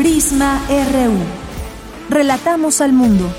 Prisma RU. Relatamos al mundo.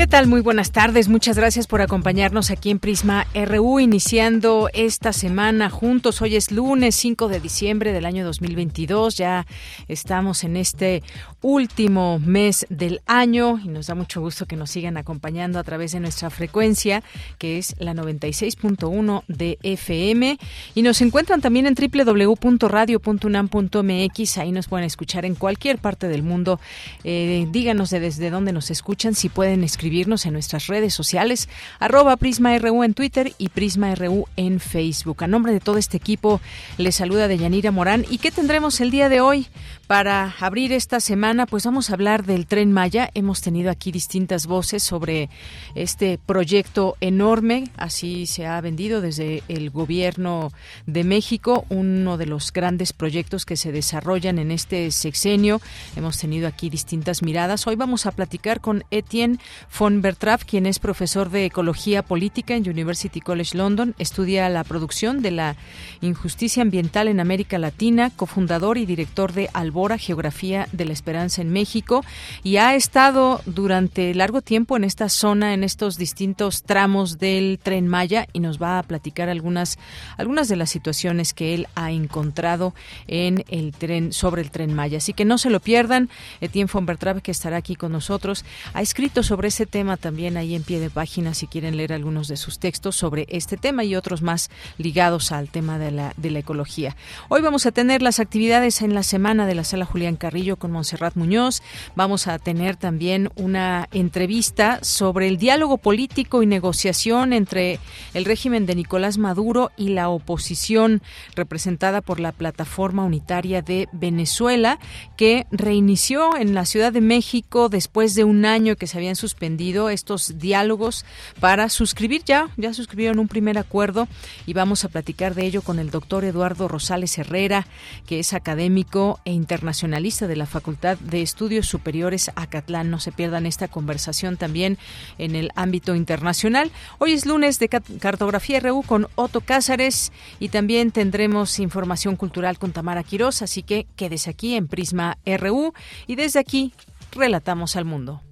¿Qué tal? Muy buenas tardes. Muchas gracias por acompañarnos aquí en Prisma RU, iniciando esta semana juntos. Hoy es lunes 5 de diciembre del año 2022. Ya estamos en este último mes del año y nos da mucho gusto que nos sigan acompañando a través de nuestra frecuencia, que es la 96.1 de FM. Y nos encuentran también en www.radio.unam.mx. Ahí nos pueden escuchar en cualquier parte del mundo. Eh, díganos de desde dónde nos escuchan, si pueden escribir en nuestras redes sociales, arroba PrismaRU en Twitter y PrismaRU en Facebook. A nombre de todo este equipo, les saluda Deyanira Morán. ¿Y qué tendremos el día de hoy? Para abrir esta semana, pues vamos a hablar del tren Maya. Hemos tenido aquí distintas voces sobre este proyecto enorme, así se ha vendido desde el gobierno de México, uno de los grandes proyectos que se desarrollan en este sexenio. Hemos tenido aquí distintas miradas. Hoy vamos a platicar con Etienne von Bertrap, quien es profesor de Ecología Política en University College London, estudia la producción de la injusticia ambiental en América Latina, cofundador y director de Albora Geografía de la Esperanza en México y ha estado durante largo tiempo en esta zona, en estos distintos tramos del Tren Maya y nos va a platicar algunas algunas de las situaciones que él ha encontrado en el tren sobre el Tren Maya. Así que no se lo pierdan. Etienne von Bertrap que estará aquí con nosotros ha escrito sobre ese tema también ahí en pie de página si quieren leer algunos de sus textos sobre este tema y otros más ligados al tema de la, de la ecología. Hoy vamos a tener las actividades en la semana de la Sala Julián Carrillo con Monserrat Muñoz. Vamos a tener también una entrevista sobre el diálogo político y negociación entre el régimen de Nicolás Maduro y la oposición representada por la Plataforma Unitaria de Venezuela que reinició en la Ciudad de México después de un año que se habían suspendido estos diálogos para suscribir ya, ya suscribieron un primer acuerdo y vamos a platicar de ello con el doctor Eduardo Rosales Herrera, que es académico e internacionalista de la Facultad de Estudios Superiores Acatlán. No se pierdan esta conversación también en el ámbito internacional. Hoy es lunes de Cartografía RU con Otto Cázares y también tendremos información cultural con Tamara Quirós, así que quédese aquí en Prisma RU y desde aquí relatamos al mundo.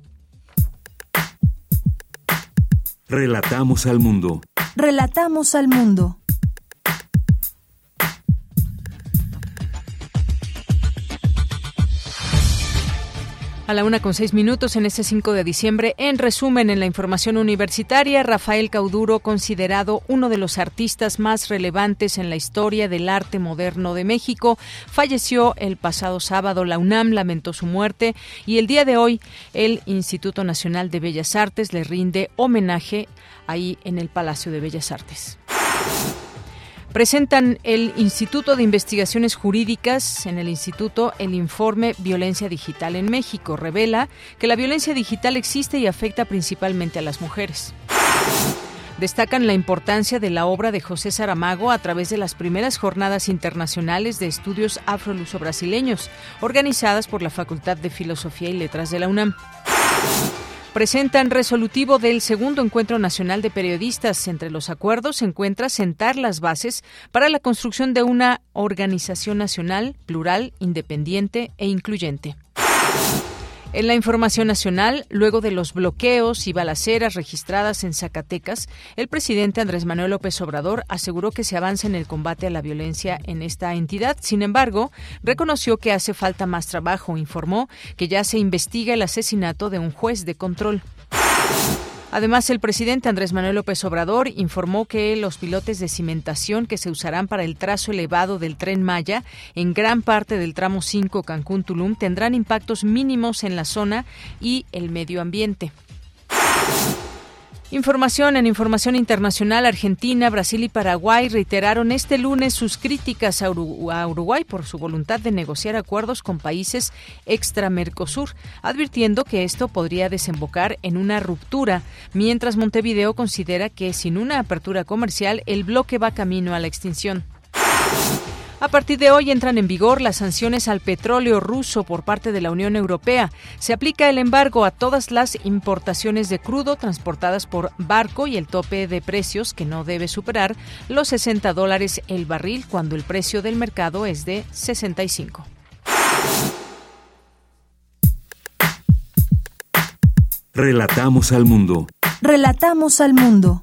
Relatamos al mundo. Relatamos al mundo. A la una con seis minutos en este 5 de diciembre. En resumen, en la información universitaria, Rafael Cauduro, considerado uno de los artistas más relevantes en la historia del arte moderno de México, falleció el pasado sábado. La UNAM lamentó su muerte y el día de hoy el Instituto Nacional de Bellas Artes le rinde homenaje ahí en el Palacio de Bellas Artes. Presentan el Instituto de Investigaciones Jurídicas en el Instituto el informe Violencia Digital en México. Revela que la violencia digital existe y afecta principalmente a las mujeres. Destacan la importancia de la obra de José Saramago a través de las primeras jornadas internacionales de estudios afro-luso-brasileños, organizadas por la Facultad de Filosofía y Letras de la UNAM presentan resolutivo del segundo encuentro nacional de periodistas. Entre los acuerdos se encuentra sentar las bases para la construcción de una organización nacional, plural, independiente e incluyente. En la información nacional, luego de los bloqueos y balaceras registradas en Zacatecas, el presidente Andrés Manuel López Obrador aseguró que se avanza en el combate a la violencia en esta entidad. Sin embargo, reconoció que hace falta más trabajo. Informó que ya se investiga el asesinato de un juez de control. Además, el presidente Andrés Manuel López Obrador informó que los pilotes de cimentación que se usarán para el trazo elevado del tren Maya en gran parte del tramo 5 Cancún-Tulum tendrán impactos mínimos en la zona y el medio ambiente. Información en Información Internacional, Argentina, Brasil y Paraguay reiteraron este lunes sus críticas a Uruguay por su voluntad de negociar acuerdos con países extra-Mercosur, advirtiendo que esto podría desembocar en una ruptura, mientras Montevideo considera que sin una apertura comercial el bloque va camino a la extinción. A partir de hoy entran en vigor las sanciones al petróleo ruso por parte de la Unión Europea. Se aplica el embargo a todas las importaciones de crudo transportadas por barco y el tope de precios que no debe superar los 60 dólares el barril cuando el precio del mercado es de 65. Relatamos al mundo. Relatamos al mundo.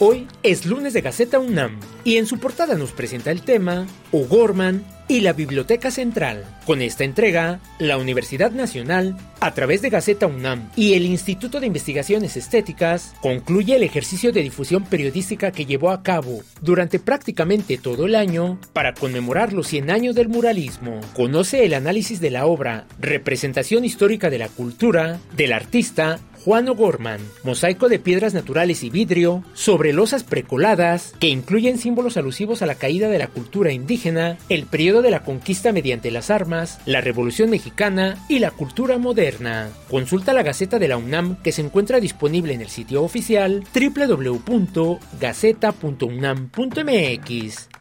Hoy es lunes de Gaceta UNAM y en su portada nos presenta el tema O'Gorman y la Biblioteca Central. Con esta entrega, la Universidad Nacional, a través de Gaceta UNAM y el Instituto de Investigaciones Estéticas, concluye el ejercicio de difusión periodística que llevó a cabo durante prácticamente todo el año para conmemorar los 100 años del muralismo. Conoce el análisis de la obra Representación Histórica de la Cultura del artista Juan O'Gorman, mosaico de piedras naturales y vidrio, sobre losas precoladas que incluyen símbolos alusivos a la caída de la cultura indígena, el periodo de la conquista mediante las armas, la Revolución Mexicana y la cultura moderna. Consulta la Gaceta de la UNAM que se encuentra disponible en el sitio oficial www.gaceta.unam.mx.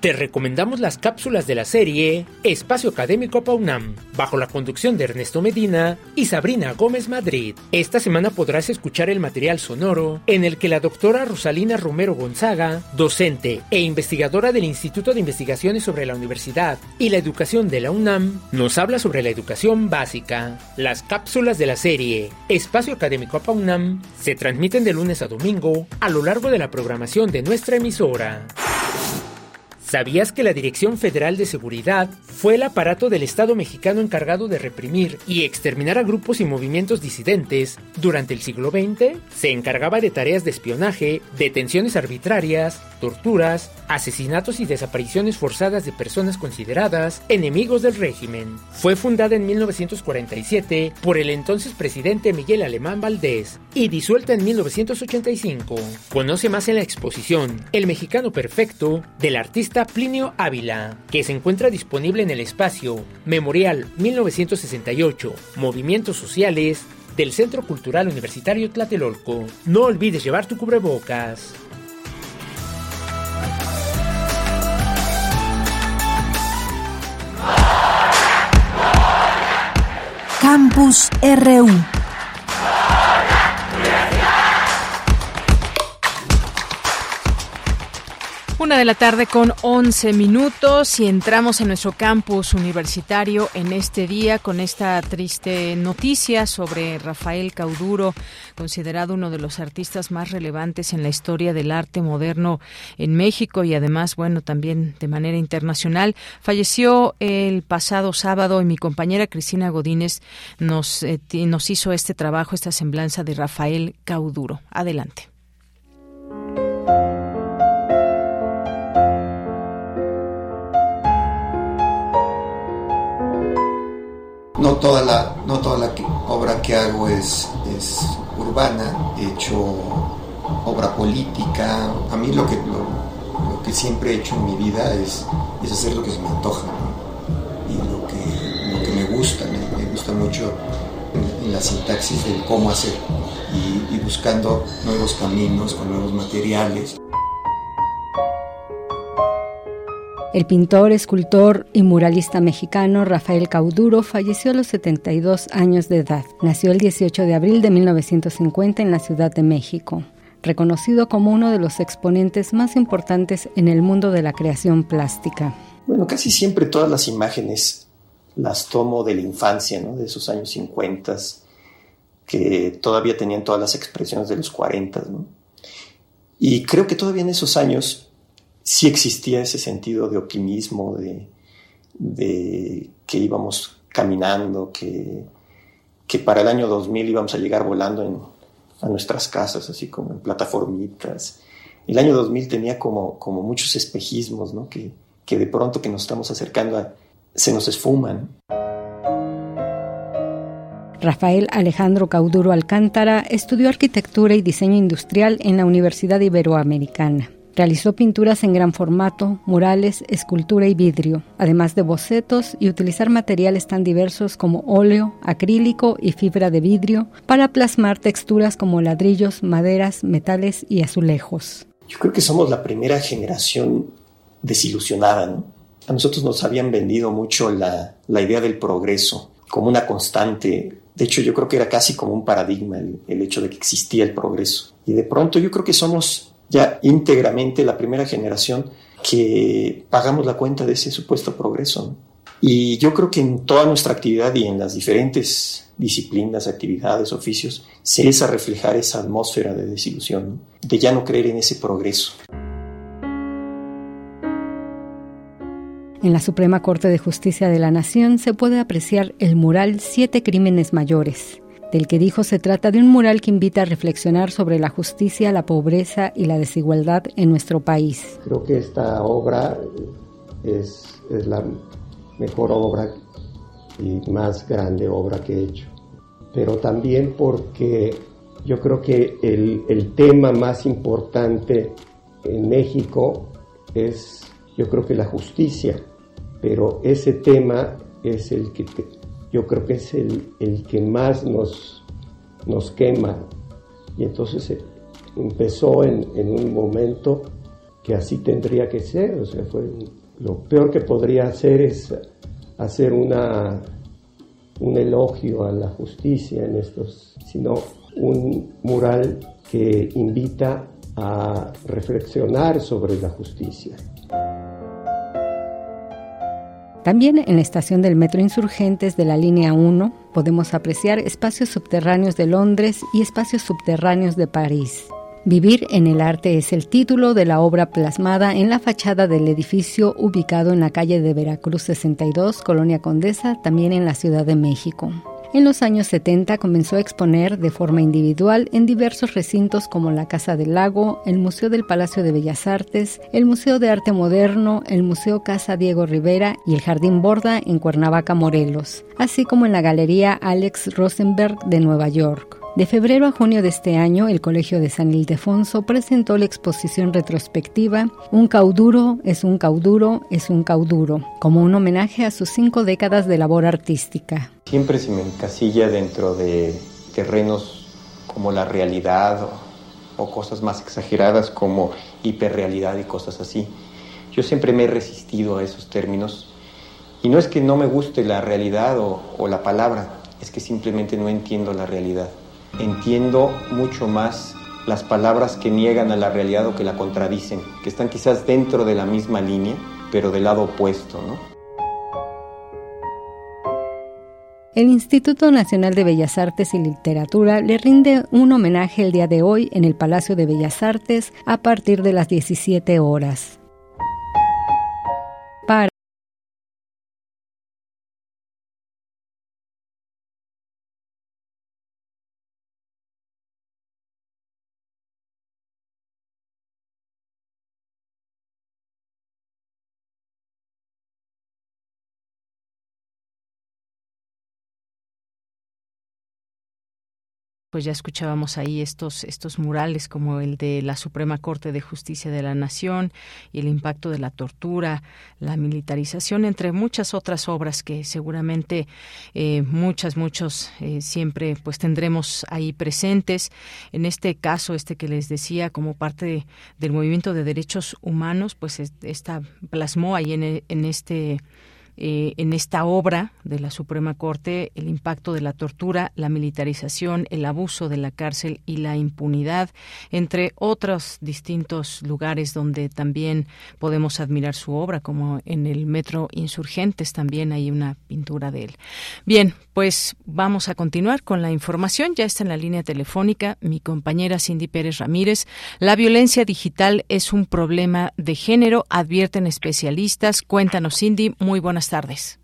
Te recomendamos las cápsulas de la serie Espacio Académico PAUNAM, bajo la conducción de Ernesto Medina y Sabrina Gómez Madrid. Esta semana podrás escuchar el material sonoro en el que la doctora Rosalina Romero Gonzaga, docente e investigadora del Instituto de Investigaciones sobre la Universidad y la Educación de la UNAM, nos habla sobre la educación básica. Las cápsulas de la serie Espacio Académico PAUNAM se transmiten de lunes a domingo a lo largo de la programación de nuestra emisora. ¿Sabías que la Dirección Federal de Seguridad fue el aparato del Estado mexicano encargado de reprimir y exterminar a grupos y movimientos disidentes durante el siglo XX? Se encargaba de tareas de espionaje, detenciones arbitrarias, torturas, asesinatos y desapariciones forzadas de personas consideradas enemigos del régimen. Fue fundada en 1947 por el entonces presidente Miguel Alemán Valdés y disuelta en 1985. Conoce más en la exposición El Mexicano Perfecto del artista Plinio Ávila, que se encuentra disponible en el espacio Memorial 1968, Movimientos Sociales del Centro Cultural Universitario Tlatelolco. No olvides llevar tu cubrebocas. Campus RU. Una de la tarde con 11 minutos y entramos en nuestro campus universitario en este día con esta triste noticia sobre Rafael Cauduro, considerado uno de los artistas más relevantes en la historia del arte moderno en México y además, bueno, también de manera internacional. Falleció el pasado sábado y mi compañera Cristina Godínez nos, eh, nos hizo este trabajo, esta semblanza de Rafael Cauduro. Adelante. No toda la, no toda la obra que hago es, es urbana, he hecho obra política. A mí lo que, lo, que siempre he hecho en mi vida es, es hacer lo que se me antoja y lo que, lo que me gusta. Me, gusta mucho en, la sintaxis del cómo hacer y, y buscando nuevos caminos con nuevos materiales. El pintor, escultor y muralista mexicano Rafael Cauduro falleció a los 72 años de edad. Nació el 18 de abril de 1950 en la Ciudad de México, reconocido como uno de los exponentes más importantes en el mundo de la creación plástica. Bueno, casi siempre todas las imágenes las tomo de la infancia, de esos años 50, que todavía tenían todas las expresiones de los 40. ¿no? Y creo que todavía en esos años sí existía ese sentido de optimismo, de, que íbamos caminando, que, para el año 2000 íbamos a llegar volando en, a nuestras casas, así como en plataformitas. El año 2000 tenía como, muchos espejismos, ¿no? que, que de pronto que nos estamos acercando a, se nos esfuman. Rafael Alejandro Cauduro Alcántara estudió arquitectura y diseño industrial en la Universidad Iberoamericana. Realizó pinturas en gran formato, murales, escultura y vidrio, además de bocetos y utilizar materiales tan diversos como óleo, acrílico y fibra de vidrio para plasmar texturas como ladrillos, maderas, metales y azulejos. Yo creo que somos la primera generación desilusionada. A nosotros nos habían vendido mucho la, idea del progreso como una constante. De hecho, yo creo que era casi como un paradigma el, el hecho de que existía el progreso. Y de pronto yo creo que somos ya íntegramente la primera generación que pagamos la cuenta de ese supuesto progreso. Y yo creo que en toda nuestra actividad y en las diferentes disciplinas, actividades, oficios, se empieza a reflejar esa atmósfera de desilusión, de ya no creer en ese progreso. En la Suprema Corte de Justicia de la Nación se puede apreciar el mural Siete Crímenes Mayores, del que dijo se trata de un mural que invita a reflexionar sobre la justicia, la pobreza y la desigualdad en nuestro país. Creo que esta obra es, la mejor obra y más grande obra que he hecho, pero también porque yo creo que el, el tema más importante en México es, yo creo que la justicia, pero ese tema es el que yo creo que es el, el que más nos, nos quema. Y entonces empezó en, en, un momento que así tendría que ser, o sea, fue lo peor que podría hacer es hacer una, un elogio a la justicia en estos, sino un mural que invita a reflexionar sobre la justicia. También en la estación del Metro Insurgentes de la línea 1 podemos apreciar espacios subterráneos de Londres y espacios subterráneos de París. Vivir en el arte es el título de la obra plasmada en la fachada del edificio ubicado en la calle de Veracruz 62, Colonia Condesa, también en la Ciudad de México. En los años 70 comenzó a exponer de forma individual en diversos recintos como la Casa del Lago, el Museo del Palacio de Bellas Artes, el Museo de Arte Moderno, el Museo Casa Diego Rivera y el Jardín Borda en Cuernavaca, Morelos, así como en la Galería Alex Rosenberg de Nueva York. De febrero a junio de este año, el Colegio de San Ildefonso presentó la exposición retrospectiva Un cauduro es un cauduro es un cauduro, como un homenaje a sus cinco décadas de labor artística. Siempre se me encasilla dentro de terrenos como la realidad o, cosas más exageradas como hiperrealidad y cosas así. Yo siempre me he resistido a esos términos y no es que no me guste la realidad o la palabra, es que simplemente no entiendo la realidad entiendo mucho más las palabras que niegan a la realidad o que la contradicen, que están quizás dentro de la misma línea, pero del lado opuesto, ¿no? El Instituto Nacional de Bellas Artes y Literatura le rinde un homenaje el día de hoy en el Palacio de Bellas Artes a partir de las 17 horas. Pues ya escuchábamos ahí estos, estos murales como el de la Suprema Corte de Justicia de la Nación y el impacto de la tortura, la militarización, entre muchas otras obras que seguramente eh, muchas, muchos eh, siempre pues tendremos ahí presentes. En este caso, este que les decía, como parte del movimiento de derechos humanos, pues esta plasmó ahí en, en este eh, en esta obra de la Suprema Corte el impacto de la tortura, la militarización, el abuso de la cárcel y la impunidad, entre otros distintos lugares donde también podemos admirar su obra, como en el Metro Insurgentes también hay una pintura de él. Bien, pues vamos a continuar con la información. Ya está en la línea telefónica mi compañera Cindy Pérez Ramírez. La violencia digital es un problema de género, advierten especialistas. Cuéntanos, Cindy. Muy buenas tardes.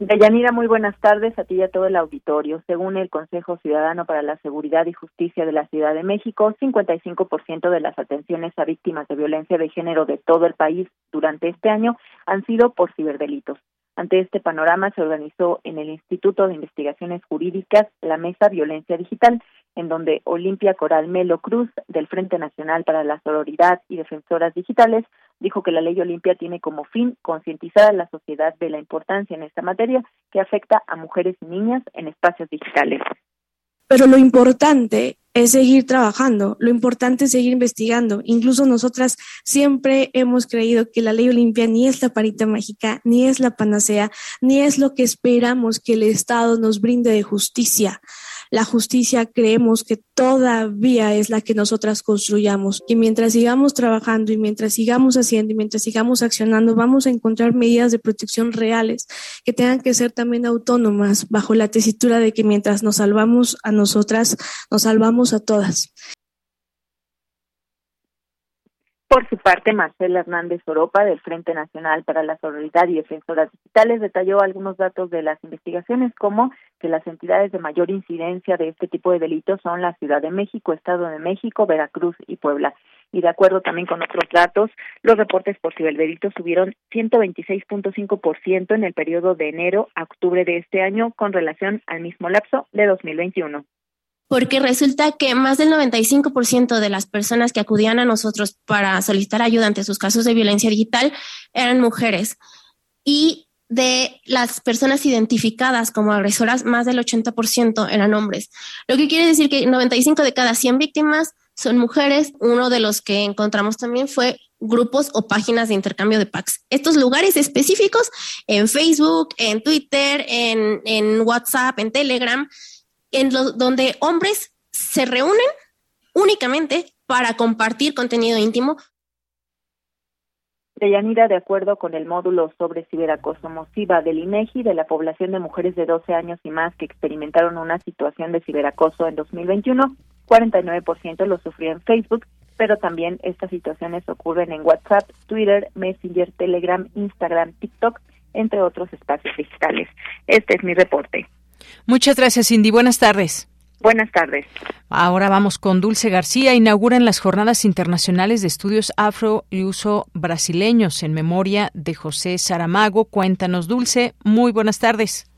Deyanira, muy buenas tardes a ti y a todo el auditorio. Según el Consejo Ciudadano para la Seguridad y Justicia de la Ciudad de México, 55% de las atenciones a víctimas de violencia de género de todo el país durante este año han sido por ciberdelitos. Ante este panorama se organizó en el Instituto de Investigaciones Jurídicas la Mesa Violencia Digital, en donde Olimpia Coral Melo Cruz, del Frente Nacional para la Sororidad y Defensoras Digitales, dijo que la ley Olimpia tiene como fin concientizar a la sociedad de la importancia en esta materia que afecta a mujeres y niñas en espacios digitales. Pero lo importante es seguir trabajando, lo importante es seguir investigando. Incluso nosotras siempre hemos creído que la ley Olimpia ni es la parita mágica, ni es la panacea, ni es lo que esperamos que el Estado nos brinde de justicia. La justicia creemos que todavía es la que nosotras construyamos. Y mientras sigamos trabajando y mientras sigamos haciendo y mientras sigamos accionando, vamos a encontrar medidas de protección reales que tengan que ser también autónomas bajo la tesitura de que mientras nos salvamos a nosotras, nos salvamos a todas. Por su parte, Marcela Hernández Oropa, del Frente Nacional para la Solidaridad y Defensoras Digitales, detalló algunos datos de las investigaciones, como que las entidades de mayor incidencia de este tipo de delitos son la Ciudad de México, Estado de México, Veracruz y Puebla. Y de acuerdo también con otros datos, los reportes por ciberdelitos subieron 126.5% en el periodo de enero a octubre de este año con relación al mismo lapso de 2021 porque resulta que más del 95% de las personas que acudían a nosotros para solicitar ayuda ante sus casos de violencia digital eran mujeres. Y de las personas identificadas como agresoras, más del 80% eran hombres. Lo que quiere decir que 95 de cada 100 víctimas son mujeres. Uno de los que encontramos también fue grupos o páginas de intercambio de packs. Estos lugares específicos en Facebook, en Twitter, en, en WhatsApp, en Telegram, en donde hombres se reúnen únicamente para compartir contenido íntimo. Deyanira, de acuerdo con el módulo sobre ciberacoso masiva del INEGI, de la población de mujeres de 12 años y más que experimentaron una situación de ciberacoso en 2021, 49% lo sufrió en Facebook, pero también estas situaciones ocurren en WhatsApp, Twitter, Messenger, Telegram, Instagram, TikTok, entre otros espacios digitales. Este es mi reporte. Muchas gracias, Cindy. Buenas tardes. Buenas tardes. Ahora vamos con Dulce García. Inauguran las Jornadas Internacionales de Estudios Afro y Uso Brasileños en memoria de José Saramago. Cuéntanos, Dulce. Muy buenas tardes.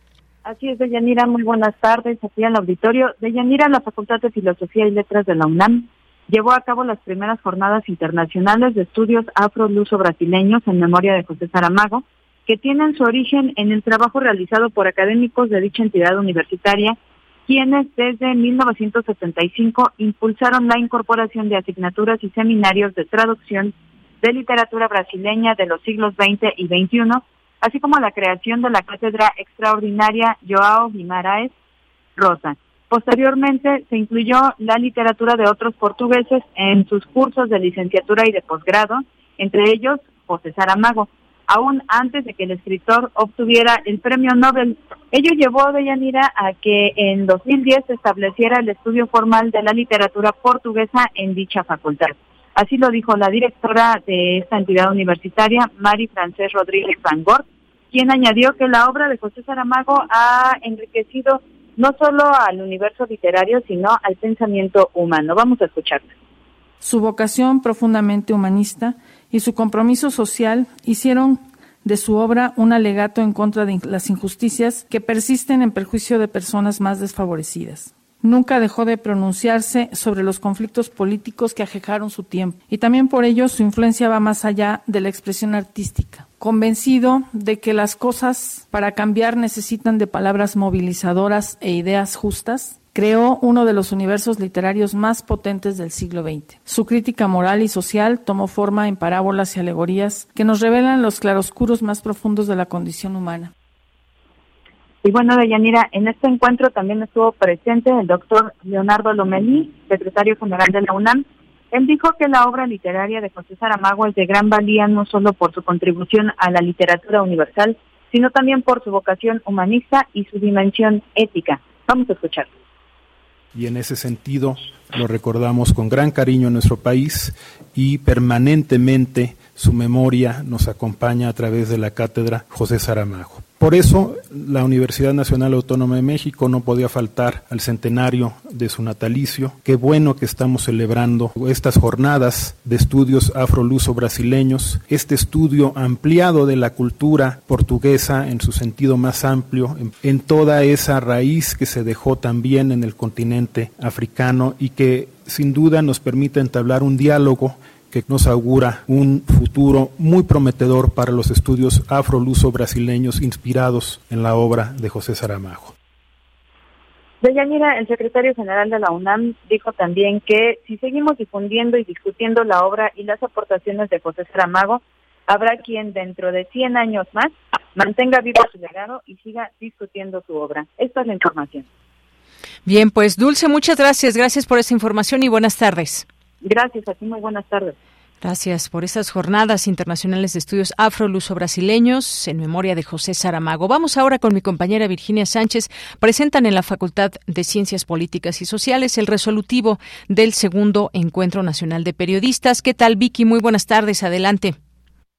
Así es, Deyanira. Muy buenas tardes. Aquí al auditorio. Deyanira, la Facultad de Filosofía y Letras de la UNAM llevó a cabo las primeras Jornadas Internacionales de Estudios Afro y Uso Brasileños en memoria de José Saramago que tienen su origen en el trabajo realizado por académicos de dicha entidad universitaria, quienes desde 1975 impulsaron la incorporación de asignaturas y seminarios de traducción de literatura brasileña de los siglos XX y XXI, así como la creación de la cátedra extraordinaria Joao Guimaraes Rosa. Posteriormente se incluyó la literatura de otros portugueses en sus cursos de licenciatura y de posgrado, entre ellos José Saramago aún antes de que el escritor obtuviera el premio Nobel. Ello llevó a Deyanira a que en 2010 se estableciera el estudio formal de la literatura portuguesa en dicha facultad. Así lo dijo la directora de esta entidad universitaria, Mari Francés Rodríguez Gort, quien añadió que la obra de José Saramago ha enriquecido no solo al universo literario, sino al pensamiento humano. Vamos a escucharla. Su vocación profundamente humanista y su compromiso social hicieron de su obra un alegato en contra de las injusticias que persisten en perjuicio de personas más desfavorecidas. Nunca dejó de pronunciarse sobre los conflictos políticos que ajejaron su tiempo, y también por ello su influencia va más allá de la expresión artística. Convencido de que las cosas para cambiar necesitan de palabras movilizadoras e ideas justas, creó uno de los universos literarios más potentes del siglo XX. Su crítica moral y social tomó forma en parábolas y alegorías que nos revelan los claroscuros más profundos de la condición humana. Y bueno, Deyanira, en este encuentro también estuvo presente el doctor Leonardo Lomelí, secretario general de la UNAM. Él dijo que la obra literaria de José Saramago es de gran valía no solo por su contribución a la literatura universal, sino también por su vocación humanista y su dimensión ética. Vamos a escucharlo. Y en ese sentido lo recordamos con gran cariño en nuestro país y permanentemente su memoria nos acompaña a través de la cátedra José Saramago. Por eso la Universidad Nacional Autónoma de México no podía faltar al centenario de su natalicio. Qué bueno que estamos celebrando estas jornadas de estudios afroluso brasileños, este estudio ampliado de la cultura portuguesa en su sentido más amplio, en, toda esa raíz que se dejó también en el continente africano y que sin duda nos permite entablar un diálogo que nos augura un futuro muy prometedor para los estudios afroluso brasileños inspirados en la obra de José Saramago. Deyanira, el secretario general de la UNAM dijo también que si seguimos difundiendo y discutiendo la obra y las aportaciones de José Saramago, habrá quien dentro de 100 años más mantenga vivo su legado y siga discutiendo su obra. Esta es la información. Bien, pues Dulce, muchas gracias. Gracias por esta información y buenas tardes. Gracias, a ti muy buenas tardes. Gracias por estas jornadas internacionales de estudios afro-luso-brasileños en memoria de José Saramago. Vamos ahora con mi compañera Virginia Sánchez. Presentan en la Facultad de Ciencias Políticas y Sociales el resolutivo del segundo Encuentro Nacional de Periodistas. ¿Qué tal, Vicky? Muy buenas tardes. Adelante.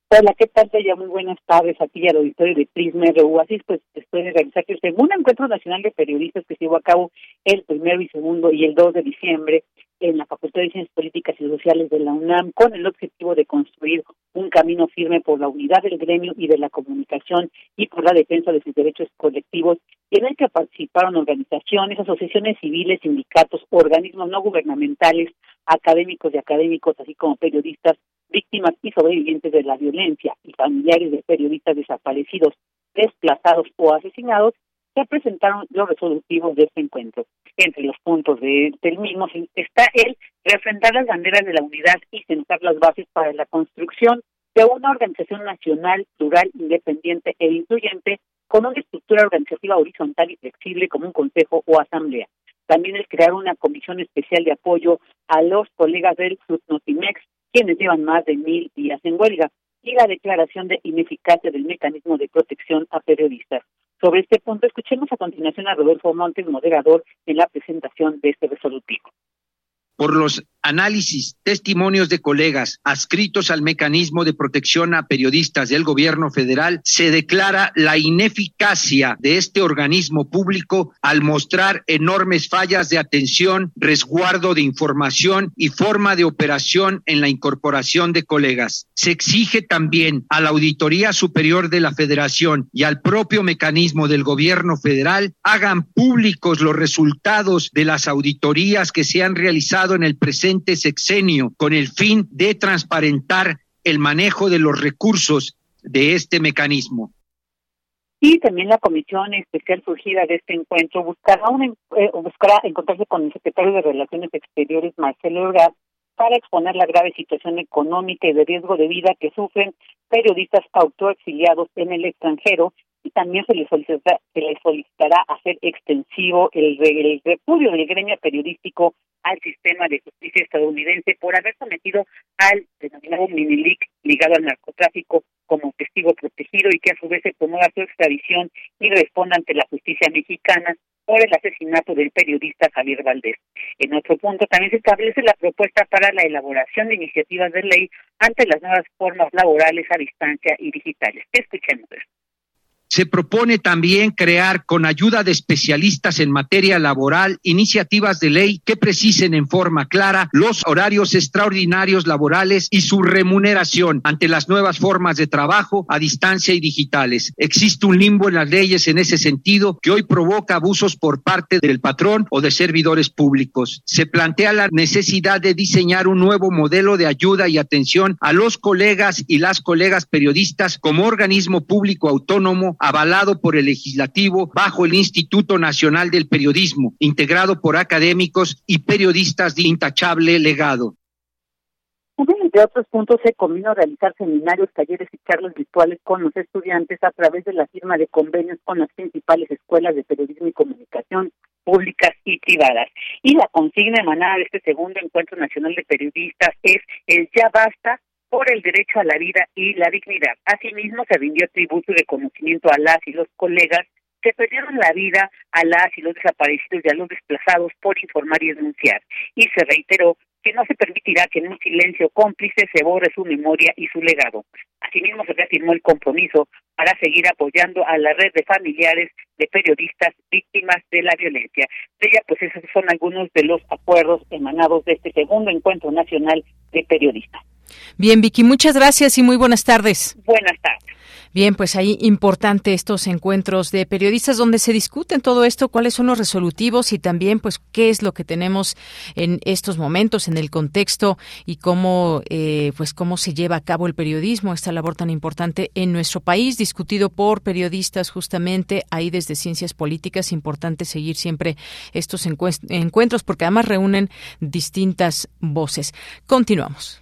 Hola, ¿qué tal? Ya muy buenas tardes aquí al auditorio de Prisma RU. Así pues, después de realizar el segundo Encuentro Nacional de Periodistas que se llevó a cabo el primero y segundo y el 2 de diciembre en la Facultad de Ciencias Políticas y Sociales de la UNAM con el objetivo de construir un camino firme por la unidad del gremio y de la comunicación y por la defensa de sus derechos colectivos, en el que participaron organizaciones, asociaciones civiles, sindicatos, organismos no gubernamentales, académicos y académicos, así como periodistas, víctimas y sobrevivientes de la violencia y familiares de periodistas desaparecidos, desplazados o asesinados, se presentaron los resolutivos de este encuentro. Entre los puntos de, del mismo está el refrendar las banderas de la unidad y sentar las bases para la construcción de una organización nacional, plural, independiente e incluyente, con una estructura organizativa horizontal y flexible como un consejo o asamblea. También el crear una comisión especial de apoyo a los colegas del Notimex, quienes llevan más de mil días en huelga, y la declaración de ineficacia del mecanismo de protección a periodistas. Sobre este punto, escuchemos a continuación a Rodolfo Montes, moderador, en la presentación de este resolutivo. Por los análisis, testimonios de colegas adscritos al mecanismo de protección a periodistas del gobierno federal, se declara la ineficacia de este organismo público al mostrar enormes fallas de atención, resguardo de información y forma de operación en la incorporación de colegas. Se exige también a la Auditoría Superior de la Federación y al propio mecanismo del gobierno federal hagan públicos los resultados de las auditorías que se han realizado en el presente sexenio con el fin de transparentar el manejo de los recursos de este mecanismo. Y también la comisión especial surgida de este encuentro buscará, un, eh, buscará encontrarse con el secretario de Relaciones Exteriores, Marcelo Ebrard, para exponer la grave situación económica y de riesgo de vida que sufren periodistas autoexiliados en el extranjero también se les solicitará hacer extensivo el, el repudio del gremio periodístico al sistema de justicia estadounidense por haber sometido al denominado Minilic ligado al narcotráfico como testigo protegido y que a su vez se promueva su extradición y responda ante la justicia mexicana por el asesinato del periodista Javier Valdés. En otro punto también se establece la propuesta para la elaboración de iniciativas de ley ante las nuevas formas laborales a distancia y digitales. Escuchemos esto. Se propone también crear, con ayuda de especialistas en materia laboral, iniciativas de ley que precisen en forma clara los horarios extraordinarios laborales y su remuneración ante las nuevas formas de trabajo a distancia y digitales. Existe un limbo en las leyes en ese sentido que hoy provoca abusos por parte del patrón o de servidores públicos. Se plantea la necesidad de diseñar un nuevo modelo de ayuda y atención a los colegas y las colegas periodistas como organismo público autónomo avalado por el legislativo bajo el Instituto Nacional del Periodismo, integrado por académicos y periodistas de intachable legado. entre otros puntos, se convino a realizar seminarios, talleres y charlas virtuales con los estudiantes a través de la firma de convenios con las principales escuelas de periodismo y comunicación públicas y privadas. Y la consigna emanada de este segundo encuentro nacional de periodistas es el ya basta por el derecho a la vida y la dignidad. Asimismo, se rindió tributo y reconocimiento a las y los colegas que perdieron la vida a las y los desaparecidos y a los desplazados por informar y denunciar. Y se reiteró que no se permitirá que en un silencio cómplice se borre su memoria y su legado. Asimismo, se reafirmó el compromiso para seguir apoyando a la red de familiares de periodistas víctimas de la violencia. De ella, pues esos son algunos de los acuerdos emanados de este segundo encuentro nacional de periodistas. Bien, Vicky, muchas gracias y muy buenas tardes. Buenas tardes. Bien, pues ahí importante estos encuentros de periodistas donde se discuten todo esto, cuáles son los resolutivos y también pues qué es lo que tenemos en estos momentos en el contexto y cómo eh, pues cómo se lleva a cabo el periodismo, esta labor tan importante en nuestro país, discutido por periodistas justamente ahí desde ciencias políticas, importante seguir siempre estos encuentros porque además reúnen distintas voces. Continuamos.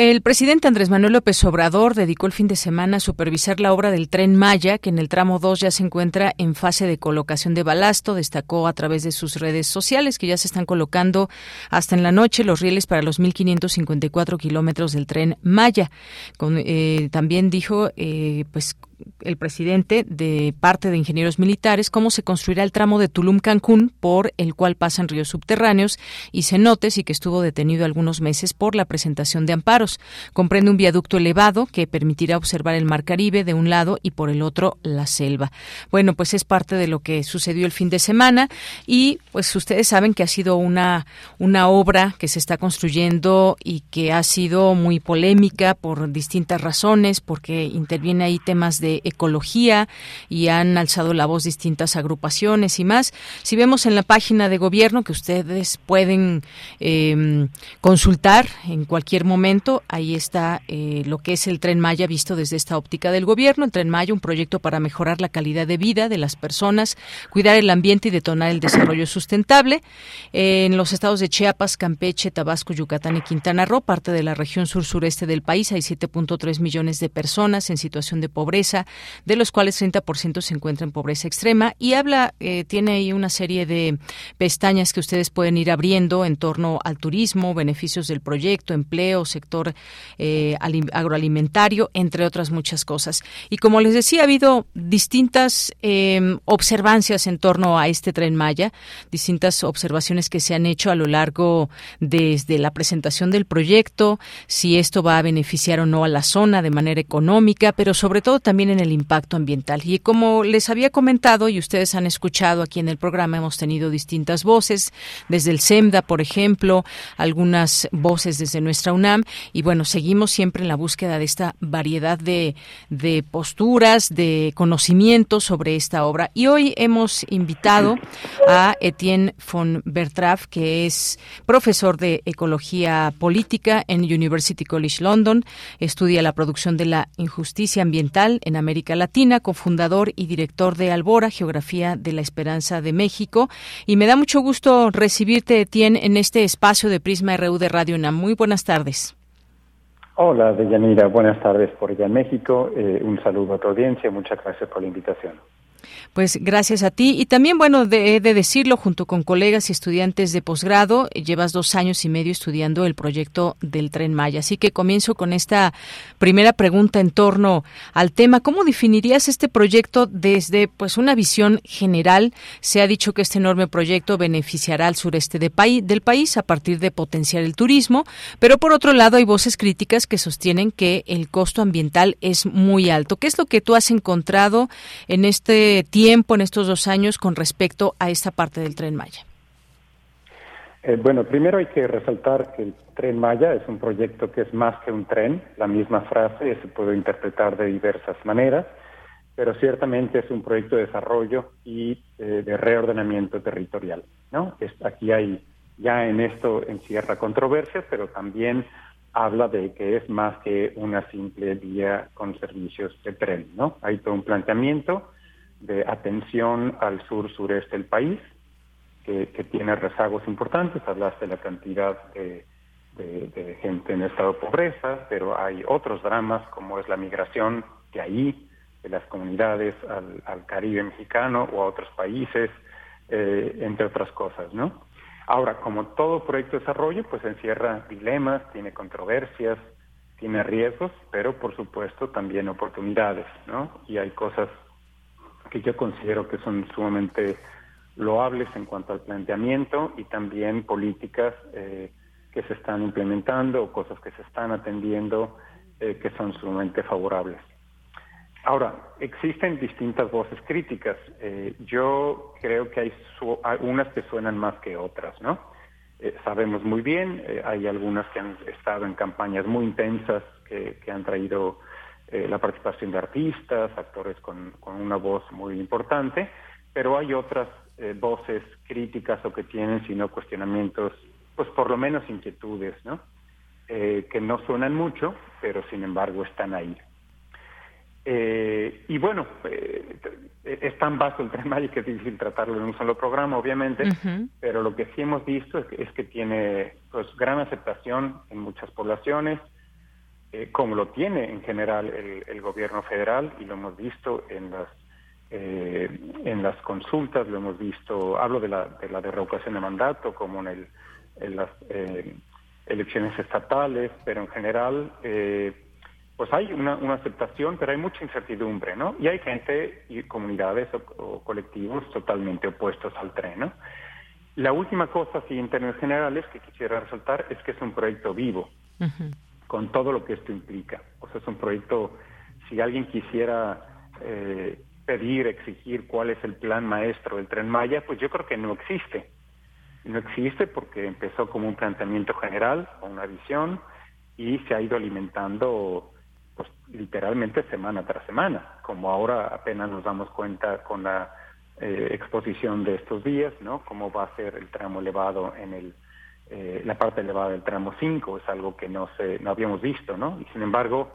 El presidente Andrés Manuel López Obrador dedicó el fin de semana a supervisar la obra del tren Maya, que en el tramo 2 ya se encuentra en fase de colocación de balasto. Destacó a través de sus redes sociales que ya se están colocando hasta en la noche los rieles para los 1.554 kilómetros del tren Maya. Eh, también dijo, eh, pues el presidente de parte de ingenieros militares cómo se construirá el tramo de Tulum-Cancún por el cual pasan ríos subterráneos y cenotes y que estuvo detenido algunos meses por la presentación de amparos. Comprende un viaducto elevado que permitirá observar el Mar Caribe de un lado y por el otro la selva. Bueno, pues es parte de lo que sucedió el fin de semana y pues ustedes saben que ha sido una, una obra que se está construyendo y que ha sido muy polémica por distintas razones porque interviene ahí temas de ecología y han alzado la voz distintas agrupaciones y más. Si vemos en la página de gobierno que ustedes pueden em, consultar en cualquier momento, ahí está eh, lo que es el Tren Maya visto desde esta óptica del gobierno. El Tren Maya, un proyecto para mejorar la calidad de vida de las personas, cuidar el ambiente y detonar el desarrollo sustentable. en los estados de Chiapas, Campeche, Tabasco, Yucatán y Quintana Roo, parte de la región sur-sureste del país, hay 7.3 millones de personas en situación de pobreza de los cuales 30% se encuentran en pobreza extrema. Y habla, eh, tiene ahí una serie de pestañas que ustedes pueden ir abriendo en torno al turismo, beneficios del proyecto, empleo, sector eh, agroalimentario, entre otras muchas cosas. Y como les decía, ha habido distintas em, observancias en torno a este tren Maya, distintas observaciones que se han hecho a lo largo desde la presentación del proyecto, si esto va a beneficiar o no a la zona de manera económica, pero sobre todo también en el impacto ambiental. Y como les había comentado y ustedes han escuchado aquí en el programa, hemos tenido distintas voces, desde el SEMDA, por ejemplo, algunas voces desde nuestra UNAM, y bueno, seguimos siempre en la búsqueda de esta variedad de, de posturas, de conocimientos sobre esta obra. Y hoy hemos invitado a Etienne von Bertraf, que es profesor de Ecología Política en University College London, estudia la producción de la injusticia ambiental en América Latina, cofundador y director de Albora, Geografía de la Esperanza de México. Y me da mucho gusto recibirte, Etienne, en este espacio de Prisma RU de Radio UNAM. Muy buenas tardes. Hola, Deyanira. Buenas tardes por allá en México. Eh, un saludo a tu audiencia. Muchas gracias por la invitación. Pues gracias a ti. Y también, bueno, de, de decirlo, junto con colegas y estudiantes de posgrado, llevas dos años y medio estudiando el proyecto del Tren Maya. Así que comienzo con esta primera pregunta en torno al tema. ¿Cómo definirías este proyecto desde pues una visión general? Se ha dicho que este enorme proyecto beneficiará al sureste de del país a partir de potenciar el turismo, pero por otro lado hay voces críticas que sostienen que el costo ambiental es muy alto. ¿Qué es lo que tú has encontrado en este tiempo, en estos dos años, con respecto a esta parte del tren Maya? Eh, bueno, primero hay que resaltar que el tren Maya es un proyecto que es más que un tren. La misma frase se puede interpretar de diversas maneras. pero ciertamente es un proyecto de desarrollo y eh, de reordenamiento territorial. ¿no? aquí hay, ya en esto encierra controversias, pero también habla de que es más que una simple vía con servicios de tren. ¿no? Hay todo un planteamiento de atención al sur-sureste del país, que, tiene rezagos importantes. Hablaste de la cantidad de, gente en estado de pobreza, pero hay otros dramas como es la migración de ahí, de las comunidades al, Caribe mexicano o a otros países, eh, entre otras cosas, ¿no? Ahora, como todo proyecto de desarrollo, pues encierra dilemas, tiene controversias, tiene riesgos, pero por supuesto también oportunidades, ¿no? Y hay cosas que yo considero que son sumamente loables en cuanto al planteamiento y también políticas eh, que se están implementando o cosas que se están atendiendo eh, que son sumamente favorables. Ahora, existen distintas voces críticas. Eh, yo creo que hay unas que suenan más que otras, ¿no? sabemos muy bien, hay algunas que han estado en campañas muy intensas que, que han traído eh, la participación de artistas, actores con, una voz muy importante, pero hay otras eh, voces críticas o que tienen, sino cuestionamientos, pues por lo menos inquietudes, ¿no? Eh, que no suenan mucho, pero sin embargo están ahí. y bueno, es tan vasto el tema y que es difícil tratarlo en un solo programa, obviamente, pero lo que sí hemos visto es que, es que tiene pues gran aceptación en muchas poblaciones, eh, como lo tiene en general el, gobierno federal y lo hemos visto en las eh, en las consultas, lo hemos visto, hablo de la de la de mandato como en, el, en las eh, elecciones estatales, pero en general pues hay una, aceptación, pero hay mucha incertidumbre, ¿no? Y hay gente y comunidades o, colectivos totalmente opuestos al tren, ¿no? La última cosa, así en términos generales, que quisiera resaltar es que es un proyecto vivo con todo lo que esto implica. O sea, es un proyecto, si alguien quisiera eh, pedir, exigir cuál es el plan maestro del tren Maya, pues yo creo que no existe. No existe porque empezó como un planteamiento general, una visión, y se ha ido alimentando pues literalmente semana tras semana, como ahora apenas nos damos cuenta con la eh, exposición de estos días, ¿no? Cómo va a ser el tramo elevado en el eh, la parte elevada del tramo 5, es algo que no, se, no habíamos visto, ¿no? Y sin embargo,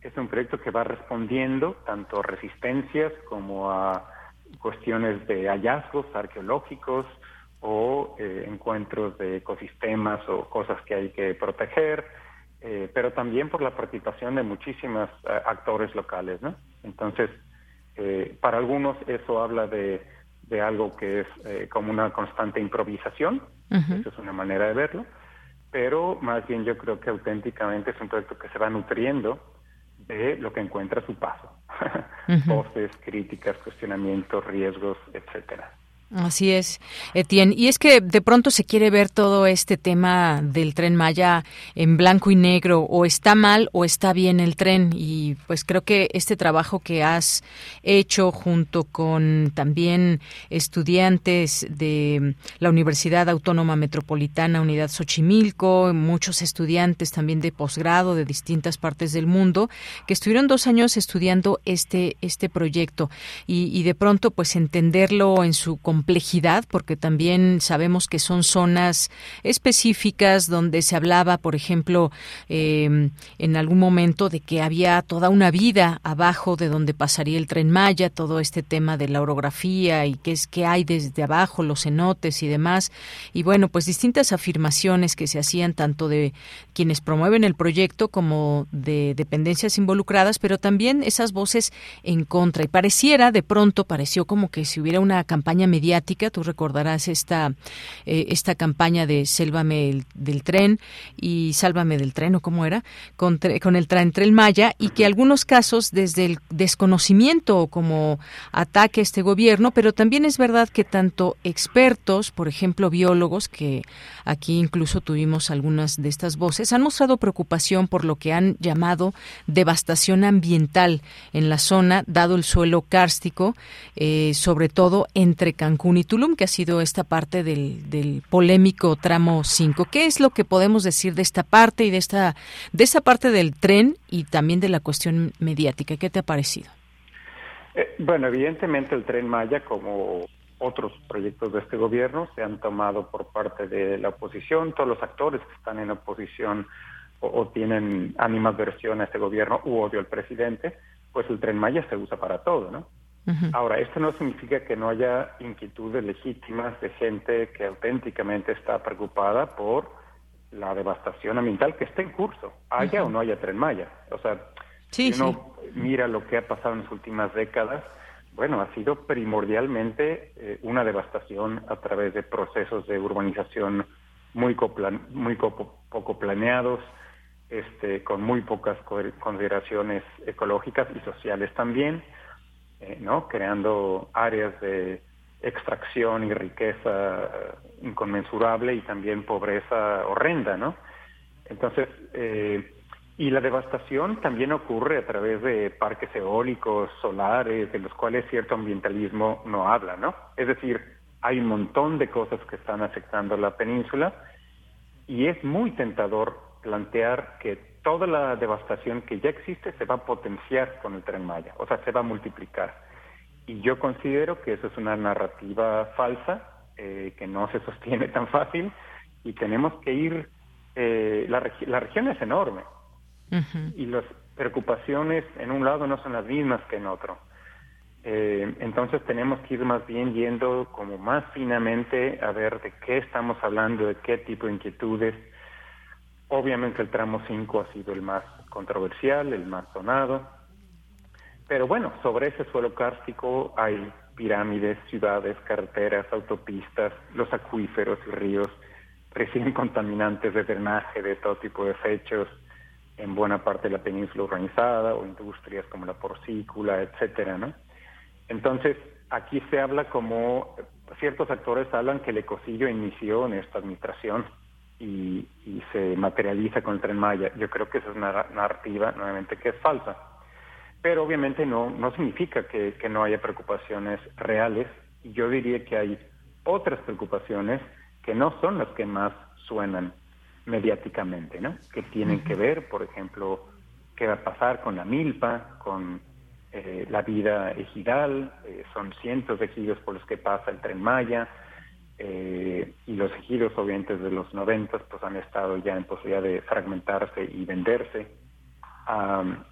es un proyecto que va respondiendo tanto a resistencias como a cuestiones de hallazgos arqueológicos o eh, encuentros de ecosistemas o cosas que hay que proteger, eh, pero también por la participación de muchísimos actores locales, ¿no? Entonces, para algunos eso habla de, de algo que es como una constante improvisación, eso es una manera de verlo. Pero más bien yo creo que auténticamente es un proyecto que se va nutriendo de lo que encuentra a su paso. Voces, críticas, cuestionamientos, riesgos, etcétera. Así es, Etienne. Y es que de pronto se quiere ver todo este tema del tren Maya en blanco y negro, o está mal o está bien el tren. Y pues creo que este trabajo que has hecho junto con también estudiantes de la Universidad Autónoma Metropolitana, Unidad Xochimilco, muchos estudiantes también de posgrado de distintas partes del mundo, que estuvieron dos años estudiando este, este proyecto. Y, y de pronto pues entenderlo en su complejidad, porque también sabemos que son zonas específicas donde se hablaba, por ejemplo, em, en algún momento de que había toda una vida abajo de donde pasaría el tren Maya, todo este tema de la orografía y qué es que hay desde abajo, los cenotes y demás. Y bueno, pues distintas afirmaciones que se hacían tanto de quienes promueven el proyecto como de dependencias involucradas, pero también esas voces en contra. Y pareciera, de pronto, pareció como que si hubiera una campaña mediática Tú recordarás esta, eh, esta campaña de Sélvame del tren y Sálvame del tren, o cómo era, con, con el Tren Maya, y que algunos casos desde el desconocimiento como ataque a este gobierno, pero también es verdad que tanto expertos, por ejemplo, biólogos, que aquí incluso tuvimos algunas de estas voces, han mostrado preocupación por lo que han llamado devastación ambiental en la zona, dado el suelo kárstico, eh, sobre todo entre Cancún Cancún que ha sido esta parte del, polémico tramo 5. ¿Qué es lo que podemos decir de esta parte y de esta, de esta parte del tren y también de la cuestión mediática? ¿Qué te ha parecido? Eh, bueno, evidentemente el tren Maya, como otros proyectos de este gobierno, se han tomado por parte de la oposición. Todos los actores que están en oposición o, tienen animadversión a este gobierno u odio al presidente, pues el tren Maya se usa para todo, ¿no? Ahora, esto no significa que no haya inquietudes legítimas de gente que auténticamente está preocupada por la devastación ambiental que está en curso, haya o no haya tren Maya. O sea, si uno mira lo que ha pasado en las últimas décadas, bueno, ha sido primordialmente eh, una devastación a través de procesos de urbanización muy, muy poco planeados, este, con muy pocas consideraciones ecológicas y sociales también, eh, ¿no? Creando áreas de extracción y riqueza inconmensurable y también pobreza horrenda, ¿no? Entonces, eh, y la devastación también ocurre a través de parques eólicos, solares, de los cuales cierto ambientalismo no habla, ¿no? Es decir, hay un montón de cosas que están afectando la península y es muy tentador plantear que toda la devastación que ya existe se va a potenciar con el tren Maya, o sea, se va a multiplicar. Y yo considero que eso es una narrativa falsa, eh, que no se sostiene tan fácil, y tenemos que ir, eh, la, la región es enorme, y las preocupaciones en un lado no son las mismas que en otro. Eh, entonces tenemos que ir más bien yendo como más finamente a ver de qué estamos hablando, de qué tipo de inquietudes, Obviamente el tramo 5 ha sido el más controversial, el más sonado, pero bueno, sobre ese suelo kárstico hay pirámides, ciudades, carreteras, autopistas, los acuíferos y ríos reciben contaminantes de drenaje de todo tipo de fechos en buena parte de la península urbanizada o industrias como la porcícula, etcétera, ¿no? Entonces, aquí se habla como ciertos actores hablan que el ecocidio inició en esta administración y, se materializa con el tren Maya. Yo creo que esa es una narrativa, nuevamente, que es falsa. Pero obviamente no, no significa que, no haya preocupaciones reales. Y yo diría que hay otras preocupaciones que no son las que más suenan mediáticamente, ¿no? Que tienen que ver, por ejemplo, qué va a pasar con la milpa, con eh, la vida ejidal, eh, son cientos de ejidos por los que pasa el tren Maya, eh, y los ejidos obviamente de los 90 pues han estado ya en posibilidad de fragmentarse y venderse.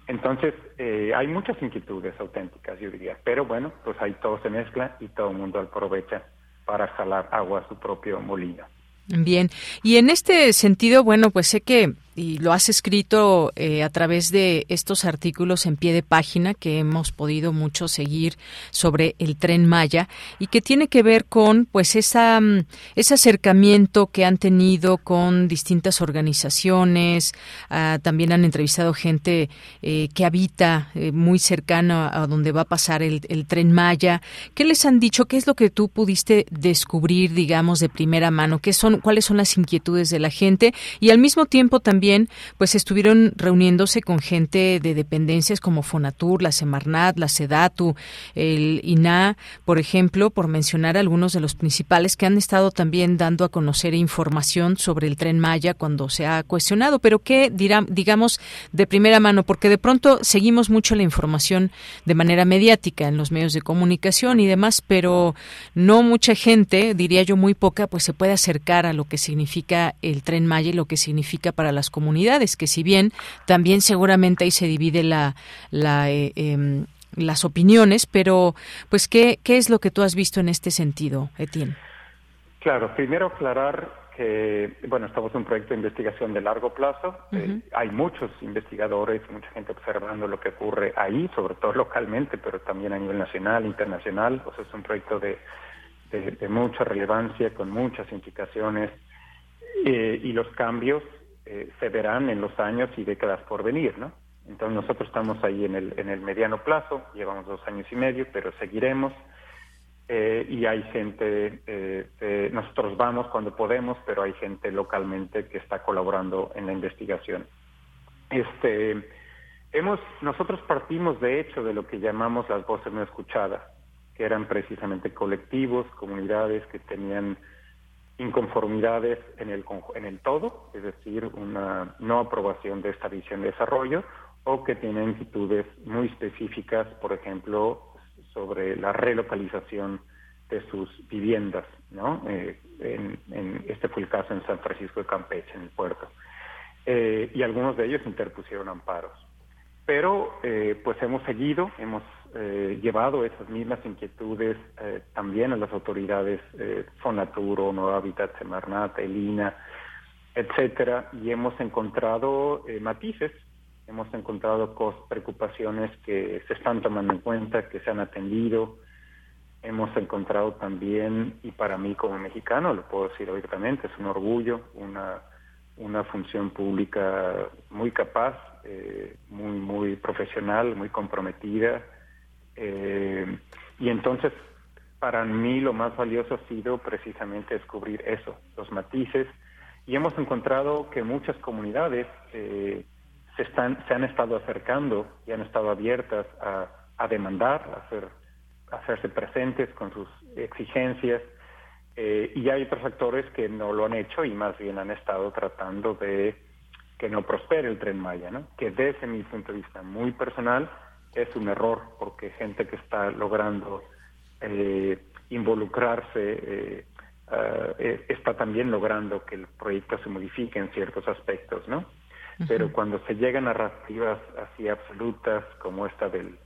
entonces eh, hay muchas inquietudes auténticas yo diría, pero bueno, pues ahí todo se mezcla y todo el mundo aprovecha para jalar agua a su propio molino. Bien, y en este sentido, bueno, pues sé que y lo has escrito eh, a través de estos artículos en pie de página que hemos podido mucho seguir sobre el tren Maya y que tiene que ver con pues esa mm, ese acercamiento que han tenido con distintas organizaciones. Ah, también han entrevistado gente eh, que habita eh, muy cercana a donde va a pasar el, el tren Maya. Qué les han dicho qué es lo que tú pudiste descubrir digamos de primera mano qué son cuáles son las inquietudes de la gente y al mismo tiempo también también pues estuvieron reuniéndose con gente de dependencias como Fonatur, la Semarnat, la Sedatu, el INA, por ejemplo, por mencionar algunos de los principales que han estado también dando a conocer información sobre el tren Maya cuando se ha cuestionado, pero qué dirá, digamos de primera mano, porque de pronto seguimos mucho la información de manera mediática en los medios de comunicación y demás, pero no mucha gente, diría yo muy poca, pues se puede acercar a lo que significa el tren Maya y lo que significa para las comunidades, que si bien también seguramente ahí se divide la, la eh, em, las opiniones, pero pues ¿qué, ¿qué es lo que tú has visto en este sentido, Etienne? Claro, primero aclarar que, bueno, estamos en un proyecto de investigación de largo plazo. Eh, hay muchos investigadores, mucha gente observando lo que ocurre ahí, sobre todo localmente, pero también a nivel nacional, internacional. O sea, es un proyecto de, de, mucha relevancia, con muchas implicaciones. Eh, y los cambios eh, se verán en los años y décadas por venir, ¿no? Entonces nosotros estamos ahí en el, en el mediano plazo, llevamos dos años y medio, pero seguiremos. Eh, y hay gente, eh, nosotros vamos cuando podemos, pero hay gente localmente que está colaborando en la investigación. Este, hemos, nosotros partimos de hecho de lo que llamamos las voces no escuchadas, que eran precisamente colectivos, comunidades que tenían inconformidades en el, en el todo, es decir, una no aprobación de esta visión de desarrollo, o que tienen inquietudes muy específicas, por ejemplo, sobre la relocalización de sus viviendas, ¿no? Eh, este fue el caso en San Francisco de Campeche, en el puerto. Eh, y algunos de ellos interpusieron amparos. Pero eh, pues hemos seguido, hemos llevado esas mismas inquietudes también a las autoridades Fonaturo, Nueva Hábitat, Semarnat, Elina, etcétera, y hemos encontrado matices hemos encontrado preocupaciones que se están tomando en cuenta, que se han atendido, hemos encontrado también, y para mí como mexicano, lo puedo decir abiertamente, es un orgullo, una, una función pública muy capaz, eh, muy, muy profesional, muy comprometida. Eh, y entonces, para mí lo más valioso ha sido precisamente descubrir eso, los matices. Y hemos encontrado que muchas comunidades eh, se, están, se han estado acercando y han estado abiertas a, a demandar, a hacer hacerse presentes con sus exigencias eh, y hay otros actores que no lo han hecho y más bien han estado tratando de que no prospere el tren Maya, ¿no? que desde mi punto de vista muy personal es un error porque gente que está logrando eh, involucrarse eh, está también logrando que el proyecto se modifique en ciertos aspectos, ¿no? Pero cuando se llegan a narrativas así absolutas como esta del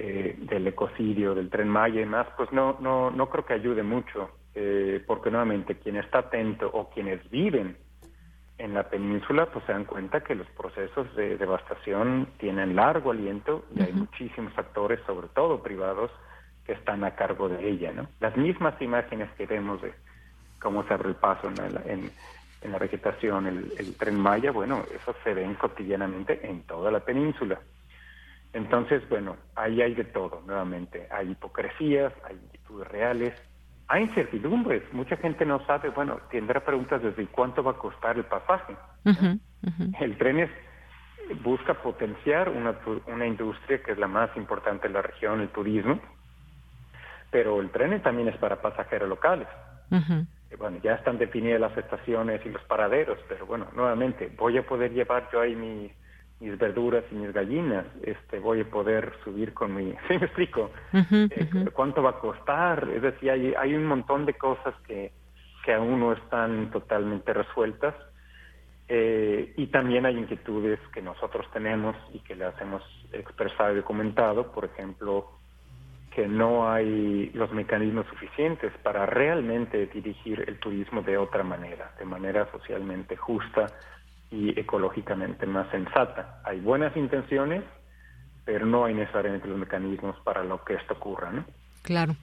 eh, del ecocidio, del tren Maya y más, pues no, no, no creo que ayude mucho, eh, porque nuevamente quien está atento o quienes viven en la península, pues se dan cuenta que los procesos de devastación tienen largo aliento y hay muchísimos actores, sobre todo privados, que están a cargo de ella, ¿no? Las mismas imágenes que vemos de cómo se abre el paso en, en la vegetación, el, el tren Maya, bueno, eso se ven cotidianamente en toda la península. Entonces, bueno, ahí hay de todo, nuevamente. Hay hipocresías, hay inquietudes reales, hay incertidumbres. Mucha gente no sabe, bueno, tendrá preguntas desde cuánto va a costar el pasaje. El tren es, busca potenciar una, una industria que es la más importante en la región, el turismo, pero el tren también es para pasajeros locales. Bueno, ya están definidas las estaciones y los paraderos, pero bueno, nuevamente, voy a poder llevar yo ahí mi mis verduras y mis gallinas, este, voy a poder subir con mi... ¿Sí me explico? Eh, ¿Cuánto va a costar? Es decir, hay, hay un montón de cosas que, que aún no están totalmente resueltas eh, y también hay inquietudes que nosotros tenemos y que las hemos expresado y documentado, por ejemplo, que no hay los mecanismos suficientes para realmente dirigir el turismo de otra manera, de manera socialmente justa, y ecológicamente más sensata. Hay buenas intenciones, pero no hay necesariamente los mecanismos para lo que esto ocurra, ¿no? Claro.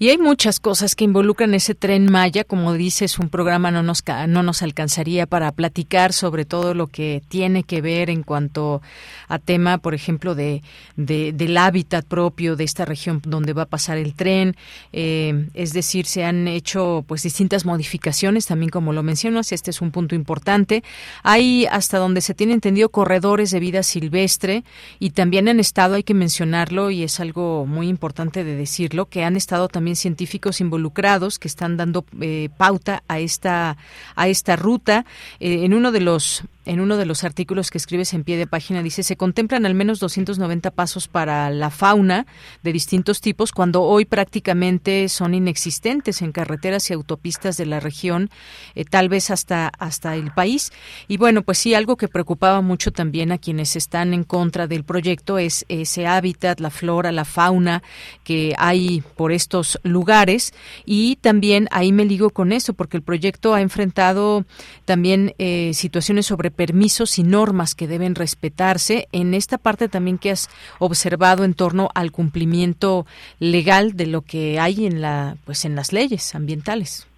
Y hay muchas cosas que involucran ese tren Maya. Como dices, un programa no nos, no nos alcanzaría para platicar sobre todo lo que tiene que ver en cuanto a tema, por ejemplo, de, del hábitat propio de esta región donde va a pasar el tren. Eh, es decir, se han hecho pues distintas modificaciones, también como lo mencionas, este es un punto importante. Hay, hasta donde se tiene entendido, corredores de vida silvestre y también han estado, hay que mencionarlo, y es algo muy importante de decirlo, que han estado también científicos involucrados que están dando eh, pauta a esta a esta ruta. Eh, en uno de los en uno de los artículos que escribes en pie de página dice se contemplan al menos 290 pasos para la fauna de distintos tipos cuando hoy prácticamente son inexistentes en carreteras y autopistas de la región, eh, tal vez hasta hasta el país. Y bueno, pues sí, algo que preocupaba mucho también a quienes están en contra del proyecto es ese hábitat, la flora, la fauna que hay por estos lugares y también ahí me ligo con eso porque el proyecto ha enfrentado también eh, situaciones sobre permisos y normas que deben respetarse en esta parte también que has observado en torno al cumplimiento legal de lo que hay en la pues en las leyes ambientales.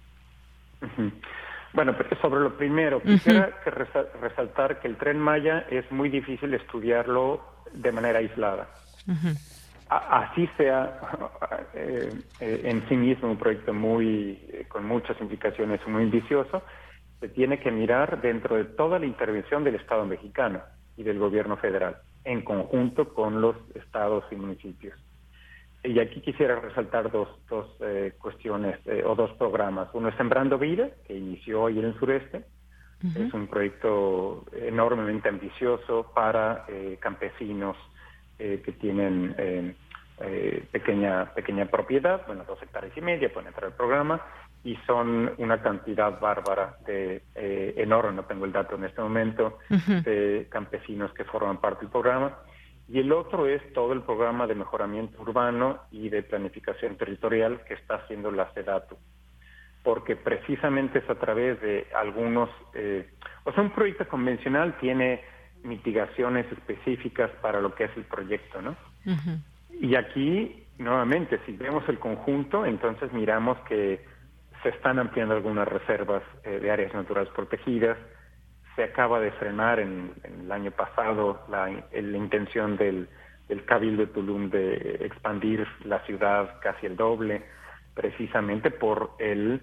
Bueno, sobre lo primero, quisiera resaltar que el tren Maya es muy difícil estudiarlo de manera aislada. Así sea eh, eh, en sí mismo un proyecto muy eh, con muchas implicaciones muy ambicioso, se tiene que mirar dentro de toda la intervención del Estado mexicano y del gobierno federal, en conjunto con los estados y municipios. Y aquí quisiera resaltar dos, dos eh, cuestiones eh, o dos programas. Uno es Sembrando Vida, que inició hoy en el sureste. Es un proyecto enormemente ambicioso para eh, campesinos que tienen eh, pequeña, pequeña propiedad, bueno, dos hectáreas y media, pueden entrar al programa, y son una cantidad bárbara de eh, enorme, no tengo el dato en este momento, de campesinos que forman parte del programa. Y el otro es todo el programa de mejoramiento urbano y de planificación territorial que está haciendo la SEDATU. Porque precisamente es a través de algunos, eh, o sea, un proyecto convencional tiene mitigaciones específicas para lo que es el proyecto, ¿no? Y aquí, nuevamente, si vemos el conjunto, entonces miramos que se están ampliando algunas reservas eh, de áreas naturales protegidas, se acaba de frenar en, el año pasado la, intención del, del, Cabildo de Tulum de expandir la ciudad casi el doble, precisamente por el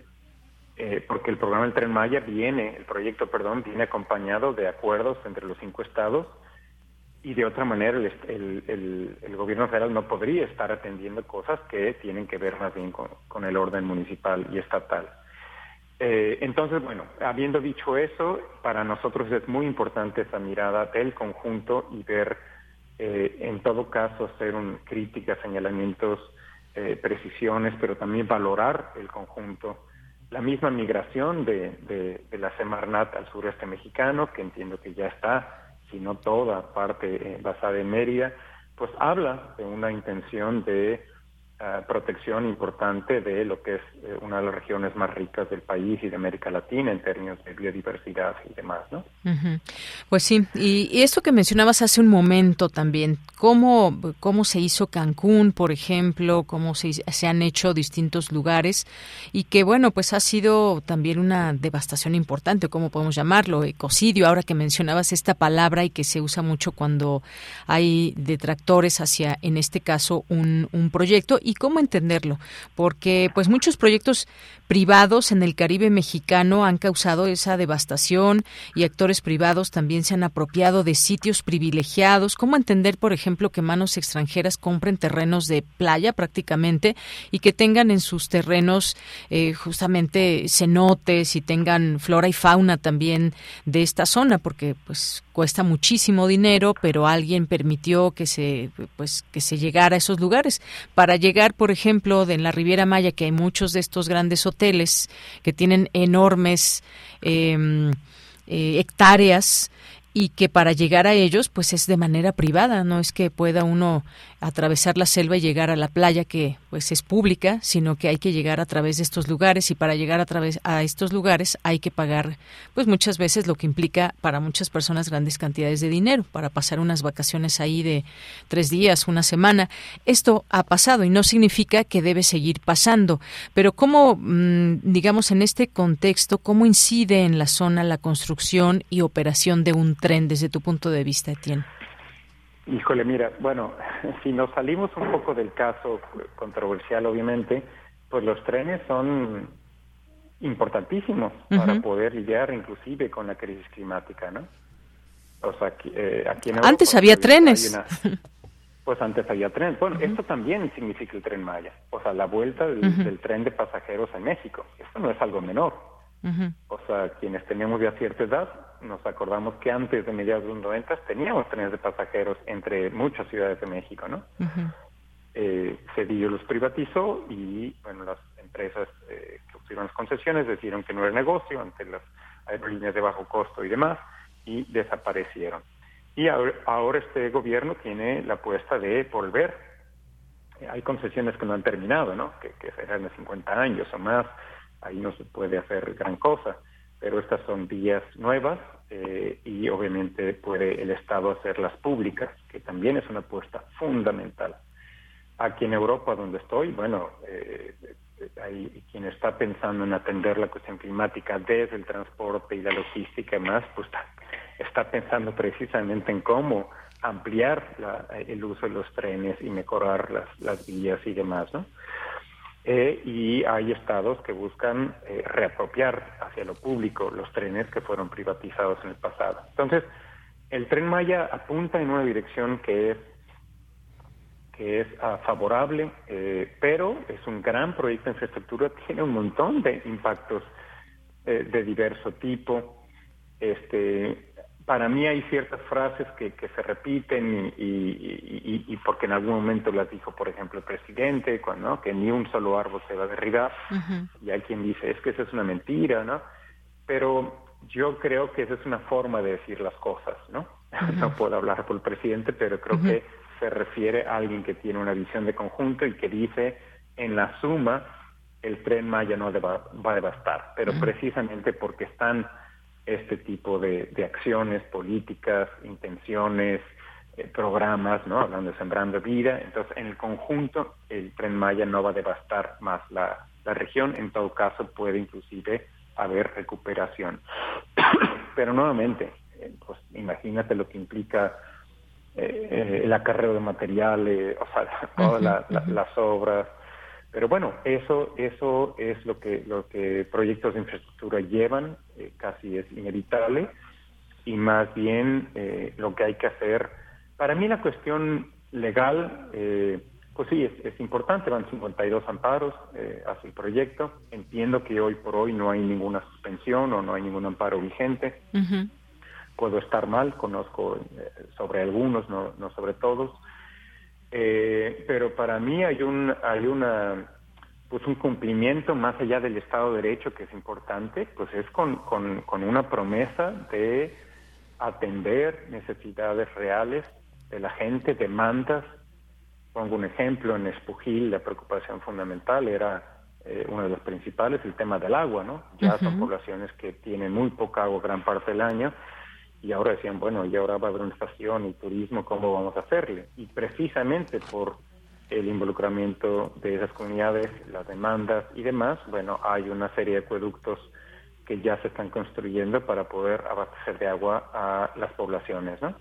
eh, porque el programa del Tren Maya viene, el proyecto, perdón, viene acompañado de acuerdos entre los cinco estados y de otra manera el, gobierno federal no podría estar atendiendo cosas que tienen que ver más bien con, el orden municipal y estatal. Eh, entonces, bueno, habiendo dicho eso, para nosotros es muy importante esa mirada del conjunto y ver, eh, en todo caso, hacer un, críticas, señalamientos, eh, precisiones, pero también valorar el conjunto. La misma migración de, de, la Semarnat al sureste mexicano, que entiendo que ya está, si no toda parte basada en Mérida, pues habla de una intención de eh, protección importante de lo que es eh, una de las regiones más ricas del país y de América Latina en términos de biodiversidad y demás, ¿no? Pues sí, y, y, esto que mencionabas hace un momento también, cómo, cómo se hizo Cancún, por ejemplo, cómo se, se han hecho distintos lugares y que, bueno, pues ha sido también una devastación importante, ¿cómo podemos llamarlo? Ecocidio, ahora que mencionabas esta palabra y que se usa mucho cuando hay detractores hacia, en este caso, un, un proyecto y cómo entenderlo, porque pues muchos proyectos privados en el Caribe mexicano han causado esa devastación y actores privados también se han apropiado de sitios privilegiados. ¿Cómo entender, por ejemplo, que manos extranjeras compren terrenos de playa prácticamente y que tengan en sus terrenos eh, justamente cenotes y tengan flora y fauna también de esta zona? Porque pues cuesta muchísimo dinero, pero alguien permitió que se pues que se llegara a esos lugares. Para llegar por ejemplo, de en la Riviera Maya, que hay muchos de estos grandes hoteles que tienen enormes em, eh, hectáreas y que para llegar a ellos pues es de manera privada, no es que pueda uno atravesar la selva y llegar a la playa que pues es pública, sino que hay que llegar a través de estos lugares y para llegar a través a estos lugares hay que pagar pues muchas veces lo que implica para muchas personas grandes cantidades de dinero para pasar unas vacaciones ahí de tres días, una semana. Esto ha pasado y no significa que debe seguir pasando, pero cómo mm, digamos en este contexto cómo incide en la zona la construcción y operación de un tren desde tu punto de vista, Etienne. Híjole, mira, bueno, si nos salimos un poco del caso controversial, obviamente, pues los trenes son importantísimos para poder lidiar inclusive con la crisis climática, ¿no? O sea, aquí, eh, aquí en Antes había trenes. pues antes había trenes. Bueno, esto también significa el tren Maya. O sea, la vuelta del, tren de pasajeros en México. Esto no es algo menor. O sea, quienes tenemos ya cierta edad, nos acordamos que antes de mediados de los 90 teníamos trenes de pasajeros entre muchas ciudades de México, ¿no? eh, Cedillo los privatizó y, bueno, las empresas eh, que obtuvieron las concesiones decidieron que no era negocio ante las aerolíneas de bajo costo y demás y desaparecieron. Y ahora, este gobierno tiene la apuesta de volver. hay concesiones que no han terminado, ¿no? Que, que serán de 50 años o más. Ahí no se puede hacer gran cosa pero estas son vías nuevas eh, y obviamente puede el Estado hacerlas públicas, que también es una apuesta fundamental. Aquí en Europa, donde estoy, bueno, eh, hay quien está pensando en atender la cuestión climática desde el transporte y la logística y más, pues está, pensando precisamente en cómo ampliar la, el uso de los trenes y mejorar las vías y demás, ¿no? Eh, y hay estados que buscan eh, reapropiar hacia lo público los trenes que fueron privatizados en el pasado. Entonces, el tren Maya apunta en una dirección que es que es ah, favorable, eh, pero es un gran proyecto de infraestructura, tiene un montón de impactos de diverso tipo. Este, para mí hay ciertas frases que, que se repiten y, y, y, porque en algún momento las dijo, por ejemplo, el presidente, cuando que ni un solo árbol se va a derribar, y hay quien dice, es que eso es una mentira, ¿no? Pero yo creo que esa es una forma de decir las cosas, ¿no? No puedo hablar por el presidente, pero creo que se refiere a alguien que tiene una visión de conjunto y que dice, en la suma, el tren Maya no va a devastar, pero precisamente porque están este tipo de, acciones políticas, intenciones, eh, programas, ¿no? Hablando de Sembrando Vida. Entonces, en el conjunto, el Tren Maya no va a devastar más la, región. En todo caso, puede inclusive haber recuperación. Pero nuevamente, eh, pues imagínate lo que implica eh, el acarreo de materiales, o sea, todas las obras, pero bueno, eso, eso es lo que, lo que proyectos de infraestructura llevan, eh, casi es inevitable, y más bien eh, lo que hay que hacer. Para mí la cuestión legal, eh, pues sí, es, importante, van 52 amparos hacia el proyecto. Entiendo que hoy por hoy no hay ninguna suspensión o no hay ningún amparo vigente. Puedo estar mal, conozco sobre algunos, no, no sobre todos eh, pero para mí hay un hay una pues un cumplimiento más allá del Estado de Derecho que es importante, pues es con, con, con una promesa de atender necesidades reales de la gente, demandas. Pongo un ejemplo, en Espujil la preocupación fundamental era eh, uno de los principales, el tema del agua, ¿no? Ya son poblaciones que tienen muy poca agua gran parte del año y ahora decían, bueno, y ahora va a haber una estación y turismo, ¿cómo vamos a hacerle? Y precisamente por el involucramiento de esas comunidades, las demandas y demás, bueno, hay una serie de acueductos que ya se están construyendo para poder abastecer de agua a las poblaciones, ¿no?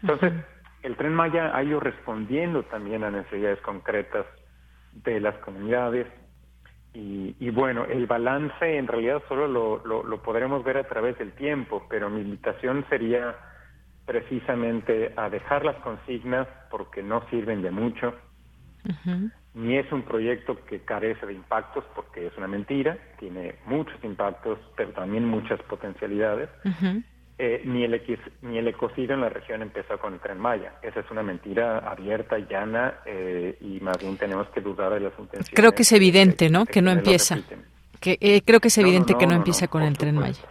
Entonces, el Tren Maya ha ido respondiendo también a necesidades concretas de las comunidades, y, bueno, el balance en realidad solo lo, lo, podremos ver a través del tiempo, pero mi invitación sería precisamente a dejar las consignas porque no sirven de mucho, ni es un proyecto que carece de impactos porque es una mentira, tiene muchos impactos, pero también muchas potencialidades. Eh, ni, el, ni el ecocidio en la región empezó con el tren Maya. Esa es una mentira abierta, llana, eh, y más bien tenemos que dudar de las intenciones. Creo que es evidente, ¿no? que, no empieza. Que, eh, creo que es evidente que no, empieza con el tren Maya.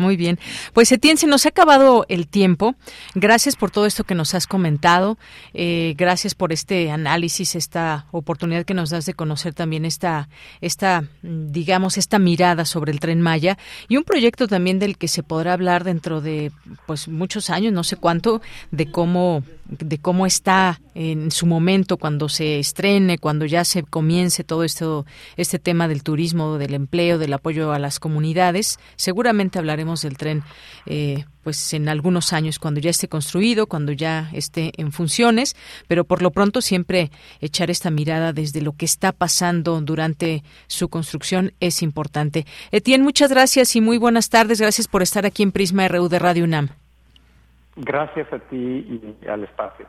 Muy bien. Pues Etienne, se nos ha acabado el tiempo. Gracias por todo esto que nos has comentado. Eh, gracias por este análisis, esta oportunidad que nos das de conocer también esta, esta, digamos, esta mirada sobre el tren Maya y un proyecto también del que se podrá hablar dentro de, pues, muchos años, no sé cuánto, de cómo de cómo está en su momento cuando se estrene, cuando ya se comience todo esto, este tema del turismo, del empleo, del apoyo a las comunidades. Seguramente hablaremos del tren, eh, pues en algunos años cuando ya esté construido, cuando ya esté en funciones, pero por lo pronto siempre echar esta mirada desde lo que está pasando durante su construcción es importante. Etienne, muchas gracias y muy buenas tardes. Gracias por estar aquí en Prisma RU de Radio UNAM. Gracias a ti y al espacio.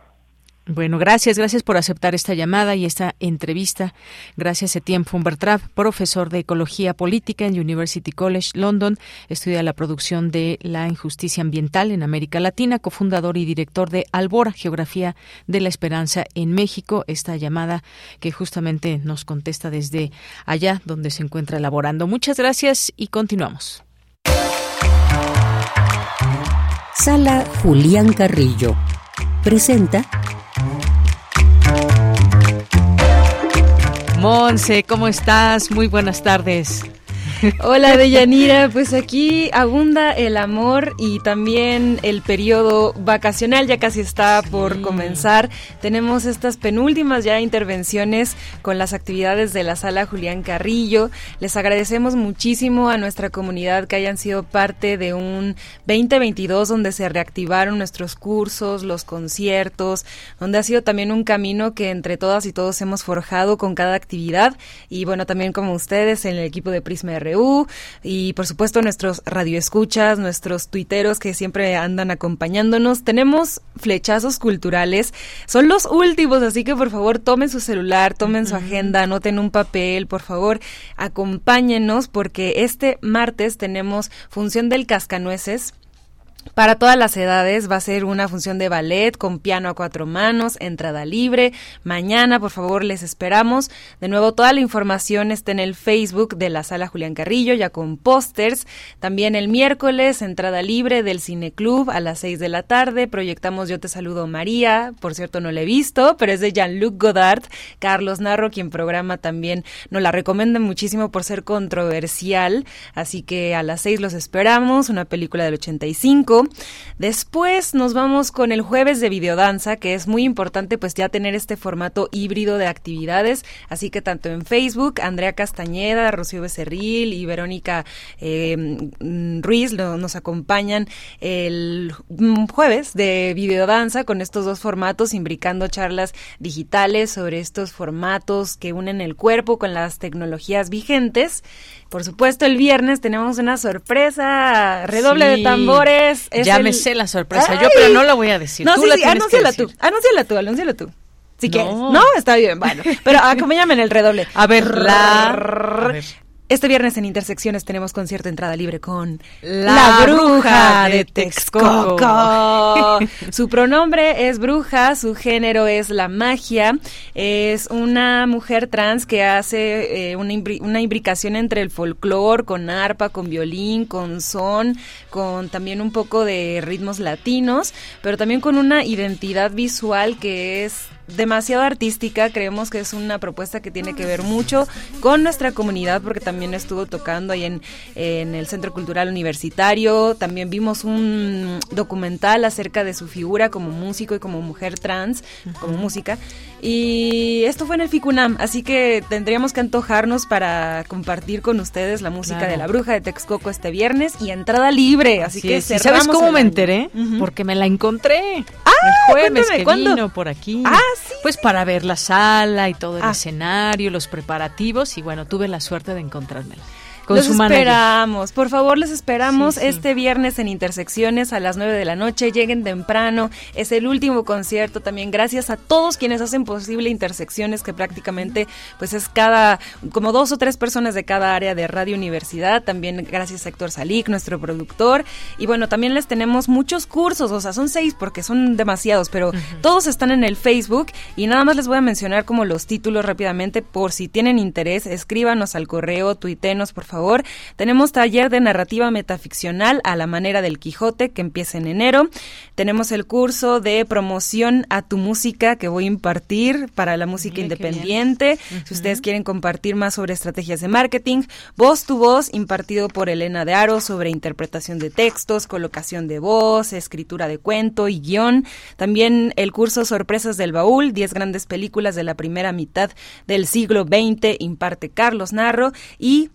Bueno, gracias, gracias por aceptar esta llamada y esta entrevista. Gracias, Etienne Fumbertrap, profesor de Ecología Política en University College London, estudia la producción de la injusticia ambiental en América Latina, cofundador y director de Albora, Geografía de la Esperanza en México. Esta llamada que justamente nos contesta desde allá donde se encuentra elaborando. Muchas gracias y continuamos. Sala Julián Carrillo presenta Monse, ¿cómo estás? Muy buenas tardes. Hola Deyanira, pues aquí abunda el amor y también el periodo vacacional. Ya casi está por comenzar. Tenemos estas penúltimas ya intervenciones con las actividades de la sala Julián Carrillo. Les agradecemos muchísimo a nuestra comunidad que hayan sido parte de un 2022 donde se reactivaron nuestros cursos, los conciertos, donde ha sido también un camino que entre todas y todos hemos forjado con cada actividad. Y bueno, también como ustedes en el equipo de Prisma R y por supuesto nuestros radioescuchas, nuestros tuiteros que siempre andan acompañándonos. Tenemos flechazos culturales, son los últimos, así que por favor tomen su celular, tomen su agenda, anoten un papel, por favor, acompáñenos porque este martes tenemos función del cascanueces para todas las edades va a ser una función de ballet con piano a cuatro manos, entrada libre. Mañana, por favor, les esperamos. De nuevo, toda la información está en el Facebook de la Sala Julián Carrillo, ya con pósters. También el miércoles, entrada libre del Cine Club a las seis de la tarde. Proyectamos Yo te saludo María. Por cierto, no la he visto, pero es de Jean-Luc Godard. Carlos Narro, quien programa también, nos la recomienda muchísimo por ser controversial. Así que a las seis los esperamos. Una película del 85. Después nos vamos con el jueves de videodanza, que es muy importante pues ya tener este formato híbrido de actividades, así que tanto en Facebook, Andrea Castañeda, Rocío Becerril y Verónica eh, Ruiz nos acompañan el jueves de videodanza con estos dos formatos, imbricando charlas digitales sobre estos formatos que unen el cuerpo con las tecnologías vigentes. Por supuesto, el viernes tenemos una sorpresa, redoble de tambores. ya me sé la sorpresa, yo pero no la voy a decir. No, tú sí, sí, anúnciala tú, anúnciala tú, anúnciala tú. Si no. quieres. No, está bien, bueno. Pero acompáñame en el redoble. A ver, la... A ver. Este viernes en Intersecciones tenemos concierto entrada libre con La, bruja, de Texcoco. su pronombre es bruja, su género es la magia. Es una mujer trans que hace eh, una, una imbricación entre el folclore con arpa, con violín, con son, con también un poco de ritmos latinos, pero también con una identidad visual que es demasiado artística. Creemos que es una propuesta que tiene que ver mucho con nuestra comunidad porque también estuvo tocando ahí en, en el Centro Cultural Universitario. También vimos un documental acerca de su figura como músico y como mujer trans, como música. Y esto fue en el FICUNAM, así que tendríamos que antojarnos para compartir con ustedes la música de la bruja de Texcoco este viernes y entrada libre. Así, que ¿Sabes cómo me enteré? Porque me la encontré. Ah, el jueves que vino por aquí. Ah, pues para ver la sala y todo el ah. escenario, los preparativos y bueno, tuve la suerte de encontrármela los esperamos, por favor, les esperamos este viernes en Intersecciones a las 9 de la noche. Lleguen temprano, es el último concierto. También gracias a todos quienes hacen posible Intersecciones, que prácticamente pues es cada, como dos o tres personas de cada área de Radio Universidad. También gracias a Héctor Salic, nuestro productor. Y bueno, también les tenemos muchos cursos, o sea, son seis porque son demasiados, pero todos están en el Facebook y nada más les voy a mencionar como los títulos rápidamente por si tienen interés, escríbanos al correo, tuitenos, por favor tenemos taller de narrativa metaficcional a la manera del Quijote que empieza en enero. Tenemos el curso de promoción a tu música que voy a impartir para la música independiente. Si ustedes quieren compartir más sobre estrategias de marketing, voz tu voz impartido por Elena de Aro sobre interpretación de textos, colocación de voz, escritura de cuento y guion. También el curso Sorpresas del Baúl, 10 grandes películas de la primera mitad del siglo XX, imparte Carlos Narro y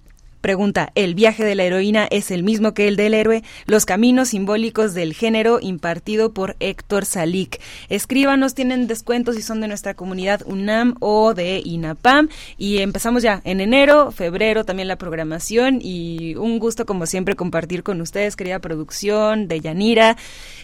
Pregunta, ¿el viaje de la heroína es el mismo que el del héroe? Los caminos simbólicos del género impartido por Héctor Salik. Escríbanos, tienen descuentos si son de nuestra comunidad UNAM o de INAPAM. Y empezamos ya en enero, febrero también la programación y un gusto como siempre compartir con ustedes, querida producción de Yanira.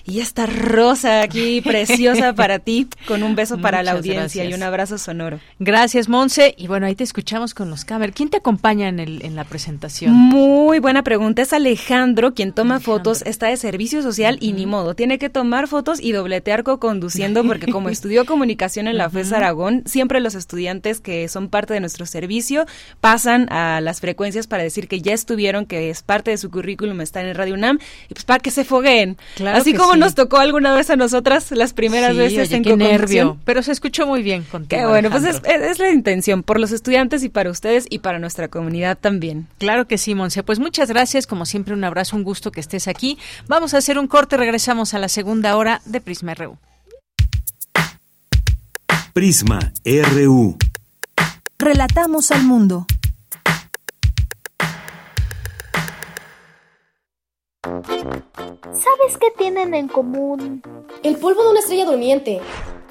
Y esta rosa aquí preciosa para ti, con un beso para la audiencia y un abrazo sonoro. Gracias, Monse. Y bueno, ahí te escuchamos con los cámaras. ¿Quién te acompaña en, el, en la presentación? Muy buena pregunta. Es Alejandro quien toma fotos, está de servicio social y ni modo. Tiene que tomar fotos y dobletear co-conduciendo porque como estudió comunicación en la FES Aragón, siempre los estudiantes que son parte de nuestro servicio pasan a las frecuencias para decir que ya estuvieron, que es parte de su currículum, está en el Radio UNAM y pues para que se fogueen. Así como nos tocó alguna vez a nosotras las primeras veces en qué nervio. Pero se escuchó muy bien contigo. Qué bueno, pues es, la intención por los estudiantes y para ustedes y para nuestra comunidad también. Claro que sí, Monse. Pues muchas gracias. Como siempre, un abrazo, un gusto que estés aquí. Vamos a hacer un corte. Regresamos a la segunda hora de Prisma RU. Prisma RU. Relatamos al mundo. ¿Sabes qué tienen en común? El polvo de una estrella durmiente,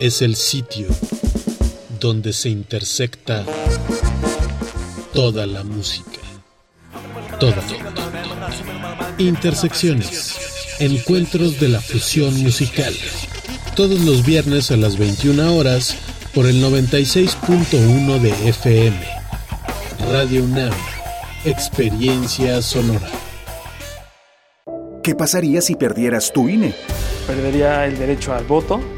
es el sitio donde se intersecta toda la música. Toda. Intersecciones. Encuentros de la fusión musical. Todos los viernes a las 21 horas por el 96.1 de FM. Radio UNAM. Experiencia sonora. ¿Qué pasaría si perdieras tu INE? Perdería el derecho al voto.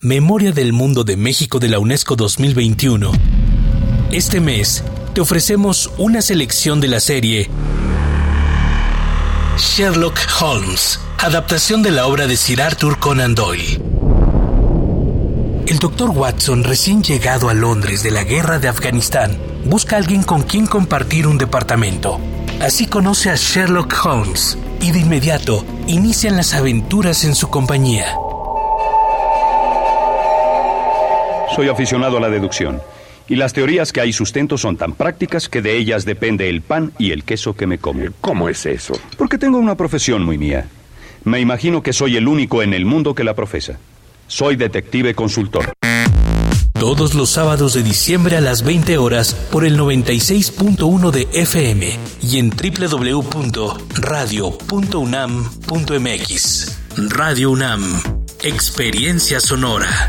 Memoria del Mundo de México de la UNESCO 2021. Este mes te ofrecemos una selección de la serie Sherlock Holmes, adaptación de la obra de Sir Arthur Conan Doyle. El doctor Watson, recién llegado a Londres de la guerra de Afganistán, busca a alguien con quien compartir un departamento. Así conoce a Sherlock Holmes y de inmediato inician las aventuras en su compañía. Soy aficionado a la deducción. Y las teorías que hay sustento son tan prácticas que de ellas depende el pan y el queso que me como. ¿Cómo es eso? Porque tengo una profesión muy mía. Me imagino que soy el único en el mundo que la profesa. Soy detective consultor. Todos los sábados de diciembre a las 20 horas por el 96.1 de FM y en www.radio.unam.mx. Radio UNAM. Experiencia sonora.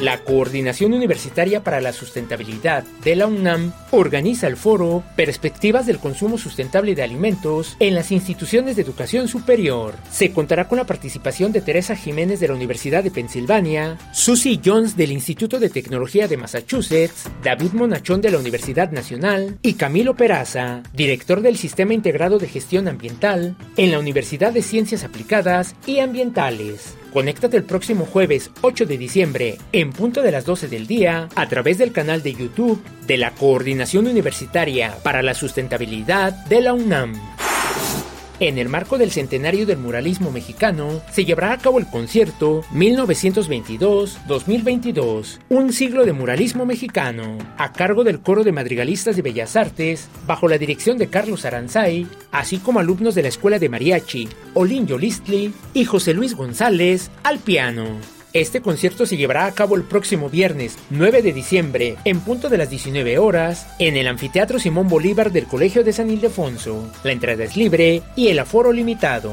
La Coordinación Universitaria para la Sustentabilidad de la UNAM organiza el foro Perspectivas del Consumo Sustentable de Alimentos en las instituciones de educación superior. Se contará con la participación de Teresa Jiménez de la Universidad de Pensilvania, Susie Jones del Instituto de Tecnología de Massachusetts, David Monachón de la Universidad Nacional y Camilo Peraza, director del Sistema Integrado de Gestión Ambiental en la Universidad de Ciencias Aplicadas y Ambientales. Conéctate el próximo jueves 8 de diciembre en punto de las 12 del día a través del canal de YouTube de la Coordinación Universitaria para la Sustentabilidad de la UNAM. En el marco del centenario del muralismo mexicano, se llevará a cabo el concierto 1922-2022, un siglo de muralismo mexicano, a cargo del coro de madrigalistas de Bellas Artes, bajo la dirección de Carlos Aranzay, así como alumnos de la Escuela de Mariachi, Olin Yolistli y José Luis González al piano. Este concierto se llevará a cabo el próximo viernes 9 de diciembre en punto de las 19 horas en el Anfiteatro Simón Bolívar del Colegio de San Ildefonso. La entrada es libre y el aforo limitado.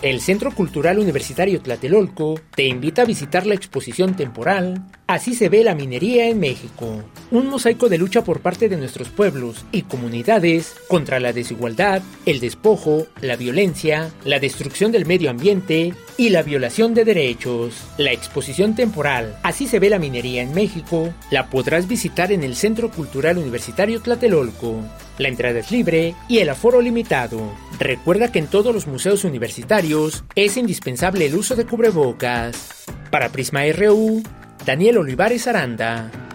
El Centro Cultural Universitario Tlatelolco te invita a visitar la exposición temporal Así se ve la minería en México, un mosaico de lucha por parte de nuestros pueblos y comunidades contra la desigualdad, el despojo, la violencia, la destrucción del medio ambiente y la violación de derechos. La exposición temporal Así se ve la minería en México la podrás visitar en el Centro Cultural Universitario Tlatelolco. La entrada es libre y el aforo limitado. Recuerda que en todos los museos universitarios es indispensable el uso de cubrebocas. Para Prisma RU, Daniel Olivares Aranda.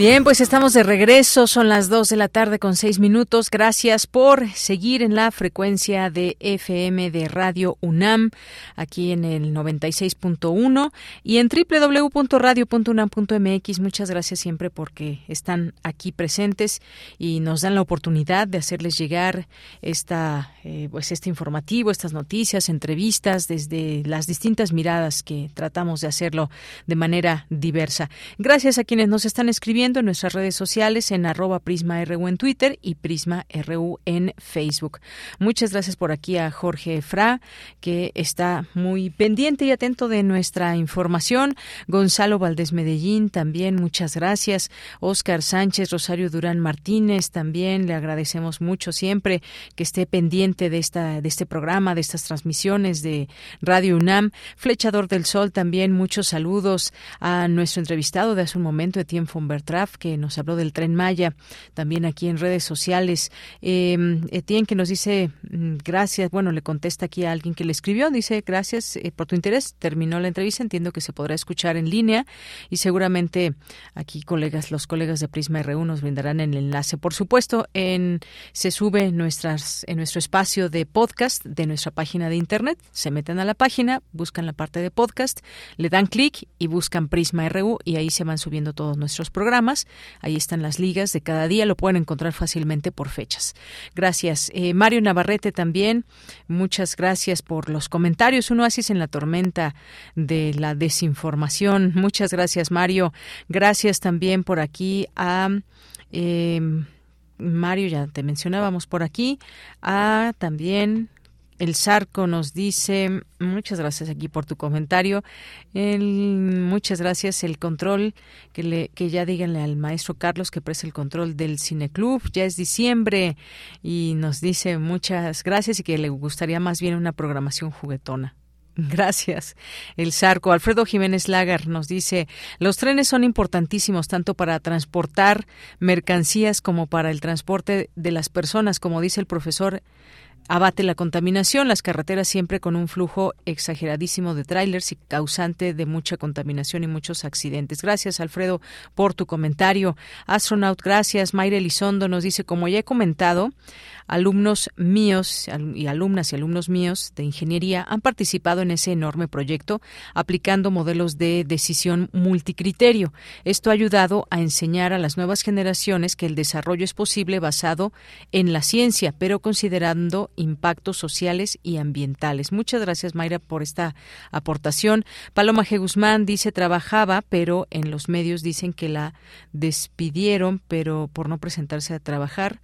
Bien, pues estamos de regreso, son las 2 de la tarde con 6 minutos. Gracias por seguir en la frecuencia de FM de Radio UNAM, aquí en el 96.1 y en www.radio.unam.mx. Muchas gracias siempre porque están aquí presentes y nos dan la oportunidad de hacerles llegar esta, eh, pues este informativo, estas noticias, entrevistas desde las distintas miradas que tratamos de hacerlo de manera diversa. Gracias a quienes nos están escribiendo en nuestras redes sociales en arroba PrismaRU en Twitter y PrismaRU en Facebook. Muchas gracias por aquí a Jorge Fra, que está muy pendiente y atento de nuestra información. Gonzalo Valdés Medellín también, muchas gracias. Oscar Sánchez, Rosario Durán Martínez también, le agradecemos mucho siempre que esté pendiente de, esta, de este programa, de estas transmisiones de Radio UNAM. Flechador del Sol también, muchos saludos a nuestro entrevistado de hace un momento, Etienne von que nos habló del tren Maya, también aquí en redes sociales. Eh, Etienne, que nos dice mm, gracias, bueno, le contesta aquí a alguien que le escribió, dice gracias eh, por tu interés, terminó la entrevista, entiendo que se podrá escuchar en línea y seguramente aquí colegas, los colegas de Prisma R1 nos brindarán el enlace. Por supuesto, en se sube nuestras, en nuestro espacio de podcast de nuestra página de internet, se meten a la página, buscan la parte de podcast, le dan clic y buscan Prisma RU y ahí se van subiendo todos nuestros programas Ahí están las ligas de cada día, lo pueden encontrar fácilmente por fechas. Gracias. Eh, Mario Navarrete también, muchas gracias por los comentarios. Un oasis en la tormenta de la desinformación. Muchas gracias, Mario. Gracias también por aquí a... Em, Mario, ya te mencionábamos por aquí, a también el Zarco nos dice, muchas gracias aquí por tu comentario. muchas gracias. El control, que, le, que ya díganle al maestro Carlos que preste el control del Cineclub. Ya es diciembre y nos dice muchas gracias y que le gustaría más bien una programación juguetona. Gracias. El Zarco. Alfredo Jiménez Lagar nos dice, los trenes son importantísimos tanto para transportar mercancías como para el transporte de las personas, como dice el profesor abate la contaminación, las carreteras siempre con un flujo exageradísimo de trailers y causante de mucha contaminación y muchos accidentes. Gracias, Alfredo, por tu comentario. Astronaut, gracias. Mayra Elizondo nos dice, como ya he comentado, alumnos míos y alumnas y alumnos míos de ingeniería han participado en ese enorme proyecto aplicando modelos de decisión multicriterio. Esto ha ayudado a enseñar a las nuevas generaciones que el desarrollo es posible basado en la ciencia, pero considerando impactos sociales y ambientales. Muchas gracias, Mayra, por esta aportación. Paloma G. Guzmán dice trabajaba, pero en los medios dicen que la despidieron, pero por no presentarse a trabajar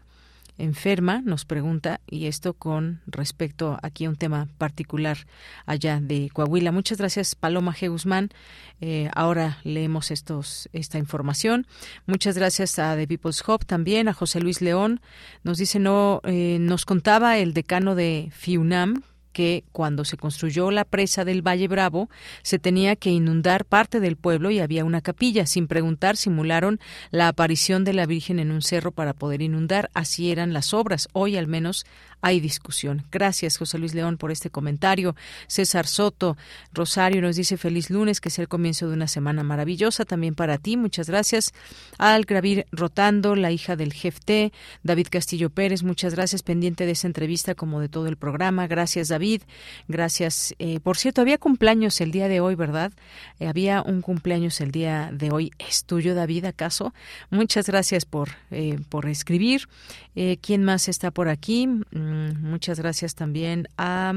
enferma, nos pregunta, y esto con respecto aquí a un tema particular allá de Coahuila. Muchas gracias, Paloma G. Guzmán. Eh, ahora leemos estos, esta información. Muchas gracias a The People's Hope también, a José Luis León. Nos dice, no, eh, nos contaba el decano de FIUNAM, que cuando se construyó la presa del Valle Bravo se tenía que inundar parte del pueblo y había una capilla. Sin preguntar, simularon la aparición de la Virgen en un cerro para poder inundar. Así eran las obras. Hoy al menos hay discusión. Gracias, José Luis León, por este comentario. César Soto, Rosario nos dice feliz lunes, que es el comienzo de una semana maravillosa también para ti. Muchas gracias. Al Gravir Rotando, la hija del jefe David Castillo Pérez, muchas gracias, pendiente de esa entrevista como de todo el programa. Gracias, David. Gracias. Eh, por cierto, había cumpleaños el día de hoy, ¿verdad? Eh, había un cumpleaños el día de hoy. ¿Es tuyo, David, acaso? Muchas gracias por, eh, por escribir. ¿Quién más está por aquí? Mm, muchas gracias también a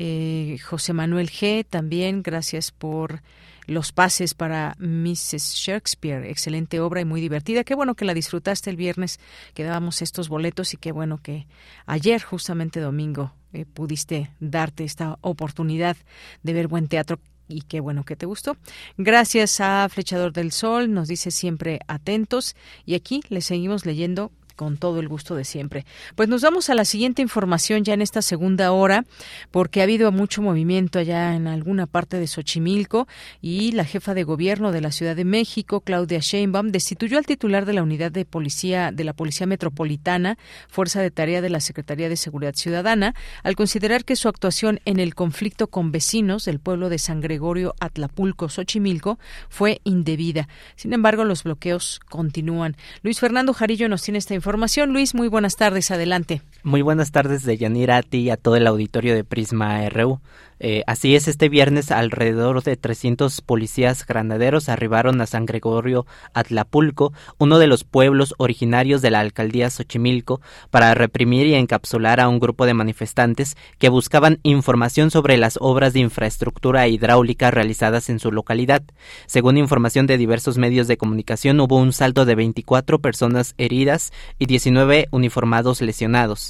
eh, José Manuel G. También gracias por los pases para Mrs. Shakespeare. Excelente obra y muy divertida. Qué bueno que la disfrutaste el viernes, que dábamos estos boletos y qué bueno que ayer, justamente domingo, eh, pudiste darte esta oportunidad de ver buen teatro y qué bueno que te gustó. Gracias a Flechador del Sol, nos dice siempre atentos y aquí le seguimos leyendo con todo el gusto de siempre. Pues nos vamos a la siguiente información ya en esta segunda hora, porque ha habido mucho movimiento allá en alguna parte de Xochimilco y la jefa de gobierno de la Ciudad de México, Claudia Sheinbaum, destituyó al titular de la unidad de policía de la Policía Metropolitana, fuerza de tarea de la Secretaría de Seguridad Ciudadana, al considerar que su actuación en el conflicto con vecinos del pueblo de San Gregorio Atlapulco, Xochimilco, fue indebida. Sin embargo, los bloqueos continúan. Luis Fernando Jarillo nos tiene esta información. Luis, muy buenas tardes. Adelante. Muy buenas tardes de Yanira a ti y a todo el auditorio de Prisma RU. Eh, así es, este viernes alrededor de 300 policías granaderos arribaron a San Gregorio Atlapulco, uno de los pueblos originarios de la alcaldía Xochimilco, para reprimir y encapsular a un grupo de manifestantes que buscaban información sobre las obras de infraestructura hidráulica realizadas en su localidad. Según información de diversos medios de comunicación, hubo un salto de 24 personas heridas y 19 uniformados lesionados.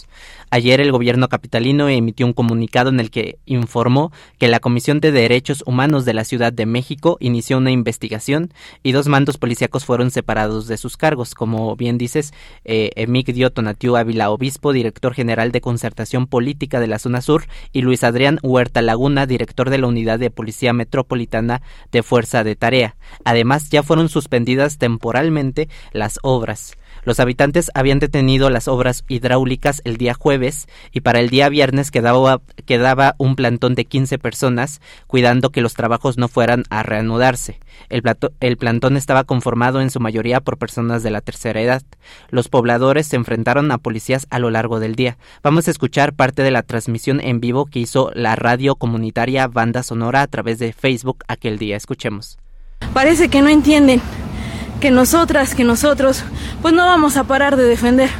Ayer el gobierno capitalino emitió un comunicado en el que informó que la Comisión de Derechos Humanos de la Ciudad de México inició una investigación y dos mandos policíacos fueron separados de sus cargos. Como bien dices, eh, Emigdio Tonatiu Ávila Obispo, director general de Concertación Política de la Zona Sur, y Luis Adrián Huerta Laguna, director de la Unidad de Policía Metropolitana de Fuerza de Tarea. Además, ya fueron suspendidas temporalmente las obras. Los habitantes habían detenido las obras hidráulicas el día jueves y para el día viernes quedaba, un plantón de 15 personas cuidando que los trabajos no fueran a reanudarse. El plantón estaba conformado en su mayoría por personas de la tercera edad. Los pobladores se enfrentaron a policías a lo largo del día. Vamos a escuchar parte de la transmisión en vivo que hizo la radio comunitaria Banda Sonora a través de Facebook aquel día. Escuchemos. Parece que no entienden que nosotras, que nosotros, pues no vamos a parar de defender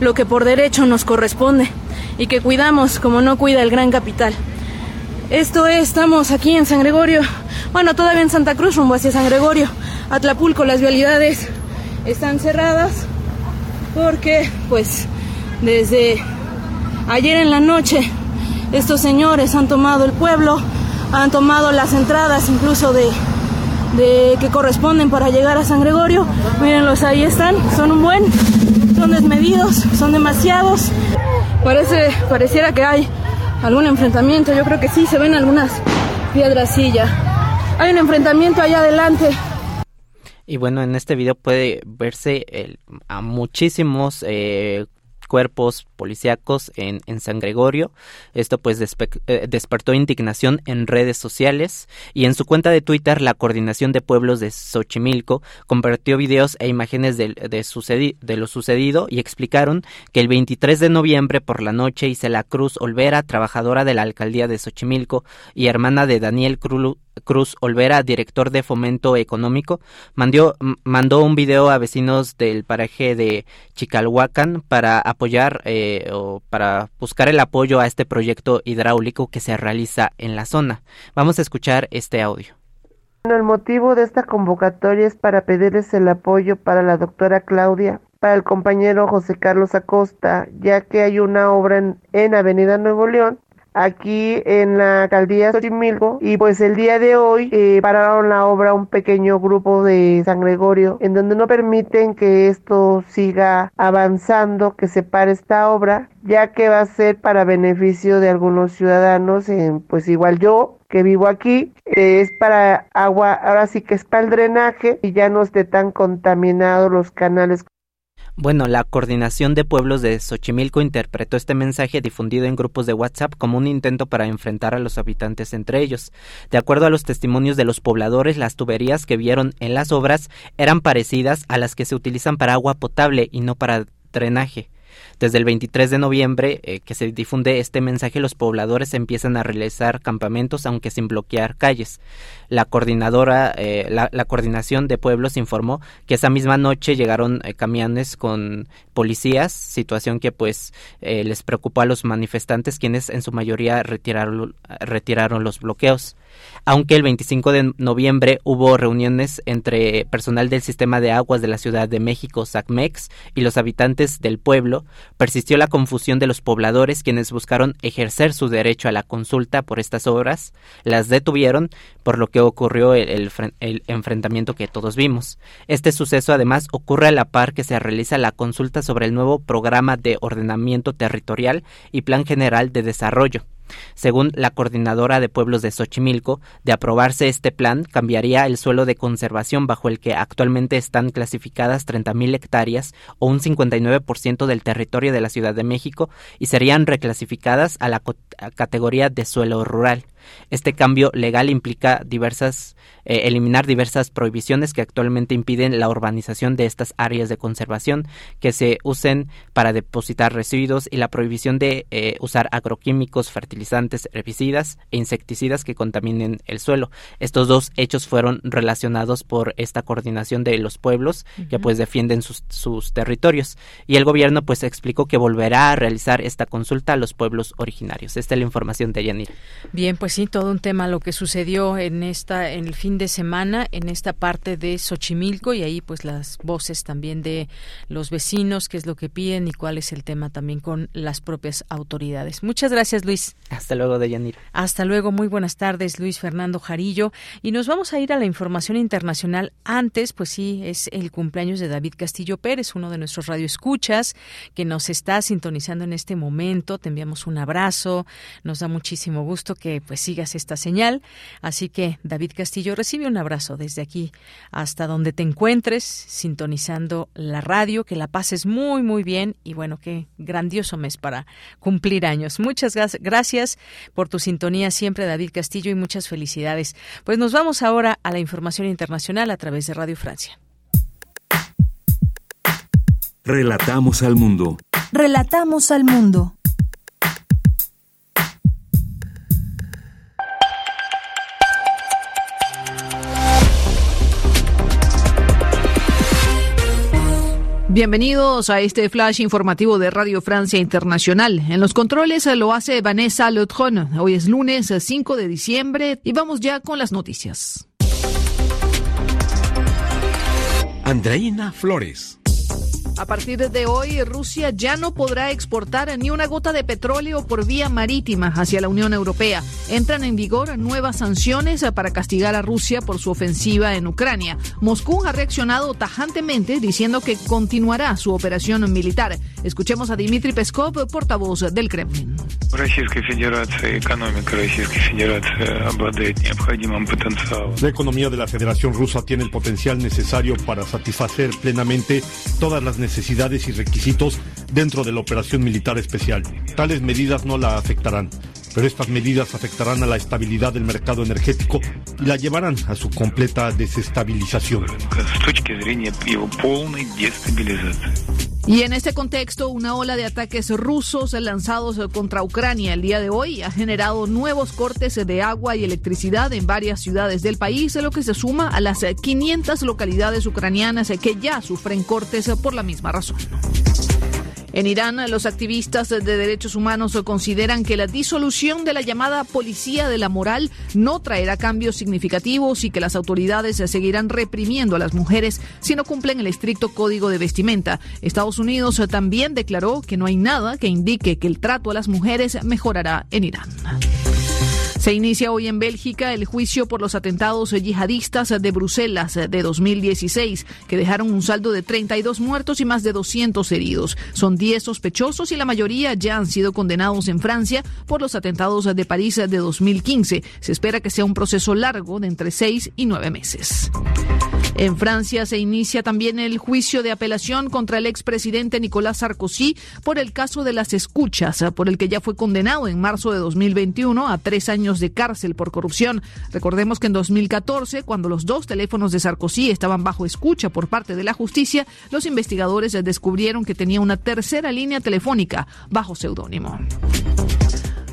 lo que por derecho nos corresponde y que cuidamos como no cuida el gran capital. Esto es, estamos aquí en San Gregorio, bueno, todavía en Santa Cruz, rumbo hacia San Gregorio, Atlapulco, las vialidades están cerradas porque, pues, desde ayer en la noche, estos señores han tomado el pueblo, han tomado las entradas incluso de de que corresponden para llegar a San Gregorio. Mírenlos, ahí están, son un buen, son desmedidos, son demasiados. Parece, pareciera que hay algún enfrentamiento, yo creo que sí, se ven algunas piedras ya. Hay un enfrentamiento allá adelante. Y bueno, en este video puede verse a muchísimos eh, cuerpos policíacos en, en San Gregorio. Esto pues eh, despertó indignación en redes sociales y en su cuenta de Twitter la Coordinación de Pueblos de Xochimilco compartió videos e imágenes de, de, de lo sucedido y explicaron que el 23 de noviembre por la noche Isela Cruz Olvera, trabajadora de la alcaldía de Xochimilco y hermana de Daniel Cruz Cruz Olvera, director de Fomento Económico, mandó, un video a vecinos del paraje de Chicalhuacan para apoyar eh, o para buscar el apoyo a este proyecto hidráulico que se realiza en la zona. Vamos a escuchar este audio. el motivo de esta convocatoria es para pedirles el apoyo para la doctora Claudia, para el compañero José Carlos Acosta, ya que hay una obra en, en Avenida Nuevo León aquí en la alcaldía Xochimilco. Y pues el día de hoy eh, pararon la obra un pequeño grupo de San Gregorio en donde no permiten que esto siga avanzando, que se pare esta obra ya que va a ser para beneficio de algunos ciudadanos, en, pues igual yo que vivo aquí, eh, es para agua, ahora sí que es para el drenaje y ya no esté tan contaminados los canales bueno, la Coordinación de Pueblos de Xochimilco interpretó este mensaje difundido en grupos de WhatsApp como un intento para enfrentar a los habitantes entre ellos. De acuerdo a los testimonios de los pobladores, las tuberías que vieron en las obras eran parecidas a las que se utilizan para agua potable y no para drenaje. Desde el 23 de noviembre eh, que se difunde este mensaje, los pobladores empiezan a realizar campamentos, aunque sin bloquear calles. La coordinadora, eh, la, coordinación de pueblos informó que esa misma noche llegaron eh, camiones con policías, situación que pues les preocupó a los manifestantes, quienes en su mayoría retiraron los bloqueos. Aunque el 25 de noviembre hubo reuniones entre personal del sistema de aguas de la Ciudad de México, SACMEX, y los habitantes del pueblo, persistió la confusión de los pobladores quienes buscaron ejercer su derecho a la consulta por estas obras, las detuvieron, por lo que ocurrió el, el enfrentamiento que todos vimos. Este suceso además ocurre a la par que se realiza la consulta sobre el nuevo programa de ordenamiento territorial y plan general de desarrollo según la coordinadora de pueblos de Xochimilco, de aprobarse este plan, cambiaría el suelo de conservación bajo el que actualmente están clasificadas 30.000 hectáreas o un 59% del territorio de la Ciudad de México y serían reclasificadas a la categoría de suelo rural. Este cambio legal implica diversas, eh, eliminar diversas prohibiciones que actualmente impiden la urbanización de estas áreas de conservación que se usen para depositar residuos y la prohibición de eh, usar agroquímicos, fertilizantes, herbicidas e insecticidas que contaminen el suelo. Estos dos hechos fueron relacionados por esta coordinación de los pueblos que pues defienden sus, sus territorios y el gobierno pues explicó que volverá a realizar esta consulta a los pueblos originarios. Esta es la información de Yanir. Bien, pues sí, todo un tema lo que sucedió en esta en el fin de semana en esta parte de Xochimilco y ahí pues las voces también de los vecinos, qué es lo que piden y cuál es el tema también con las propias autoridades. Muchas gracias, Luis. Hasta luego, Deyanira. Hasta luego, muy buenas tardes, Luis Fernando Jarillo. Y nos vamos a ir a la información internacional. Antes, pues sí, es el cumpleaños de David Castillo Pérez, uno de nuestros radioescuchas, que nos está sintonizando en este momento. Te enviamos un abrazo. Nos da muchísimo gusto que pues sigas esta señal. Así que, David Castillo, recibe un abrazo desde aquí hasta donde te encuentres, sintonizando la radio, que la pases muy, muy bien y bueno, qué grandioso mes para cumplir años. Muchas gracias por tu sintonía siempre, David Castillo, y muchas felicidades. Pues nos vamos ahora a la información internacional a través de Radio Francia. Relatamos al mundo. Relatamos al mundo. Bienvenidos a este flash informativo de Radio Francia Internacional. En los controles lo hace Vanessa Lotron. Hoy es lunes 5 de diciembre y vamos ya con las noticias. Andreina Flores. A partir de hoy, Rusia ya no podrá exportar ni una gota de petróleo por vía marítima hacia la Unión Europea. Entran en vigor nuevas sanciones para castigar a Rusia por su ofensiva en Ucrania. Moscú ha reaccionado tajantemente diciendo que continuará su operación militar. Escuchemos a Dmitry Peskov, portavoz del Kremlin. La economía de la Federación Rusa tiene el potencial necesario para satisfacer plenamente todas las necesidades y requisitos dentro de la operación militar especial. Tales medidas no la afectarán, pero estas medidas afectarán a la estabilidad del mercado energético y la llevarán a su completa desestabilización. Y en este contexto, una ola de ataques rusos lanzados contra Ucrania el día de hoy ha generado nuevos cortes de agua y electricidad en varias ciudades del país, lo que se suma a las 500 localidades ucranianas que ya sufren cortes por la misma razón. En Irán, los activistas de derechos humanos consideran que la disolución de la llamada policía de la moral no traerá cambios significativos y que las autoridades seguirán reprimiendo a las mujeres si no cumplen el estricto código de vestimenta. Estados Unidos también declaró que no hay nada que indique que el trato a las mujeres mejorará en Irán. Se inicia hoy en Bélgica el juicio por los atentados yihadistas de Bruselas de 2016, que dejaron un saldo de 32 muertos y más de 200 heridos. Son 10 sospechosos y la mayoría ya han sido condenados en Francia por los atentados de París de 2015. Se espera que sea un proceso largo de entre 6 y 9 meses. En Francia se inicia también el juicio de apelación contra el expresidente Nicolás Sarkozy por el caso de las escuchas, por el que ya fue condenado en marzo de 2021 a tres años de cárcel por corrupción. Recordemos que en 2014, cuando los dos teléfonos de Sarkozy estaban bajo escucha por parte de la justicia, los investigadores descubrieron que tenía una tercera línea telefónica bajo seudónimo.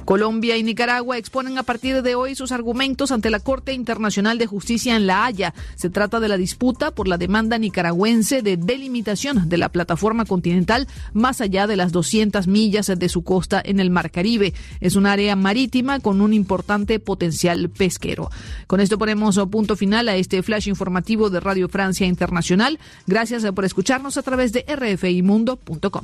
Colombia y Nicaragua exponen a partir de hoy sus argumentos ante la Corte Internacional de Justicia en La Haya. Se trata de la disputa por la demanda nicaragüense de delimitación de la plataforma continental más allá de las 200 millas de su costa en el Mar Caribe. Es un área marítima con un importante potencial pesquero. Con esto ponemos punto final a este flash informativo de Radio Francia Internacional. Gracias por escucharnos a través de rfimundo.com.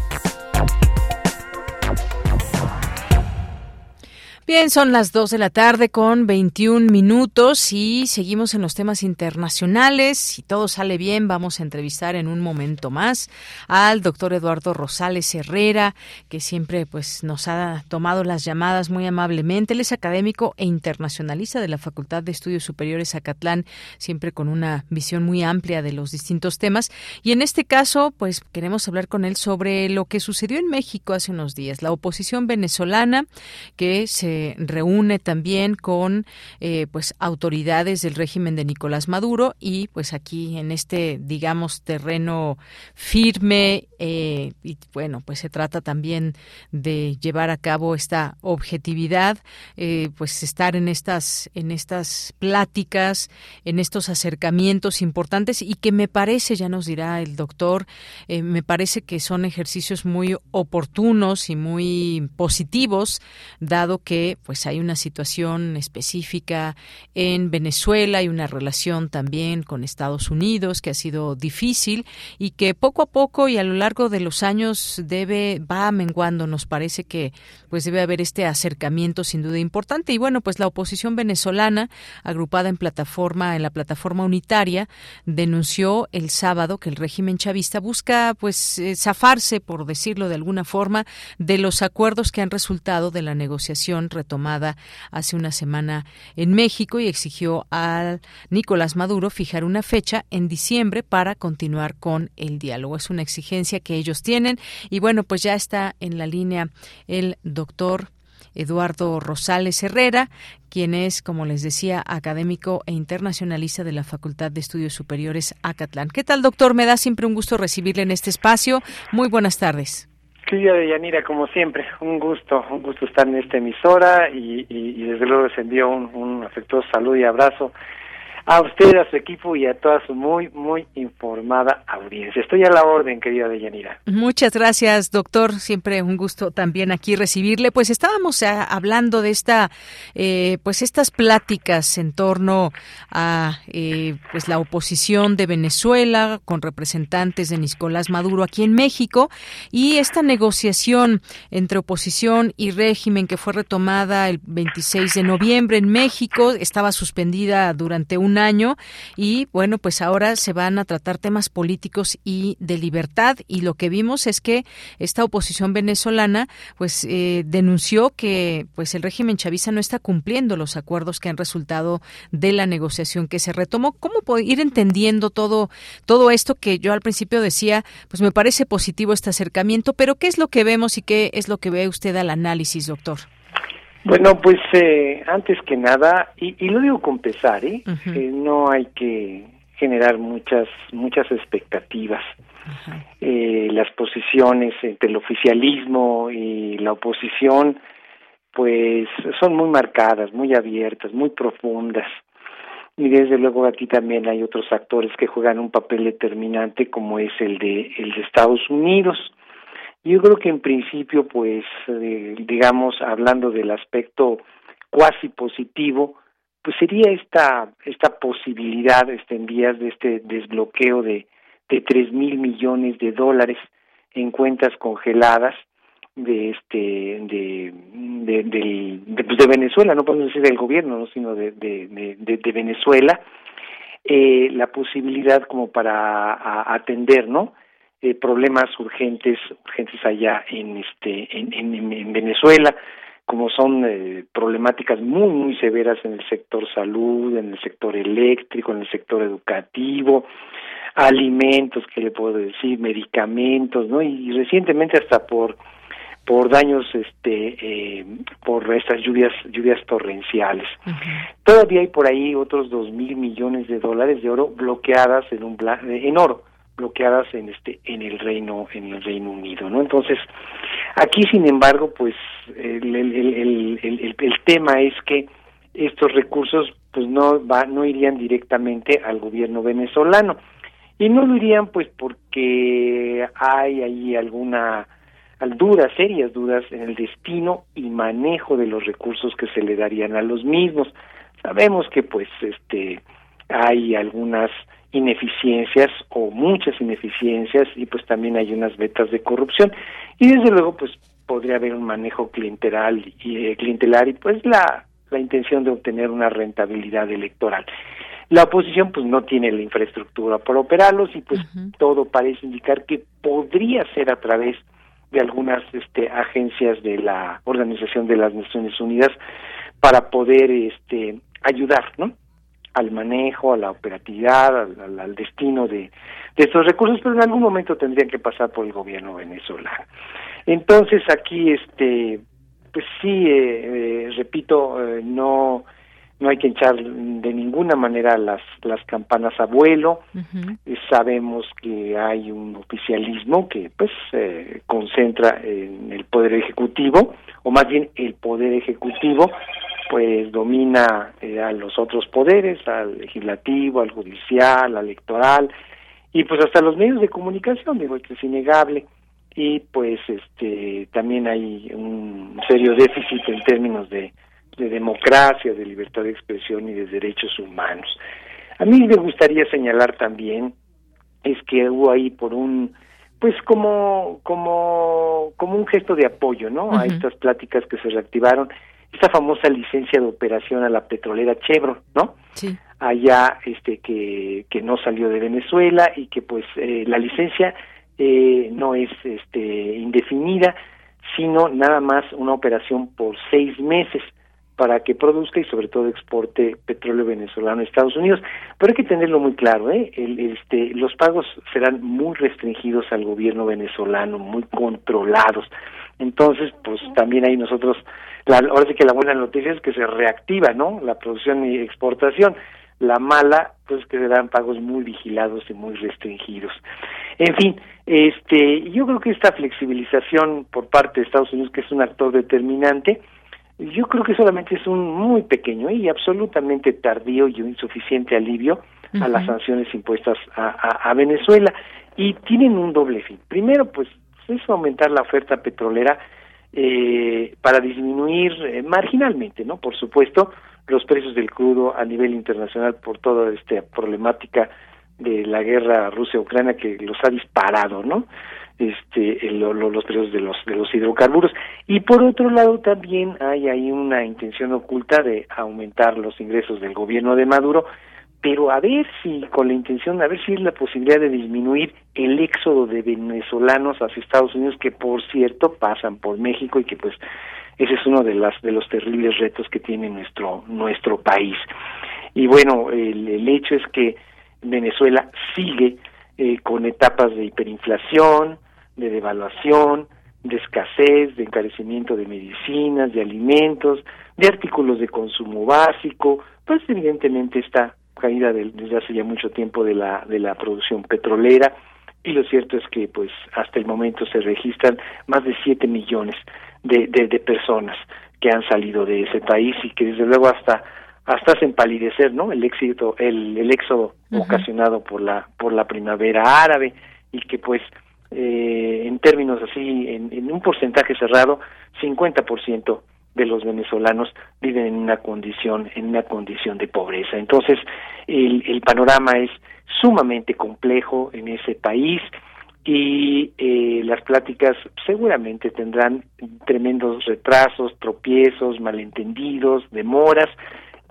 Bien, son las 2 de la tarde con 21 minutos y seguimos en los temas internacionales. Si todo sale bien, vamos a entrevistar en un momento más al doctor Eduardo Rosales Herrera, que siempre pues nos ha tomado las llamadas muy amablemente. Él es académico e internacionalista de la Facultad de Estudios Superiores Acatlán, siempre con una visión muy amplia de los distintos temas. Y en este caso, pues queremos hablar con él sobre lo que sucedió en México hace unos días. La oposición venezolana que se reúne también con eh, pues autoridades del régimen de Nicolás Maduro y pues aquí en este digamos terreno firme eh, y bueno pues se trata también de llevar a cabo esta objetividad eh, pues estar en estas en estas pláticas en estos acercamientos importantes y que me parece ya nos dirá el doctor me parece que son ejercicios muy oportunos y muy positivos dado que pues hay una situación específica en Venezuela y una relación también con Estados Unidos que ha sido difícil y que poco a poco y a lo largo de los años debe va menguando. Nos parece que pues debe haber este acercamiento sin duda importante. Y bueno pues la oposición venezolana agrupada en plataforma en la plataforma unitaria denunció el sábado que el régimen chavista busca pues eh, zafarse por decirlo de alguna forma de los acuerdos que han resultado de la negociación tomada hace una semana en México y exigió a Nicolás Maduro fijar una fecha en diciembre para continuar con el diálogo. Es una exigencia que ellos tienen y bueno, pues ya está en la línea el doctor Eduardo Rosales Herrera, quien es, como les decía, académico e internacionalista de la Facultad de Estudios Superiores Acatlán. ¿Qué tal, doctor? Me da siempre un gusto recibirle en este espacio. Muy buenas tardes. Silvia de Yanira, como siempre, un gusto, un gusto estar en esta emisora y, y, desde luego les envío un, un afectuoso saludo y abrazo a usted, a su equipo y a toda su muy, muy informada audiencia. Estoy a la orden, querida Deyanira. Muchas gracias, doctor. Siempre un gusto también aquí recibirle. Pues estábamos eh, hablando de esta, eh, pues estas pláticas en torno a eh, pues la oposición de Venezuela con representantes de Nicolás Maduro aquí en México y esta negociación entre oposición y régimen que fue retomada el 26 de noviembre en México estaba suspendida durante un año y bueno, pues ahora se van a tratar temas políticos y de libertad y lo que vimos es que esta oposición venezolana pues eh, denunció que pues el régimen chavista no está cumpliendo los acuerdos que han resultado de la negociación que se retomó. ¿Cómo ir entendiendo todo todo esto que yo al principio decía, pues me parece positivo este acercamiento, pero qué es lo que vemos y qué es lo que ve usted al análisis, doctor? Bueno, pues eh, antes que nada, y, y, lo digo con pesar, ¿eh? no hay que generar muchas muchas expectativas. Eh, las posiciones entre el oficialismo y la oposición, pues son muy marcadas, muy abiertas, muy profundas. Y desde luego aquí también hay otros actores que juegan un papel determinante, como es el de el de Estados Unidos. Yo creo que en principio, pues, eh, digamos, hablando del aspecto cuasi positivo, pues sería esta esta posibilidad este, en vías de este desbloqueo de de tres mil millones de dólares en cuentas congeladas de este de de, de, pues de Venezuela no podemos decir del gobierno ¿no? sino de de, de, Venezuela eh, la posibilidad como para atender no eh, problemas urgentes urgentes allá en este en, en, Venezuela como son eh, problemáticas muy muy severas en el sector salud en el sector eléctrico en el sector educativo alimentos que le puedo decir medicamentos no y, recientemente hasta por por daños este eh, por estas lluvias lluvias torrenciales. Todavía hay por ahí otros dos mil millones de dólares de oro bloqueadas en un en oro bloqueadas en este en el Reino en el Reino Unido no entonces aquí sin embargo pues el, el, el, tema es que estos recursos pues no va no irían directamente al gobierno venezolano y no lo irían pues porque hay ahí alguna dudas, serias dudas en el destino y manejo de los recursos que se le darían a los mismos. Sabemos que pues este hay algunas ineficiencias o muchas ineficiencias y pues también hay unas vetas de corrupción y desde luego pues podría haber un manejo clientelar y eh, clientelar y pues la la intención de obtener una rentabilidad electoral. La oposición pues no tiene la infraestructura para operarlos y pues todo parece indicar que podría ser a través de algunas este, agencias de la Organización de las Naciones Unidas para poder este, ayudar ¿no? Al manejo, a la operatividad, al, destino de, estos recursos, pero en algún momento tendrían que pasar por el gobierno venezolano. Entonces aquí, este, pues sí, eh, eh, repito, eh, no no hay que echar de ninguna manera las las campanas a vuelo sabemos que hay un oficialismo que pues concentra en el poder ejecutivo o más bien el poder ejecutivo pues domina a los otros poderes al legislativo al judicial al electoral y pues hasta los medios de comunicación digo que es innegable y pues este también hay un serio déficit en términos de, de democracia, de libertad de expresión y de derechos humanos. A mí me gustaría señalar también es que hubo ahí por un pues como como como un gesto de apoyo, ¿no? A estas pláticas que se reactivaron esta famosa licencia de operación a la petrolera Chevron, ¿no? Sí. Allá este que que no salió de Venezuela y que pues eh, la licencia eh, no es este, indefinida, sino nada más una operación por seis meses para que produzca y sobre todo exporte petróleo venezolano a Estados Unidos. Pero hay que tenerlo muy claro, ¿eh? El, este, los pagos serán muy restringidos al gobierno venezolano, muy controlados. Entonces, pues también hay nosotros, la, ahora sí que la buena noticia es que se reactiva, ¿no? La producción y exportación. La mala, pues que serán pagos muy vigilados y muy restringidos. En fin, este, yo creo que esta flexibilización por parte de Estados Unidos, que es un actor determinante, yo creo que solamente es un muy pequeño y absolutamente tardío y un insuficiente alivio a las sanciones impuestas a, Venezuela y tienen un doble fin. Primero, pues es aumentar la oferta petrolera eh, para disminuir eh, marginalmente, ¿no? Por supuesto, los precios del crudo a nivel internacional por toda esta problemática de la guerra Rusia-Ucrania que los ha disparado, ¿no? Este, los precios de los de los hidrocarburos y por otro lado también hay ahí una intención oculta de aumentar los ingresos del gobierno de Maduro pero a ver si con la intención a ver si es la posibilidad de disminuir el éxodo de venezolanos hacia Estados Unidos que por cierto pasan por México y que pues ese es uno de las de los terribles retos que tiene nuestro nuestro país. Y bueno el hecho es que Venezuela sigue eh, con etapas de hiperinflación, de devaluación, de escasez, de encarecimiento de medicinas, de alimentos, de artículos de consumo básico, pues evidentemente esta caída desde hace ya mucho tiempo de la de la producción petrolera. Y lo cierto es que pues hasta el momento se registran más de 7 millones de, de, de personas que han salido de ese país y que desde luego hasta hasta hacen palidecer no el éxito el, el éxodo ocasionado por la por la primavera árabe y que pues eh, en términos así en, un porcentaje cerrado 50% de los venezolanos viven en una condición en una condición de pobreza. Entonces el, el panorama es sumamente complejo en ese país y eh, las pláticas seguramente tendrán tremendos retrasos, tropiezos, malentendidos, demoras,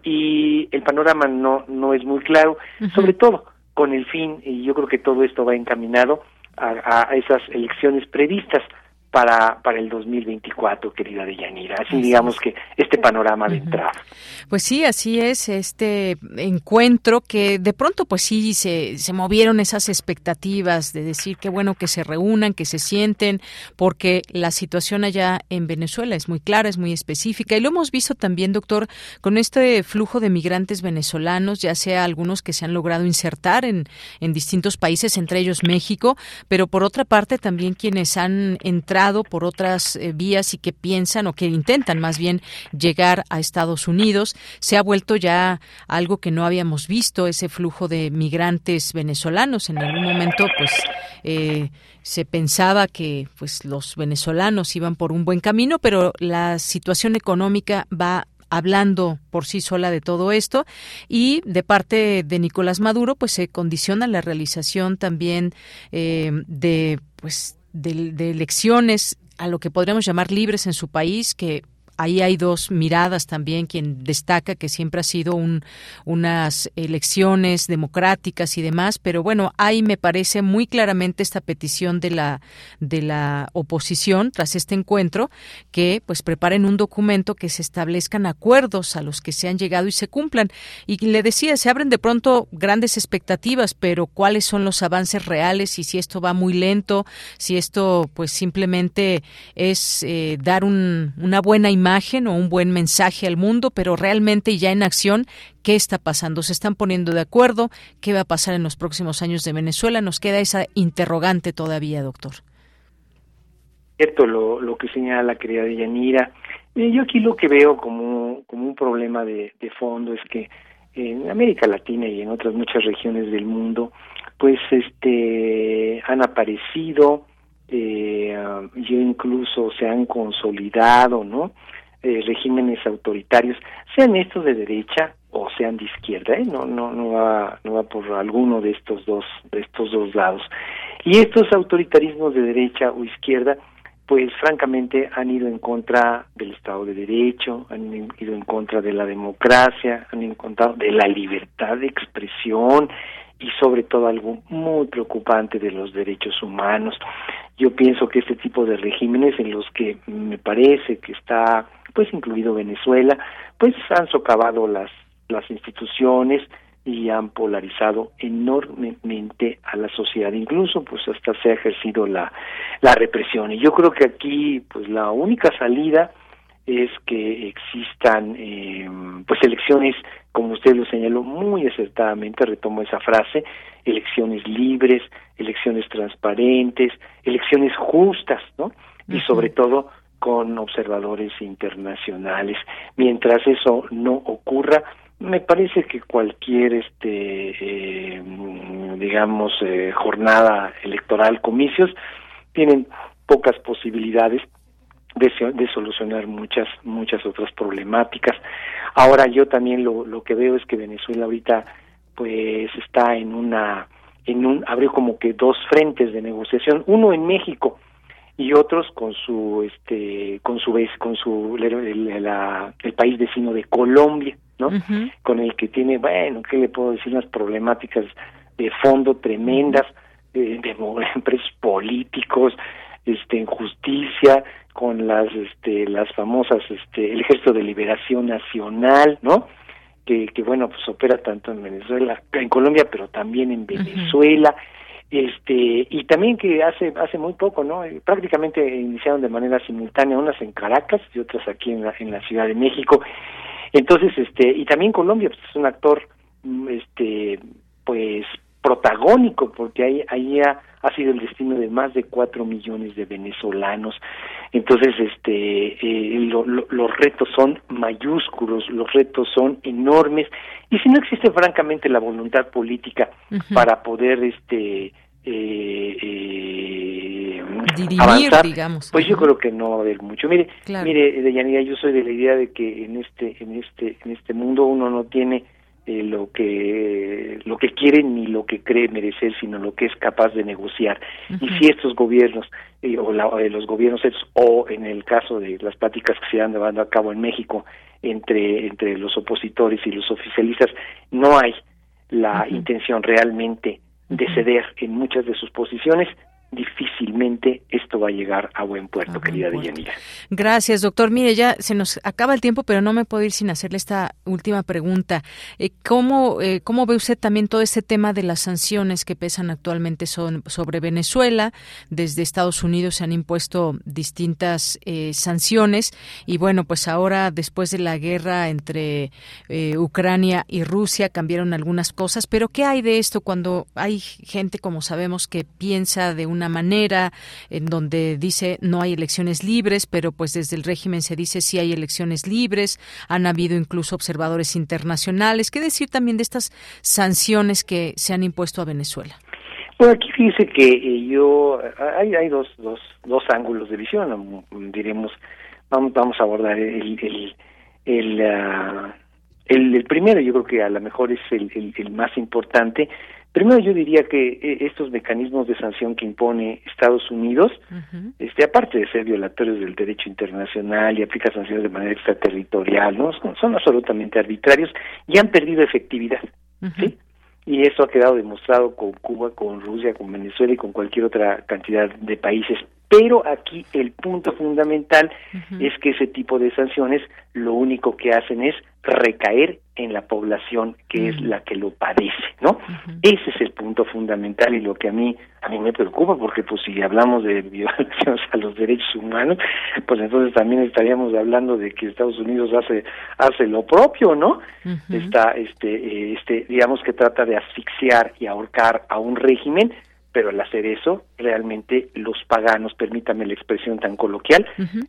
y el panorama no no es muy claro, sobre todo con el fin y yo creo que todo esto va encaminado a, a esas elecciones previstas para, para el 2024, querida Deyanira. Así digamos que este panorama de entrada. Pues sí, así es, este encuentro que de pronto pues sí se, se movieron esas expectativas de decir que bueno que se reúnan, que se sienten, porque la situación allá en Venezuela es muy clara, es muy específica y lo hemos visto también, doctor, con este flujo de migrantes venezolanos, ya sea algunos que se han logrado insertar en, en distintos países, entre ellos México, pero por otra parte también quienes han entrado por otras eh, vías y que piensan o que intentan más bien llegar a Estados Unidos. Se ha vuelto ya algo que no habíamos visto, ese flujo de migrantes venezolanos. En algún momento, pues, eh, se pensaba que pues los venezolanos iban por un buen camino, pero la situación económica va hablando por sí sola de todo esto y de parte de Nicolás Maduro pues se condiciona la realización también eh, de pues de, elecciones a lo que podríamos llamar libres en su país, que ahí hay dos miradas también, quien destaca que siempre ha sido un, unas elecciones democráticas y demás, pero bueno, ahí me parece muy claramente esta petición de la, de la oposición tras este encuentro, que pues preparen un documento que se establezcan acuerdos a los que se han llegado y se cumplan. Y le decía, se abren de pronto grandes expectativas, pero cuáles son los avances reales y si esto va muy lento, si esto pues simplemente es eh, dar un, una buena imagen o un buen mensaje al mundo, pero realmente ya en acción, ¿qué está pasando? ¿Se están poniendo de acuerdo? ¿Qué va a pasar en los próximos años de Venezuela? Nos queda esa interrogante todavía, doctor. Cierto lo, lo que señala la querida Yanira. Yo aquí lo que veo como, como un problema de, de fondo es que en América Latina y en otras muchas regiones del mundo, pues este han aparecido eh, ya incluso se han consolidado, ¿no? Eh, regímenes autoritarios, sean estos de derecha o sean de izquierda, ¿eh? no, no, no va, no va por alguno de estos dos, de estos dos lados. Y estos autoritarismos de derecha o izquierda, pues francamente han ido en contra del Estado de Derecho, han ido en contra de la democracia, han ido en contra de la libertad de expresión y sobre todo algo muy preocupante de los derechos humanos. Yo pienso que este tipo de regímenes en los que me parece que está pues incluido Venezuela, pues han socavado las las instituciones y han polarizado enormemente a la sociedad, incluso pues hasta se ha ejercido la la represión. Y yo creo que aquí pues la única salida es que existan eh, pues elecciones, como usted lo señaló muy acertadamente, retomo esa frase, elecciones libres, elecciones transparentes, elecciones justas, ¿no? Y sobre todo con observadores internacionales. Mientras eso no ocurra, me parece que cualquier este eh, digamos eh, jornada electoral comicios tienen pocas posibilidades de, solucionar muchas muchas otras problemáticas. Ahora yo también lo, lo que veo es que Venezuela ahorita pues está en una en un abrió como que dos frentes de negociación, uno en México y otros con su este con su vez con su el, la, el país vecino de Colombia, ¿no? Con el que tiene, bueno, qué le puedo decir unas problemáticas de fondo tremendas de, de, de presos políticos, este injusticia, con las este las famosas este el ejército de liberación nacional no que, que bueno pues opera tanto en Venezuela en Colombia pero también en Venezuela este y también que hace hace muy poco no eh, prácticamente iniciaron de manera simultánea unas en Caracas y otras aquí en la en la Ciudad de México. Entonces este y también Colombia pues, es un actor mm, este pues protagónico porque ahí ahí ha, ha sido el destino de más de cuatro millones de venezolanos. Entonces, este, eh, los retos son mayúsculos, los retos son enormes, y si no existe francamente la voluntad política para poder, este, eh, eh, avanzar, digamos. pues yo creo que no va a haber mucho. Mire, mire, Deyanira, yo soy de la idea de que en este, en este, en este mundo uno no tiene eh, lo que lo que quiere ni lo que cree merecer sino lo que es capaz de negociar. Y si estos gobiernos eh, o eh, los gobiernos o en el caso de las pláticas que se han llevando a cabo en México entre entre los opositores y los oficialistas no hay la intención realmente de ceder en muchas de sus posiciones difícilmente esto va a llegar a buen puerto, querida Deyanira. Gracias, doctor. Mire, ya se nos acaba el tiempo, pero no me puedo ir sin hacerle esta última pregunta. Eh, ¿cómo, eh, ¿Cómo ve usted también todo este tema de las sanciones que pesan actualmente son, sobre Venezuela? Desde Estados Unidos se han impuesto distintas eh, sanciones y bueno, pues ahora después de la guerra entre Ucrania y Rusia cambiaron algunas cosas, pero ¿qué hay de esto cuando hay gente, como sabemos, que piensa de una manera en donde dice no hay elecciones libres, pero pues desde el régimen se dice sí hay elecciones libres, han habido incluso observadores internacionales. ¿Qué decir también de estas sanciones que se han impuesto a Venezuela? Bueno, aquí fíjese que eh, yo, hay, hay dos, dos, dos ángulos de visión, diremos, vamos, vamos a abordar el, el, el, ah, el, primero, yo creo que a lo mejor es el, el más importante, Primero yo diría que eh, estos mecanismos de sanción que impone Estados Unidos, este aparte de ser violatorios del derecho internacional y aplica sanciones de manera extraterritorial, no son, absolutamente arbitrarios y han perdido efectividad, ¿sí? Y eso ha quedado demostrado con Cuba, con Rusia, con Venezuela y con cualquier otra cantidad de países. Pero aquí el punto fundamental es que ese tipo de sanciones lo único que hacen es recaer en la población que es la que lo padece, ¿no? Ese es el punto fundamental y lo que a mí a mí me preocupa porque pues si hablamos de violaciones a los derechos humanos, pues entonces también estaríamos hablando de que Estados Unidos hace hace lo propio, ¿no? Está este eh, este digamos que trata de asfixiar y ahorcar a un régimen pero al hacer eso, realmente los paganos, permítame la expresión tan coloquial,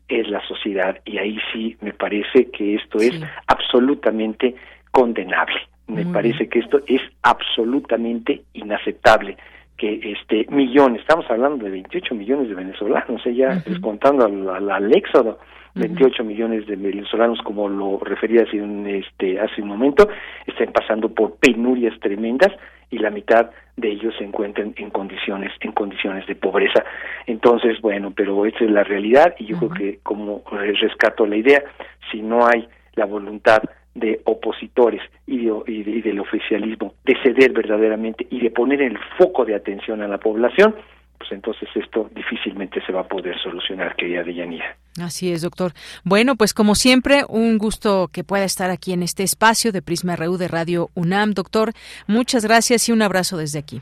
es la sociedad. Y ahí sí me parece que esto es absolutamente condenable. Me parece que esto es absolutamente inaceptable que este millones, estamos hablando de 28 millones de venezolanos, ¿eh? ya descontando al, al, éxodo, 28 millones de venezolanos, como lo refería hace un, este, hace un momento, están pasando por penurias tremendas y la mitad de ellos se encuentran en condiciones en condiciones de pobreza. Entonces, bueno, pero esa es la realidad y yo creo que como rescato la idea, si no hay la voluntad de opositores y, y, del oficialismo de ceder verdaderamente y de poner el foco de atención a la población, pues entonces esto difícilmente se va a poder solucionar, querida Deyanira. Así es, doctor. Bueno, pues como siempre, un gusto que pueda estar aquí en este espacio de Prisma RU de Radio UNAM, doctor. Muchas gracias y un abrazo desde aquí.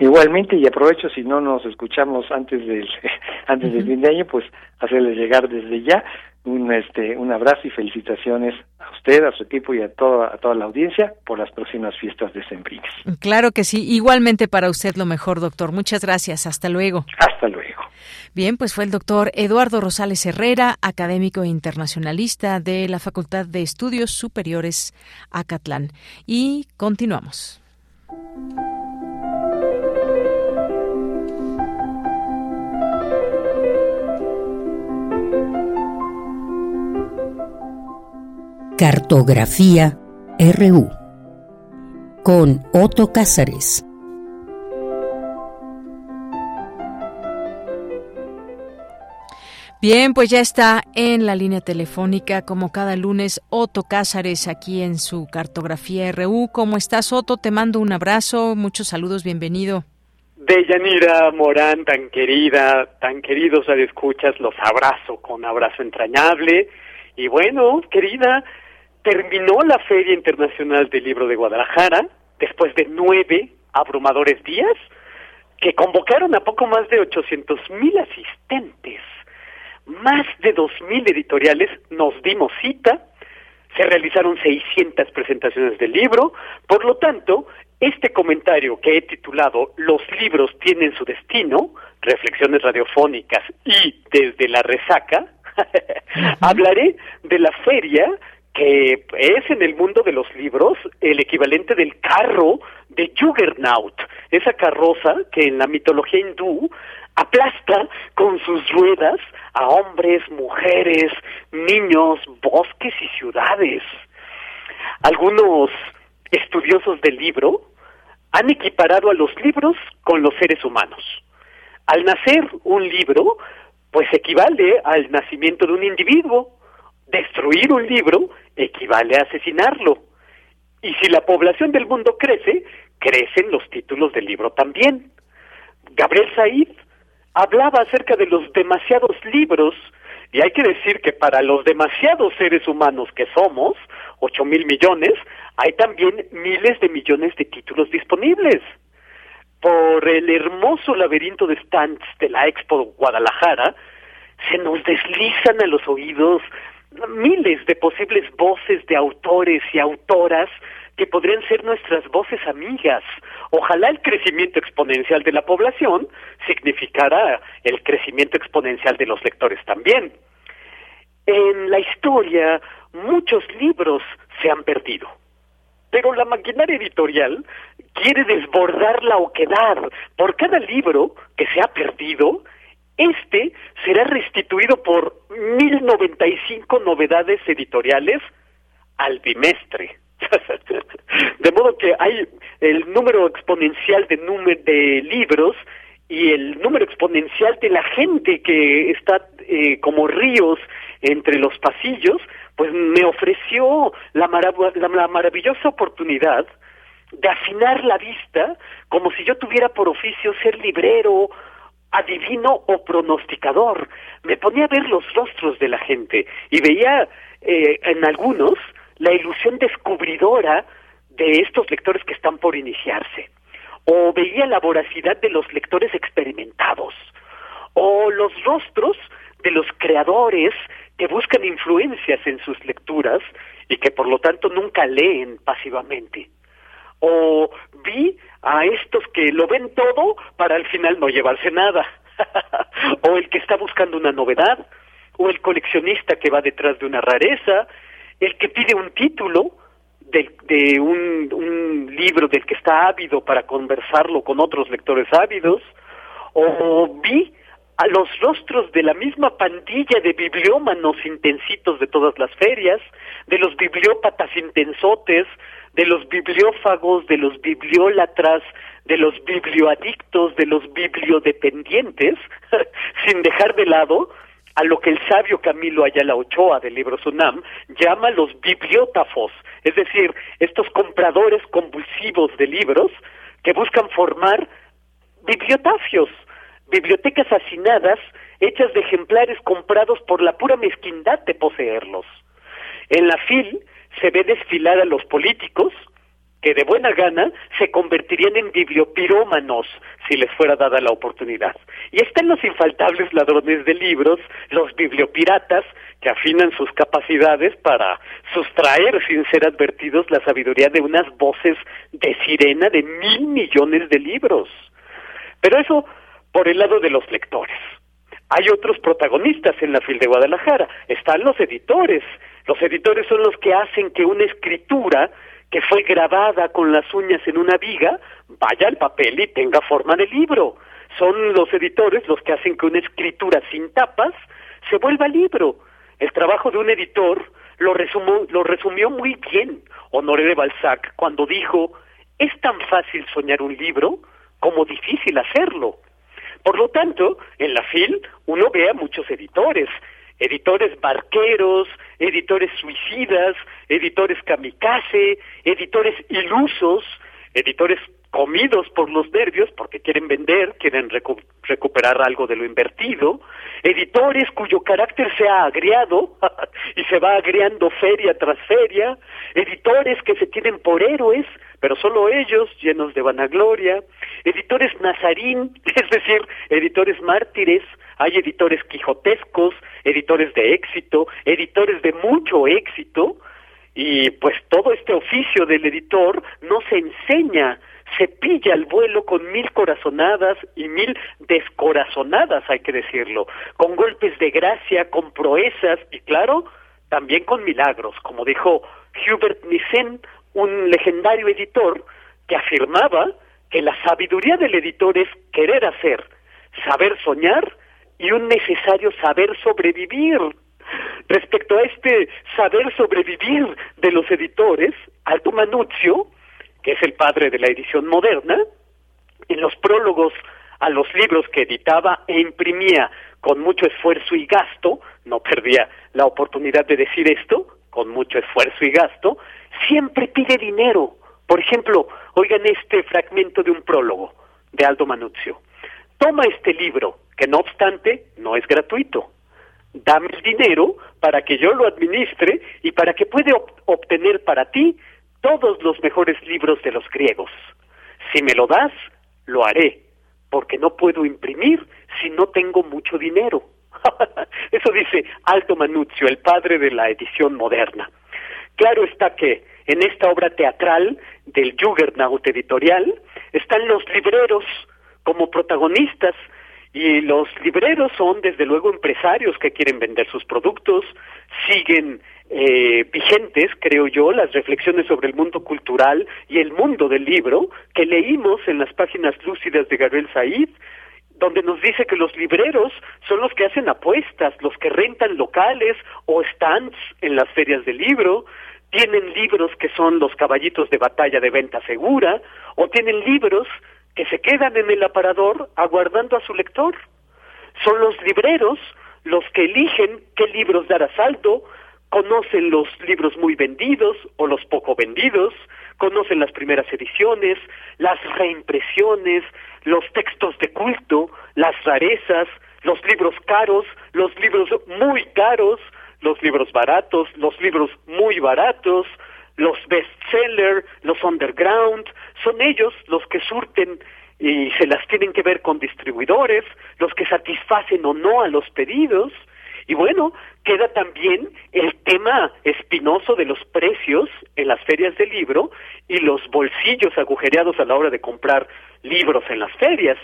Igualmente, y aprovecho si no nos escuchamos antes del antes del fin de año, pues hacerles llegar desde ya un este un abrazo y felicitaciones a usted, a su equipo y a toda a toda la audiencia por las próximas fiestas de Sembrines. Claro que sí, igualmente para usted lo mejor, doctor. Muchas gracias. Hasta luego. Hasta luego. Bien, pues fue el doctor Eduardo Rosales Herrera, académico e internacionalista de la Facultad de Estudios Superiores Acatlán. Y continuamos. Cartografía RU con Otto Cázares. Bien, pues ya está en la línea telefónica como cada lunes Otto Cázares aquí en su Cartografía RU. ¿Cómo estás Otto? Te mando un abrazo, muchos saludos, bienvenido. Deyanira Morán, tan querida, tan queridos escuchas, los abrazo con abrazo entrañable. Y bueno, querida, terminó la Feria Internacional del Libro de Guadalajara después de nueve abrumadores días que convocaron a poco más de 800 mil asistentes. Más de dos mil editoriales nos dimos cita, se realizaron 600 presentaciones del libro, por lo tanto, este comentario que he titulado Los libros tienen su destino, reflexiones radiofónicas y desde la resaca, hablaré de la feria que es en el mundo de los libros el equivalente del carro de Juggernaut, esa carroza que en la mitología hindú aplasta con sus ruedas a hombres, mujeres, niños, bosques y ciudades. Algunos estudiosos del libro han equiparado a los libros con los seres humanos. Al nacer un libro, pues equivale al nacimiento de un individuo, destruir un libro equivale a asesinarlo. Y si la población del mundo crece, crecen los títulos del libro también. Gabriel Said hablaba acerca de los demasiados libros, y hay que decir que para los demasiados seres humanos que somos, ocho mil millones, hay también miles de millones de títulos disponibles. Por el hermoso laberinto de stands de la Expo Guadalajara, se nos deslizan a los oídos miles de posibles voces de autores y autoras que podrían ser nuestras voces amigas. Ojalá el crecimiento exponencial de la población significara el crecimiento exponencial de los lectores también. En la historia, muchos libros se han perdido. Pero la maquinaria editorial quiere desbordar la oquedad. Por cada libro que se ha perdido, este será restituido por 1095 novedades editoriales al bimestre. de modo que hay el número exponencial de, de libros y el número exponencial de la gente que está eh, como ríos entre los pasillos, pues me ofreció la, la maravillosa oportunidad de afinar la vista como si yo tuviera por oficio ser librero, adivino o pronosticador. Me ponía a ver los rostros de la gente y veía eh, en algunos la ilusión descubridora de estos lectores que están por iniciarse. O veía la voracidad de los lectores experimentados. O los rostros de los creadores que buscan influencias en sus lecturas y que por lo tanto nunca leen pasivamente. O vi a estos que lo ven todo para al final no llevarse nada. o el que está buscando una novedad, o el coleccionista que va detrás de una rareza, el que pide un título de, de un, un libro del que está ávido para conversarlo con otros lectores ávidos, o vi a los rostros de la misma pandilla de bibliómanos intensitos de todas las ferias, de los bibliópatas intensotes, de los bibliófagos, de los bibliólatras, de los biblioadictos, de los bibliodependientes, sin dejar de lado a lo que el sabio Camilo Ayala Ochoa del libro Sunam llama los bibliótafos, es decir, estos compradores convulsivos de libros que buscan formar bibliotafios, bibliotecas hacinadas hechas de ejemplares comprados por la pura mezquindad de poseerlos. En la FIL se ve desfilar a los políticos que de buena gana se convertirían en bibliopirómanos si les fuera dada la oportunidad. Y están los infaltables ladrones de libros, los bibliopiratas, que afinan sus capacidades para sustraer sin ser advertidos la sabiduría de unas voces de sirena de mil millones de libros. Pero eso por el lado de los lectores. Hay otros protagonistas en la FIL de Guadalajara. Están los editores. Los editores son los que hacen que una escritura que fue grabada con las uñas en una viga vaya al papel y tenga forma de libro. Son los editores los que hacen que una escritura sin tapas se vuelva libro. El trabajo de un editor lo, lo resumió muy bien Honoré de Balzac cuando dijo, es tan fácil soñar un libro como difícil hacerlo. Por lo tanto, en la FIL uno ve a muchos editores, editores barqueros, editores suicidas, editores kamikaze, editores ilusos, editores comidos por los nervios porque quieren vender, quieren recuperar algo de lo invertido, editores cuyo carácter se ha agriado y se va agriando feria tras feria, editores que se tienen por héroes, pero solo ellos llenos de vanagloria, editores nazarín, es decir, editores mártires, hay editores quijotescos, editores de éxito, editores de mucho éxito, y pues todo este oficio del editor no se enseña, se pilla al vuelo con mil corazonadas y mil descorazonadas, hay que decirlo, con golpes de gracia, con proezas y claro, también con milagros, como dijo Hubert Nissen, un legendario editor que afirmaba que la sabiduría del editor es querer hacer, saber soñar y un necesario saber sobrevivir. Respecto a este saber sobrevivir de los editores, Alto Manuzio, que es el padre de la edición moderna, en los prólogos a los libros que editaba e imprimía con mucho esfuerzo y gasto, no perdía la oportunidad de decir esto, con mucho esfuerzo y gasto, siempre pide dinero. Por ejemplo, oigan este fragmento de un prólogo de Aldo Manuzio. toma este libro, que no obstante no es gratuito. Dame el dinero para que yo lo administre y para que pueda obtener para ti todos los mejores libros de los griegos. Si me lo das, lo haré, porque no puedo imprimir si no tengo mucho dinero. Eso dice Alto Manuzio, el padre de la edición moderna. Claro está que en esta obra teatral del Juggernaut editorial están los libreros como protagonistas y los libreros son desde luego empresarios que quieren vender sus productos, siguen eh, vigentes, creo yo, las reflexiones sobre el mundo cultural y el mundo del libro que leímos en las páginas lúcidas de Gabriel Said, donde nos dice que los libreros son los que hacen apuestas, los que rentan locales o stands en las ferias de libro, tienen libros que son los caballitos de batalla de venta segura, o tienen libros que se quedan en el aparador aguardando a su lector. Son los libreros los que eligen qué libros dar a saldo, conocen los libros muy vendidos o los poco vendidos, conocen las primeras ediciones, las reimpresiones, los textos de culto, las rarezas, los libros caros, los libros muy caros, los libros baratos, los libros muy baratos, los bestsellers, los underground, son ellos los que surten y se las tienen que ver con distribuidores, los que satisfacen o no a los pedidos. Y bueno, queda también el tema espinoso de los precios en las ferias de libro y los bolsillos agujereados a la hora de comprar libros en las ferias.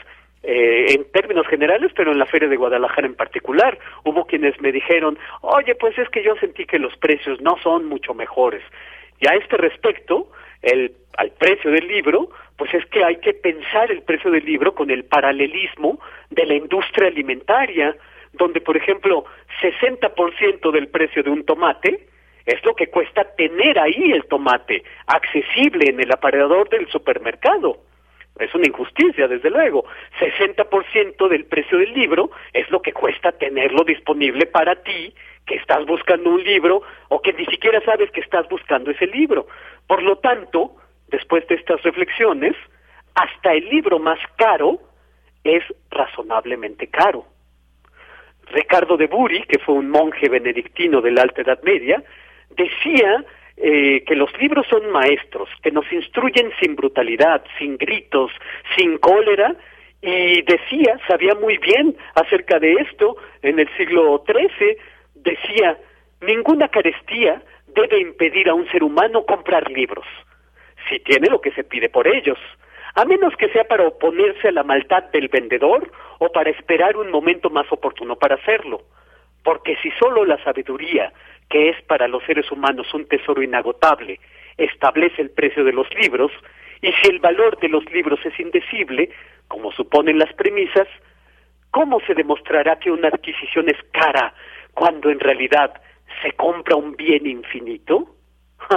Eh, en términos generales, pero en la Feria de Guadalajara en particular. Hubo quienes me dijeron, oye, pues es que yo sentí que los precios no son mucho mejores. Y a este respecto, el, al precio del libro, pues es que hay que pensar el precio del libro con el paralelismo de la industria alimentaria, donde, por ejemplo, 60% del precio de un tomate es lo que cuesta tener ahí el tomate, accesible en el aparador del supermercado. Es una injusticia, desde luego. 60% del precio del libro es lo que cuesta tenerlo disponible para ti, que estás buscando un libro o que ni siquiera sabes que estás buscando ese libro. Por lo tanto, después de estas reflexiones, hasta el libro más caro es razonablemente caro. Ricardo de Buri, que fue un monje benedictino de la Alta Edad Media, decía eh, que los libros son maestros, que nos instruyen sin brutalidad, sin gritos, sin cólera, y decía, sabía muy bien acerca de esto, en el siglo XIII, decía, ninguna carestía debe impedir a un ser humano comprar libros, si tiene lo que se pide por ellos, a menos que sea para oponerse a la maldad del vendedor o para esperar un momento más oportuno para hacerlo, porque si solo la sabiduría que es para los seres humanos un tesoro inagotable, establece el precio de los libros, y si el valor de los libros es indecible, como suponen las premisas, ¿cómo se demostrará que una adquisición es cara cuando en realidad se compra un bien infinito?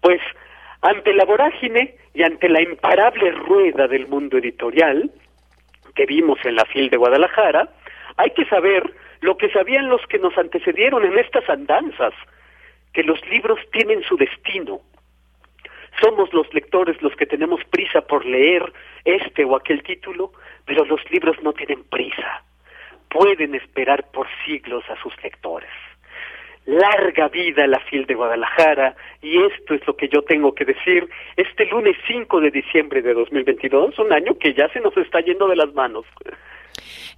pues ante la vorágine y ante la imparable rueda del mundo editorial que vimos en la FIL de Guadalajara, hay que saber lo que sabían los que nos antecedieron en estas andanzas, que los libros tienen su destino. Somos los lectores los que tenemos prisa por leer este o aquel título, pero los libros no tienen prisa. Pueden esperar por siglos a sus lectores. Larga vida la FIL de Guadalajara, y esto es lo que yo tengo que decir este lunes 5 de diciembre de 2022, un año que ya se nos está yendo de las manos.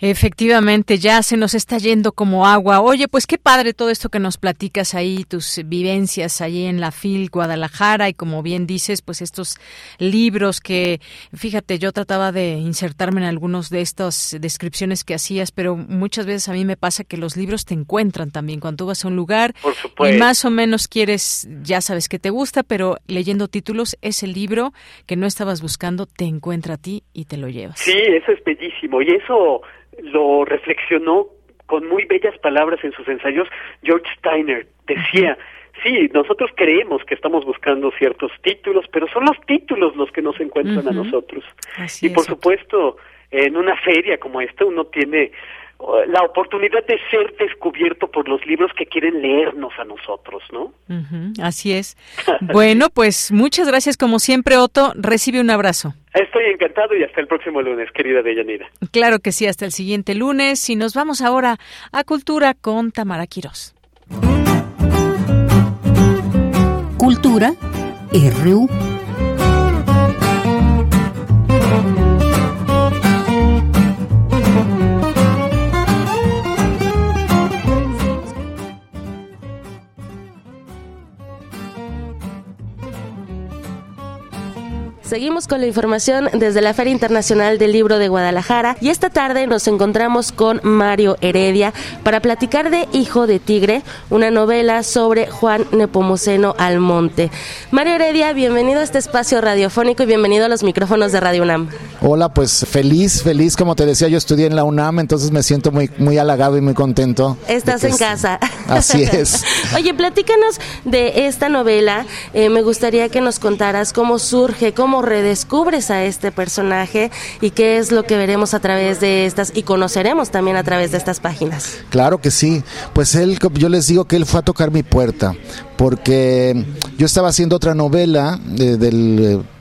Efectivamente, ya se nos está yendo como agua. Oye, pues qué padre todo esto que nos platicas ahí, tus vivencias allí en la FIL Guadalajara y como bien dices, pues estos libros que, fíjate, yo trataba de insertarme en algunos de estas descripciones que hacías, pero muchas veces a mí me pasa que los libros te encuentran también cuando tú vas a un lugar y más o menos quieres, ya sabes que te gusta, pero leyendo títulos, ese libro que no estabas buscando te encuentra a ti y te lo llevas. Sí, eso es bellísimo y eso lo reflexionó con muy bellas palabras en sus ensayos George Steiner. Decía, sí, nosotros creemos que estamos buscando ciertos títulos, pero son los títulos los que nos encuentran a nosotros. y por supuesto, en una feria como esta uno tiene uh, la oportunidad de ser descubierto por los libros que quieren leernos a nosotros, ¿no? así es. bueno, pues muchas gracias como siempre, Otto. Recibe un abrazo. Estoy encantado y hasta el próximo lunes, querida Deyanira. Claro que sí, hasta el siguiente lunes. Y nos vamos ahora a Cultura con Tamara Quirós. Cultura RU. Seguimos con la información desde la Feria Internacional del Libro de Guadalajara y esta tarde nos encontramos con Mario Heredia para platicar de Hijo de Tigre, una novela sobre Juan Nepomuceno Almonte. Mario Heredia, bienvenido a este espacio radiofónico y bienvenido a los micrófonos de Radio UNAM. Hola, pues feliz, feliz, como te decía, yo estudié en la UNAM, entonces me siento muy, muy halagado y muy contento. Estás en casa. Así es. Oye, platícanos de esta novela. Eh, me gustaría que nos contaras cómo surge, cómo redescubres a este personaje y qué es lo que veremos a través de estas y conoceremos también a través de estas páginas. Claro que sí. Pues él, yo les digo que él fue a tocar mi puerta porque yo estaba haciendo otra novela de,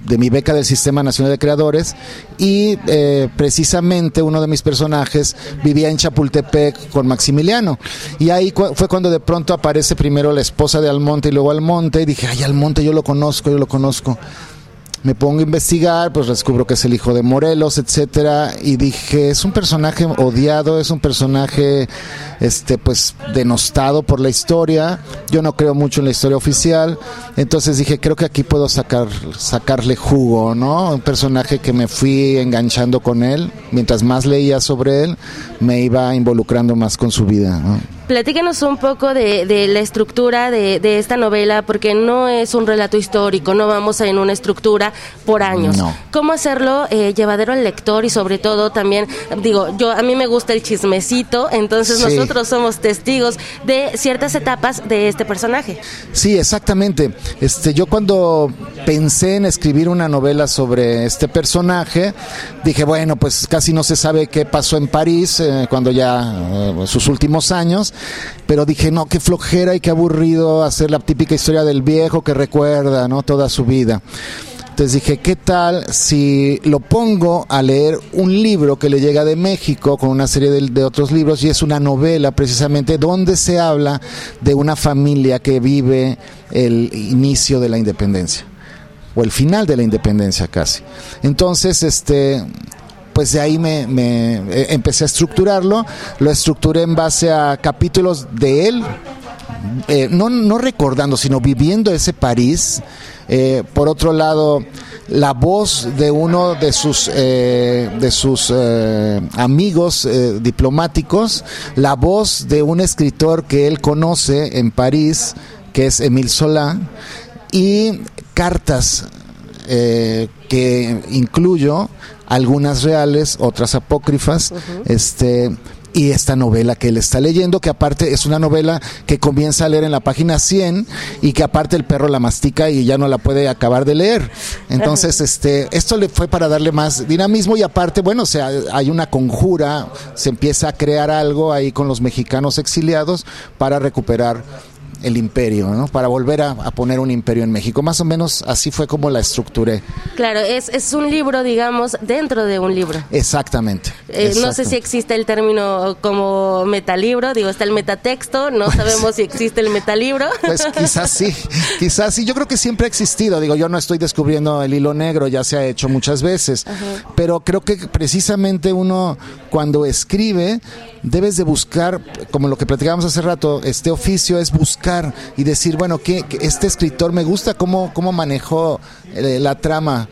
de mi beca del Sistema Nacional de Creadores y eh, precisamente uno de mis personajes vivía en Chapultepec con Maximiliano y ahí fue cuando de pronto aparece primero la esposa de Almonte y luego Almonte y dije, ay Almonte yo lo conozco, yo lo conozco me pongo a investigar, pues descubro que es el hijo de Morelos, etcétera, y dije, es un personaje odiado, es un personaje este pues denostado por la historia. Yo no creo mucho en la historia oficial, entonces dije, creo que aquí puedo sacar sacarle jugo, ¿no? Un personaje que me fui enganchando con él, mientras más leía sobre él, me iba involucrando más con su vida, ¿no? Platícanos un poco de, la estructura de, esta novela, porque no es un relato histórico, no vamos en una estructura por años. ¿Cómo hacerlo eh, llevadero al lector y sobre todo también, digo, yo a mí me gusta el chismecito, entonces nosotros somos testigos de ciertas etapas de este personaje. Sí, exactamente. Este, yo cuando pensé en escribir una novela sobre este personaje, dije, bueno, pues casi no se sabe qué pasó en París eh, cuando ya eh, sus últimos años pero dije, no, qué flojera y qué aburrido hacer la típica historia del viejo que recuerda, ¿no? Toda su vida. Entonces dije, ¿qué tal si lo pongo a leer un libro que le llega de México con una serie de, otros libros y es una novela precisamente donde se habla de una familia que vive el inicio de la independencia o el final de la independencia casi. Entonces, este, pues de ahí me, eh, empecé a estructurarlo, lo estructuré en base a capítulos de él, eh, no, no recordando, sino viviendo ese París. Eh, por otro lado, la voz de uno de sus, de sus amigos diplomáticos, la voz de un escritor que él conoce en París, que es Emile Solá, y cartas que incluyo algunas reales, otras apócrifas, este y esta novela que él está leyendo, que aparte es una novela que comienza a leer en la página 100 y que aparte el perro la mastica y ya no la puede acabar de leer. Entonces, este, esto le fue para darle más dinamismo y aparte, bueno, o sea, hay una conjura, se empieza a crear algo ahí con los mexicanos exiliados para recuperar el imperio, ¿no? Para volver a, poner un imperio en México. Más o menos así fue como la estructuré. Claro, es, es un libro, digamos, dentro de un libro. Exactamente, eh, No sé si existe el término como metalibro, digo, está el metatexto, no pues sabemos si existe el metalibro. Pues quizás sí, quizás sí. Yo creo que siempre ha existido. Digo, yo no estoy descubriendo el hilo negro, ya se ha hecho muchas veces. Pero creo que precisamente uno, cuando escribe, debes de buscar, como lo que platicábamos hace rato, este oficio es buscar y decir, bueno, que, este escritor me gusta cómo, cómo manejó eh, la trama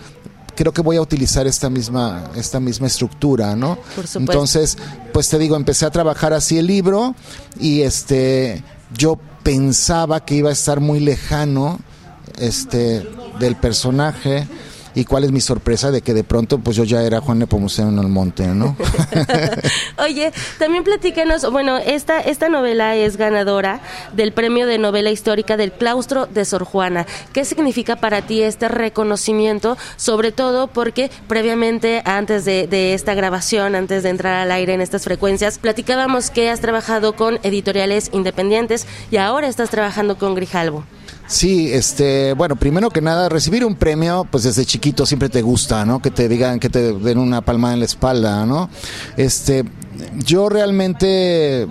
creo que voy a utilizar esta misma esta misma estructura, ¿no? Entonces, pues te digo, empecé a trabajar así el libro y este yo pensaba que iba a estar muy lejano este del personaje y cuál es mi sorpresa de que de pronto pues yo ya era Juan Nepomuceno en el monte, ¿no? Oye, también platícanos, bueno, esta, esta novela es ganadora del premio de novela histórica del claustro de Sor Juana. ¿Qué significa para ti este reconocimiento? Sobre todo porque previamente, antes de, de esta grabación, antes de entrar al aire en estas frecuencias, platicábamos que has trabajado con editoriales independientes y ahora estás trabajando con Grijalvo. Sí, este, bueno, primero que nada, recibir un premio, pues desde chiquito siempre te gusta, ¿no? Que te digan, que te den una palmada en la espalda, ¿no? Este, yo realmente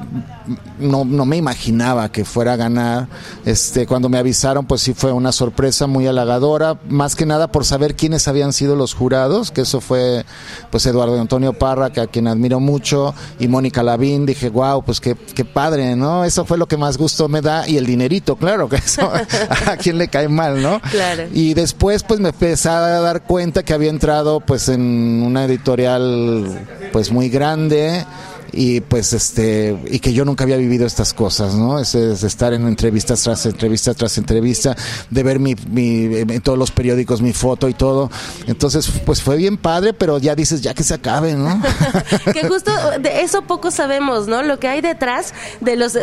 no, no me imaginaba que fuera a ganar. Este, cuando me avisaron, pues sí fue una sorpresa muy halagadora, más que nada por saber quiénes habían sido los jurados, que eso fue pues Eduardo Antonio Parra, que a quien admiro mucho, y Mónica Lavín, dije, wow, pues qué, qué padre, ¿no? Eso fue lo que más gusto me da, y el dinerito, claro, que eso a quien le cae mal, ¿no? Claro. Y después pues me empecé a dar cuenta que había entrado pues en una editorial pues muy grande y pues este y que yo nunca había vivido estas cosas no es, es estar en entrevistas tras entrevista tras entrevista de ver mi, mi en todos los periódicos mi foto y todo. Entonces pues fue bien padre pero ya dices ya que se acabe no que justo de eso poco sabemos no lo que hay detrás de los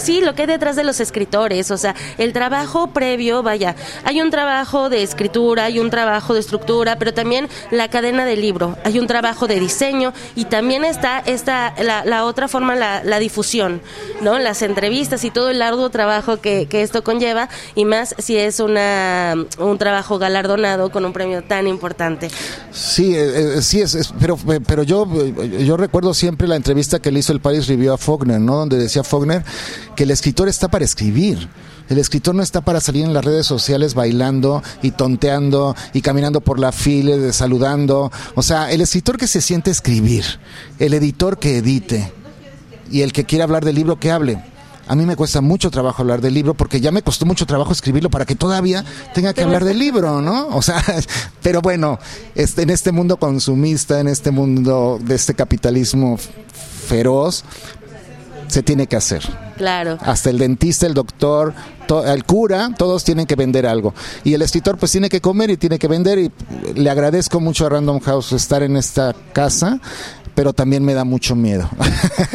sí lo que hay detrás de los escritores o sea el trabajo previo vaya hay un trabajo de escritura hay un trabajo de estructura pero también la cadena del libro hay un trabajo de diseño y también está esta la, otra forma, la, la, difusión, ¿no? Las entrevistas y todo el arduo trabajo que, que esto conlleva, y más si es una, un trabajo galardonado con un premio tan importante. Sí, eh, eh, sí, es, pero, pero yo, yo recuerdo siempre la entrevista que le hizo el Paris Review a Faulkner, ¿no? Donde decía Faulkner que el escritor está para escribir. El escritor no está para salir en las redes sociales bailando y tonteando y caminando por la fila, saludando. O sea, el escritor que se siente escribir, el editor que edite y el que quiere hablar del libro que hable. A mí me cuesta mucho trabajo hablar del libro porque ya me costó mucho trabajo escribirlo para que todavía tenga que hablar del libro, ¿no? O sea, pero bueno, este, en este mundo consumista, en este mundo de este capitalismo feroz, se tiene que hacer. Claro. Hasta el dentista, el doctor, el cura, todos tienen que vender algo. Y el escritor pues tiene que comer y tiene que vender y le agradezco mucho a Random House estar en esta casa pero también me da mucho miedo.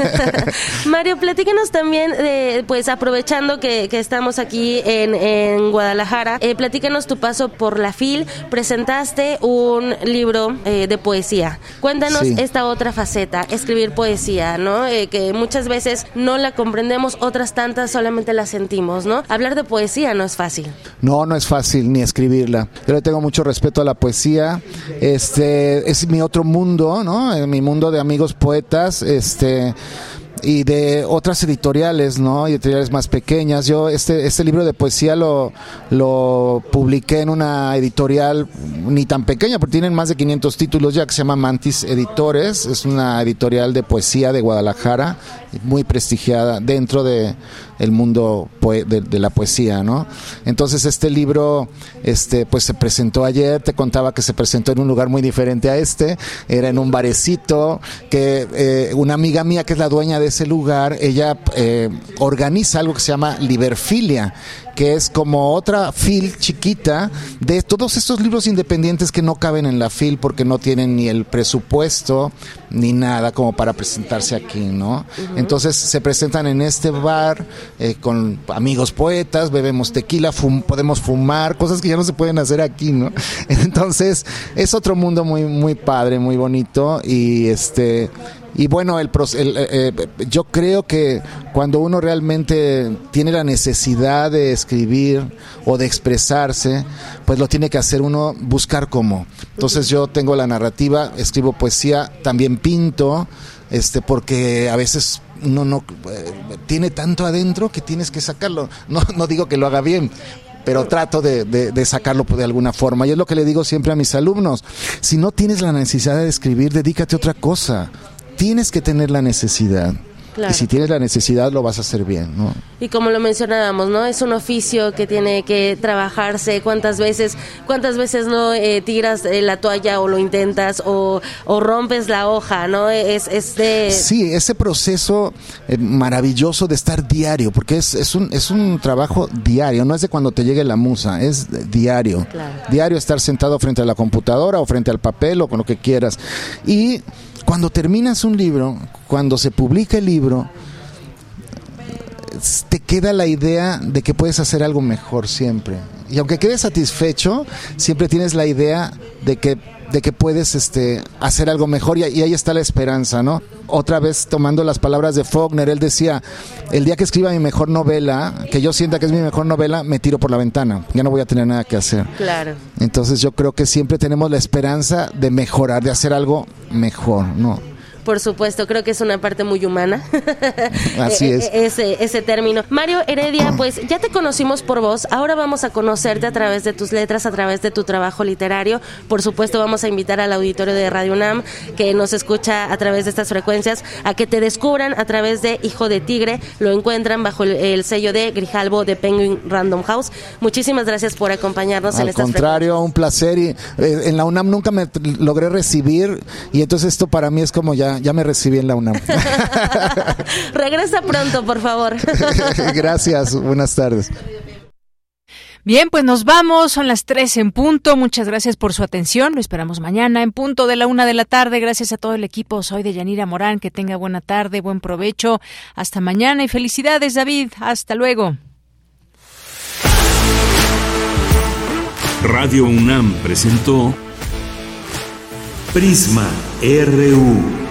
Mario, platícanos también, de, pues aprovechando que, estamos aquí en, Guadalajara, eh, platícanos tu paso por la FIL. Presentaste un libro eh, de poesía. Cuéntanos esta otra faceta, escribir poesía, ¿no? Eh, que muchas veces no la comprendemos, otras tantas solamente la sentimos, ¿no? Hablar de poesía no es fácil. No, no es fácil ni escribirla. Yo le tengo mucho respeto a la poesía. Este es mi otro mundo, ¿no? En mi mundo de amigos poetas, este y de otras editoriales, ¿no? Editoriales más pequeñas. Yo este este libro de poesía lo lo publiqué en una editorial ni tan pequeña, porque tienen más de 500 títulos ya que se llama Mantis Editores, es una editorial de poesía de Guadalajara, muy prestigiada dentro de el mundo de, la poesía, ¿no? Entonces este libro, este, pues se presentó ayer, te contaba que se presentó en un lugar muy diferente a este, era en un barecito, que eh, una amiga mía que es la dueña de ese lugar, ella eh, organiza algo que se llama Liberfilia, que es como otra fil chiquita de todos estos libros independientes que no caben en la fil porque no tienen ni el presupuesto ni nada como para presentarse aquí, ¿no? Entonces se presentan en este bar eh, con amigos poetas, bebemos tequila, podemos fumar, cosas que ya no se pueden hacer aquí, ¿no? Entonces es otro mundo muy muy padre, muy bonito y este y bueno, el, el eh, eh, yo creo que cuando uno realmente tiene la necesidad de escribir o de expresarse, pues lo tiene que hacer uno buscar cómo. Entonces yo tengo la narrativa, escribo poesía, también pinto, este, porque a veces uno no eh, tiene tanto adentro que tienes que sacarlo. No, no digo que lo haga bien, pero trato de, de, de, sacarlo de alguna forma. Y es lo que le digo siempre a mis alumnos. Si no tienes la necesidad de escribir, dedícate a otra cosa tienes que tener la necesidad. Y si tienes la necesidad, lo vas a hacer bien, ¿no? Y como lo mencionábamos, ¿no? Es un oficio que tiene que trabajarse. ¿Cuántas veces, cuántas veces no eh, tiras eh, la toalla o lo intentas o, rompes la hoja, ¿no? Es, es de... Sí, ese proceso eh, maravilloso de estar diario, porque es, es, un, es un trabajo diario, no es de cuando te llegue la musa, es diario. Diario estar sentado frente a la computadora o frente al papel o con lo que quieras. Y cuando terminas un libro, cuando se publica el libro, te queda la idea de que puedes hacer algo mejor siempre. Y aunque quedes satisfecho, siempre tienes la idea de que de que puedes este, hacer algo mejor y, ahí está la esperanza, ¿no? Otra vez tomando las palabras de Faulkner, él decía, el día que escriba mi mejor novela, que yo sienta que es mi mejor novela, me tiro por la ventana, ya no voy a tener nada que hacer. Claro. Entonces yo creo que siempre tenemos la esperanza de mejorar, de hacer algo mejor, ¿no? Por supuesto, creo que es una parte muy humana. Así es. E, ese, ese término. Mario Heredia, pues ya te conocimos por vos, ahora vamos a conocerte a través de tus letras, a través de tu trabajo literario. Por supuesto, vamos a invitar al auditorio de Radio UNAM que nos escucha a través de estas frecuencias a que te descubran a través de Hijo de Tigre. Lo encuentran bajo el, sello de Grijalbo de Penguin Random House. Muchísimas gracias por acompañarnos en estas contrario, un placer. Y, eh, en la UNAM nunca me logré recibir y entonces esto para mí es como ya ya, me recibí en la UNAM. Regresa pronto, por favor. Gracias, buenas tardes. Bien, pues nos vamos, son las tres en punto. Muchas gracias por su atención. Lo esperamos mañana en punto de la una de la tarde. Gracias a todo el equipo. Soy de Yanira Morán. Que tenga buena tarde, buen provecho. Hasta mañana y felicidades, David. Hasta luego. Radio UNAM presentó Prisma RU.